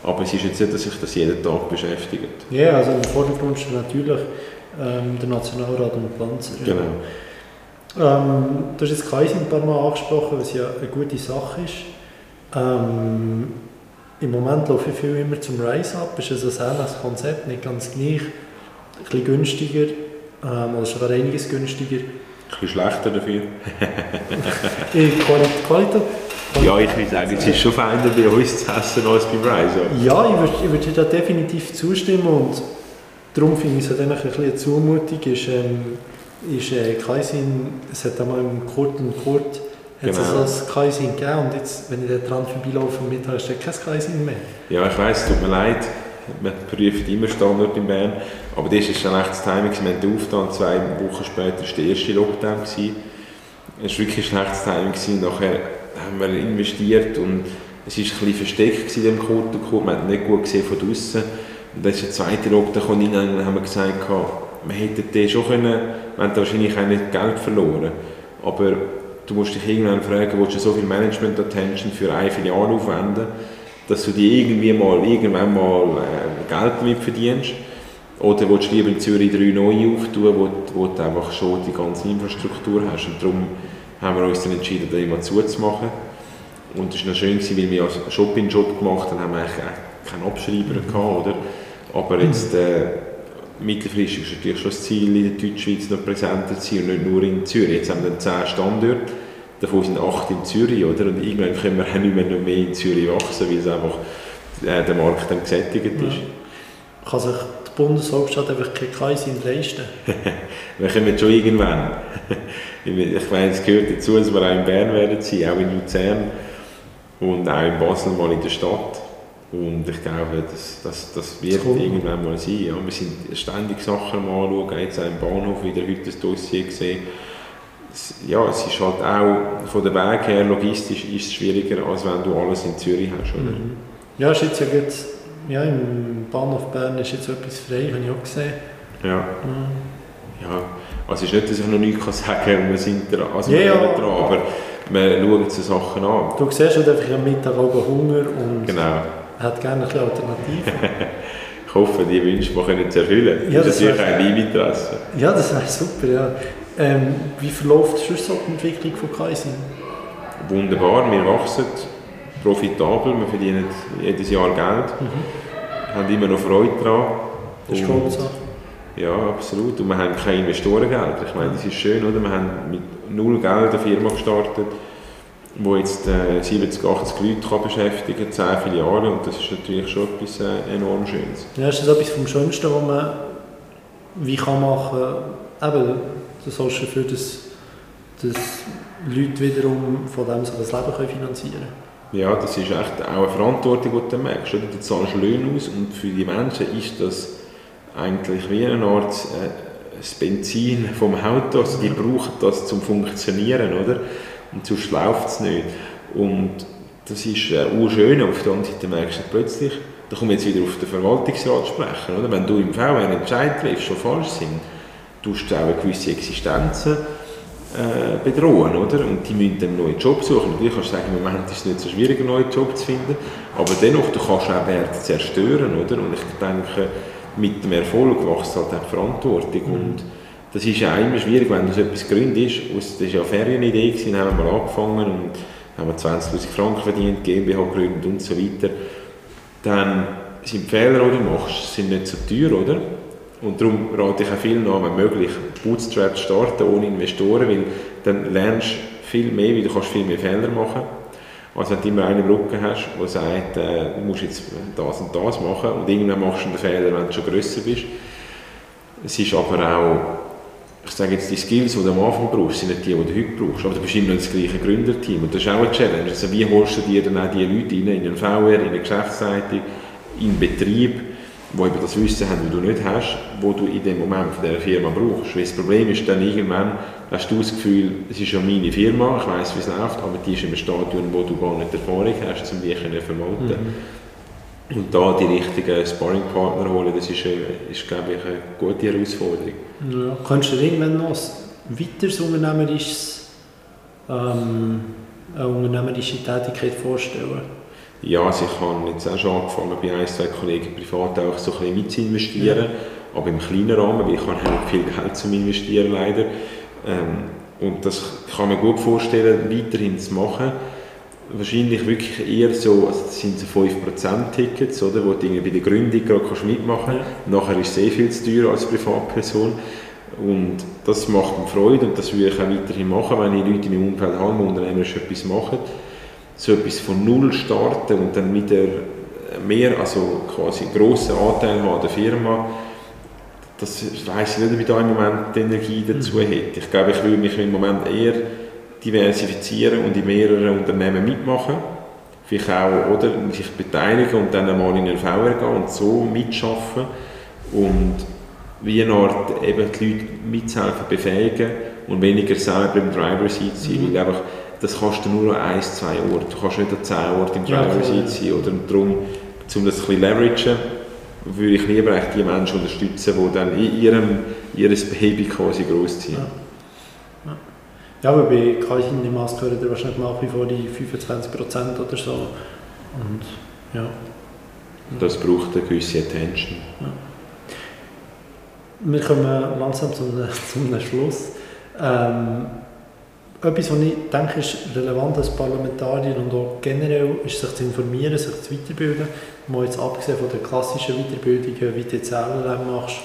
aber es ist jetzt nicht, dass sich das jeden Tag beschäftigt.
Ja, also im Vordergrund steht natürlich ähm, der Nationalrat und Pflanzer.
Genau.
Ähm, du hast jetzt Kaiser ein paar Mal angesprochen, was ja eine gute Sache ist. Ähm, Im Moment laufe ich viel immer zum Rise Up. Ist also ein ähnliches Konzept, nicht ganz gleich. Ein bisschen günstiger, ähm, oder sogar einiges günstiger.
Ein bisschen schlechter dafür.
Qualität, Qualität
ja, ich würde sagen, es ist schon feiner bei uns zu essen als beim Rise.
Ja, ich würde, ich würde da definitiv zustimmen und darum finde ich es halt ein bisschen eine Zumutung, ist, ähm, ist äh, Kaisin, es hat einmal im Kurt und Kurt hat genau. es als Kaisin gegeben und jetzt, wenn ich da dran vorbeilaufe am Mittag, ist kein Kaisin mehr.
Ja, ich weiss, es tut mir leid, man prüft immer Standort in Bern, aber das ist schon echt das Timing, wir haben aufgetan, zwei Wochen später war der erste Lockdown. Es war wirklich ein schlechtes Timing, nachher haben wir investiert und es war ein bisschen versteckt in dem Code. Man hat nicht gut gesehen von draußen. Und das ist der zweite Lockdown rein und haben wir gesagt, wir hätten den schon können, wir haben wahrscheinlich auch nicht Geld verloren. Aber du musst dich irgendwann fragen, willst du so viel Management-Attention für eine Filiale aufwenden, dass du die irgendwie mal, irgendwann mal äh, Geld damit verdienst? Oder willst du lieber in Zürich drei neue auftun, wo, wo du einfach schon die ganze Infrastruktur hast? Und darum haben wir uns dann entschieden, da immer zuzumachen. Und es war noch schön, weil wir einen Shop in Job gemacht haben, haben wir eigentlich keinen Abschreiber mhm. gehabt, oder? Aber jetzt, äh, mittelfristig ist natürlich schon das Ziel, in der Deutschschweiz noch präsenter zu sein und nicht nur in Zürich. Jetzt haben wir dann zehn Standorte, davon sind acht in Zürich, oder? Und irgendwann können wir auch nicht mehr, noch mehr in Zürich wachsen, weil es einfach äh, der Markt dann gesättigt ist.
Ja. Kann sich die Bundeshauptstadt einfach kein Kaisin leisten?
wir kommen schon irgendwann. ich meine, es gehört dazu, dass wir auch in Bern werden sein, auch in Luzern und auch in Basel mal in der Stadt. Und ich glaube, das, das, das wird cool. irgendwann mal sein. Ja, wir sind ständig Sachen am anschauen, jetzt auch im Bahnhof wieder heute das Dossier gesehen. Ja, es ist halt auch von der Weg her logistisch ist es schwieriger, als wenn du alles in Zürich hast. Oder? Mhm.
Ja, ist jetzt ja, jetzt, ja, im Bahnhof Bern ist jetzt etwas frei, habe ich auch gesehen.
Ja. Mhm. ja. Also es ist nicht, dass ich noch nichts sagen kann, wir sind dran, also yeah, wir dran, aber wir schauen so Sachen an.
Du siehst halt einfach am Mittag auch Hunger und
genau.
hat gerne ein bisschen Alternativen.
ich hoffe, die Wünsche wir können zu erfüllen. Ja, das, ist natürlich auch in Interesse.
Ja, das wäre super, ja. Ähm, wie verläuft sonst so die Entwicklung von Kaizen?
Wunderbar, wir wachsen profitabel, wir verdienen jedes Jahr Geld, mhm. haben immer noch Freude daran.
Das ist und,
ja, absolut. Und wir haben kein Investorengeld. Ich meine, das ist schön, oder? Wir haben mit null Geld eine Firma gestartet, die jetzt äh, 70, 80 Leute kann beschäftigen kann, 10 Filialen. Und das ist natürlich schon etwas äh, enorm Schönes.
Ja, ist das etwas vom Schönsten, was man wie kann machen kann? Eben, das hast du dafür, dass, Leute wiederum von dem so das Leben finanzieren können.
Ja, das ist echt auch eine Verantwortung, die du merkst. Du zahlst Löhne aus und für die Menschen ist das eigentlich wie eine Art äh, das Benzin vom Auto, also die brauchen das zum Funktionieren, oder? Und sonst läuft es nicht. Und das ist äh, urschön, auf der anderen Seite merkst du plötzlich, da kommen wir jetzt wieder auf den Verwaltungsrat sprechen, oder? wenn du im VR einen Entscheid triffst, schon falsch sind, tust du auch eine gewisse Existenzen äh, bedrohen, oder? Und die müssen dann einen neuen Job suchen. Natürlich kannst du sagen, im Moment ist es nicht so schwierig, einen neuen Job zu finden, aber dennoch, du kannst auch Werte zerstören, oder? Und ich denke, mit dem Erfolg wächst halt auch die Verantwortung. Mhm. Und das ist ja immer schwierig, wenn du so etwas gründest. Das war ja eine Ferienidee, gewesen, haben wir mal angefangen und haben 20'000 Franken verdient, GmbH gegründet und so weiter. Dann sind die Fehler, die du machst, sind nicht so teuer, oder? Und darum rate ich auch vielen an, wenn möglich, Bootstrap starten ohne Investoren, weil dann lernst du viel mehr, weil du kannst viel mehr Fehler machen. Also wenn du immer einen im Rücken hast, der sagt, äh, du musst jetzt das und das machen und irgendwann machst du den Fehler, wenn du schon grösser bist. Es ist aber auch, ich sage jetzt, die Skills, die du am Anfang brauchst, sind nicht die, die du heute brauchst, aber du bist immer das gleiche Gründerteam und das ist auch eine Challenge. Also wie holst du dir dann auch die Leute rein, in den VR, in eine Geschäftsleitung, in Betrieb, die eben das Wissen haben, das du nicht hast, wo du in dem Moment von dieser Firma brauchst. Weil das Problem ist dann irgendwann, hast du das Gefühl, es ist ja meine Firma, ich weiß, wie es läuft, aber die ist in einem Stadion, wo du gar nicht Erfahrung hast, um die zu verwalten. Mhm. Und da die richtigen Sparringpartner holen, das ist, ist, glaube ich, eine gute Herausforderung.
Ja. Kannst du dir irgendwann noch ein weiteres unternehmerisches, ähm, eine unternehmerische Tätigkeit vorstellen?
Ja, also ich habe jetzt auch schon angefangen, bei ein, zwei Kollegen privat auch so ein bisschen mit zu investieren, ja. aber im kleinen Rahmen, weil ich habe nicht viel Geld zum Investieren leider. Ähm, und das kann man gut vorstellen, weiterhin zu machen. Wahrscheinlich wirklich eher so, also das sind so 5%-Tickets, oder, wo du bei der Gründung gerade kannst mitmachen kannst. Nachher ist es sehr viel zu teuer als Privatperson. Und das macht mir Freude und das würde ich auch weiterhin machen, wenn ich Leute in meinem Umfeld habe, die unternehmerisch etwas machen so etwas von Null starten und dann mit der mehr, also quasi grossen Anteil haben an der Firma, das weiß ich nicht, ob ich da im Moment die Energie dazu mhm. hätte. Ich glaube, ich würde mich im Moment eher diversifizieren und in mehreren Unternehmen mitmachen. Vielleicht auch, oder, sich beteiligen und dann einmal in den VR gehen und so mitschaffen und wie eine Art eben die Leute mitzuhelfen, befähigen und weniger selber im Driver-Seat sein, mhm. weil einfach das kannst du nur an ein, zwei Orten. Du kannst nicht an zehn Orten im Driver ja, sein. Oder darum, um das ein bisschen leveragen, würde ich lieber die Menschen unterstützen, die dann in ihrem ihres Baby quasi großziehen.
Ja. ja. aber bei Kalchen im Mask gehört wahrscheinlich nach wie vor die 25% oder so. Und ja.
Das braucht eine gewisse Attention. Ja.
Wir kommen langsam zum, zum Schluss. Ähm, etwas, was ich denke, ist relevant als Parlamentarier und auch generell, ist sich zu informieren, sich zu weiterbilden. Mal jetzt abgesehen von den klassischen Weiterbildungen, wie du jetzt LLM machst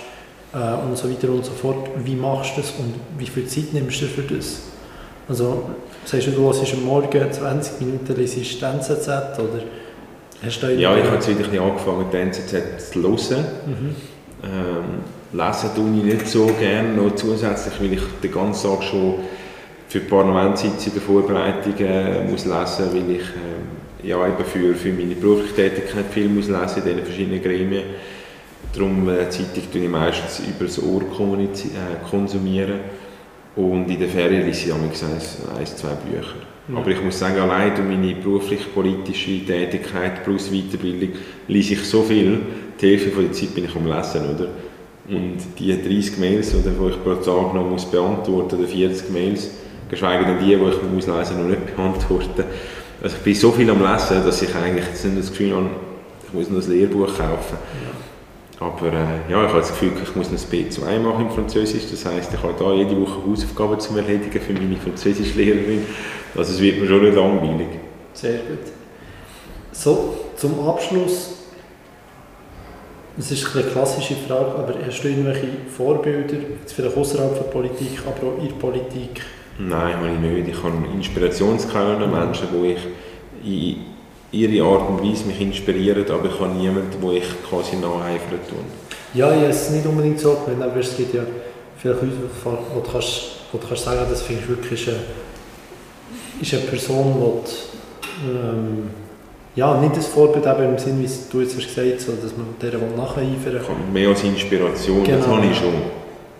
äh, und so weiter und so fort. Wie machst du das und wie viel Zeit nimmst du für das? Also, sagst du, du hörst am Morgen 20 Minuten liest du NZZ oder
hast du Ja, ich habe jetzt wieder angefangen, die NZZ zu hören. Mhm. Ähm, lesen tue ich nicht so gerne, noch zusätzlich, weil ich den ganzen Tag schon für die Parlamentssitzungen Vorbereitungen muss lesen, weil ich äh, ja, eben für, für meine berufliche Tätigkeit viel muss lesen in diesen verschiedenen Gremien. Darum äh, Zeitung tue ich meistens über das Ohr äh, konsumieren und in der Ferien lese ich eins, zwei Bücher. Ja. Aber ich muss sagen, allein durch meine beruflich-politische Tätigkeit plus Weiterbildung lese ich so viel, die Hälfte von der Zeit bin ich am Lesen, oder? Und die 30 Mails, die ich pro Tag noch muss beantworten oder 40 Mails, geschweige denn die, die ich auslesen noch nicht beantworten. Also ich bin so viel am Lesen, dass ich eigentlich jetzt nicht das Gefühl habe, ich muss noch ein Lehrbuch kaufen. Ja. Aber äh, ja, ich habe das Gefühl, ich muss noch ein B2 machen im Französisch. Das heisst, ich habe da jede Woche Hausaufgaben zu erledigen für meine Französischlehrerin. Also es wird mir schon nicht langweilig.
Sehr gut. So, zum Abschluss. Es ist eine klassische Frage, aber hast du irgendwelche Vorbilder, jetzt vielleicht außerhalb der Politik, aber auch in der Politik,
Nein, habe ich nicht. Ich habe Inspirationsquellen, Menschen, die ich in ihre Art und Weise mich inspirieren, aber ich habe niemanden, wo ich quasi nacheifern tue.
Ja, habe es nicht unbedingt so gemeint, aber es gibt ja vielleicht Leute, wo du, kannst, wo du kannst sagen, das finde ich wirklich eine, ist eine Person, die ähm, ja, nicht das Vorbild eben im Sinne, wie du jetzt hast gesagt hast, dass man der nacheifern
kann. Mehr als Inspiration, genau. das habe ich schon.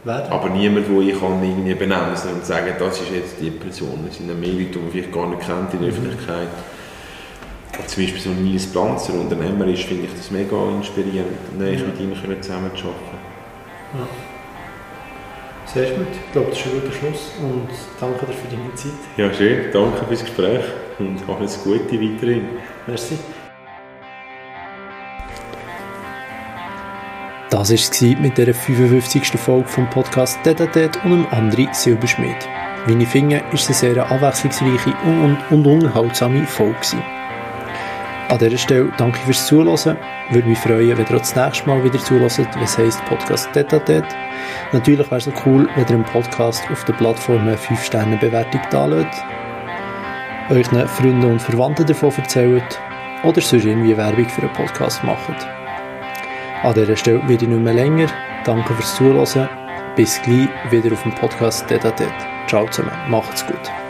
Werden. Aber niemand, wo ich kann irgendwie benennen kann und sagen, das ist jetzt die Person. Es sind mehr Leute, die man vielleicht gar nicht kennt in der mhm. Öffentlichkeit. Zum Beispiel so ein Nils Planzer, Unternehmer ist, finde ich das mega inspirierend, näher ja. mit ihm zusammen zu arbeiten. Ja.
Sehr gut. Ich glaube, das ist ein guter Schluss und danke dir für deine Zeit.
Ja, schön. Danke fürs Gespräch und alles Gute weiterhin.
Merci. Das war es mit der 55. Folge vom Podcast Dedadet und einem André Silberschmidt. Wie ich finde, ist eine sehr abwechslungsreiche und, und unterhaltsame Folge. An dieser Stelle danke fürs Zuhören. Würde mich freuen, wenn ihr auch das nächste Mal wieder zuhört, was heisst Podcast Detatet. Natürlich wäre es auch cool, wenn ihr im Podcast auf der Plattform eine 5-Sterne-Bewertung da lasst, euren Freunden und Verwandten davon erzählt oder sonst irgendwie Werbung für einen Podcast macht. An dieser Stelle werde ich nicht mehr länger. Danke fürs Zuhören. Bis gleich wieder auf dem Podcast Detatet. Ciao zusammen. Macht's gut.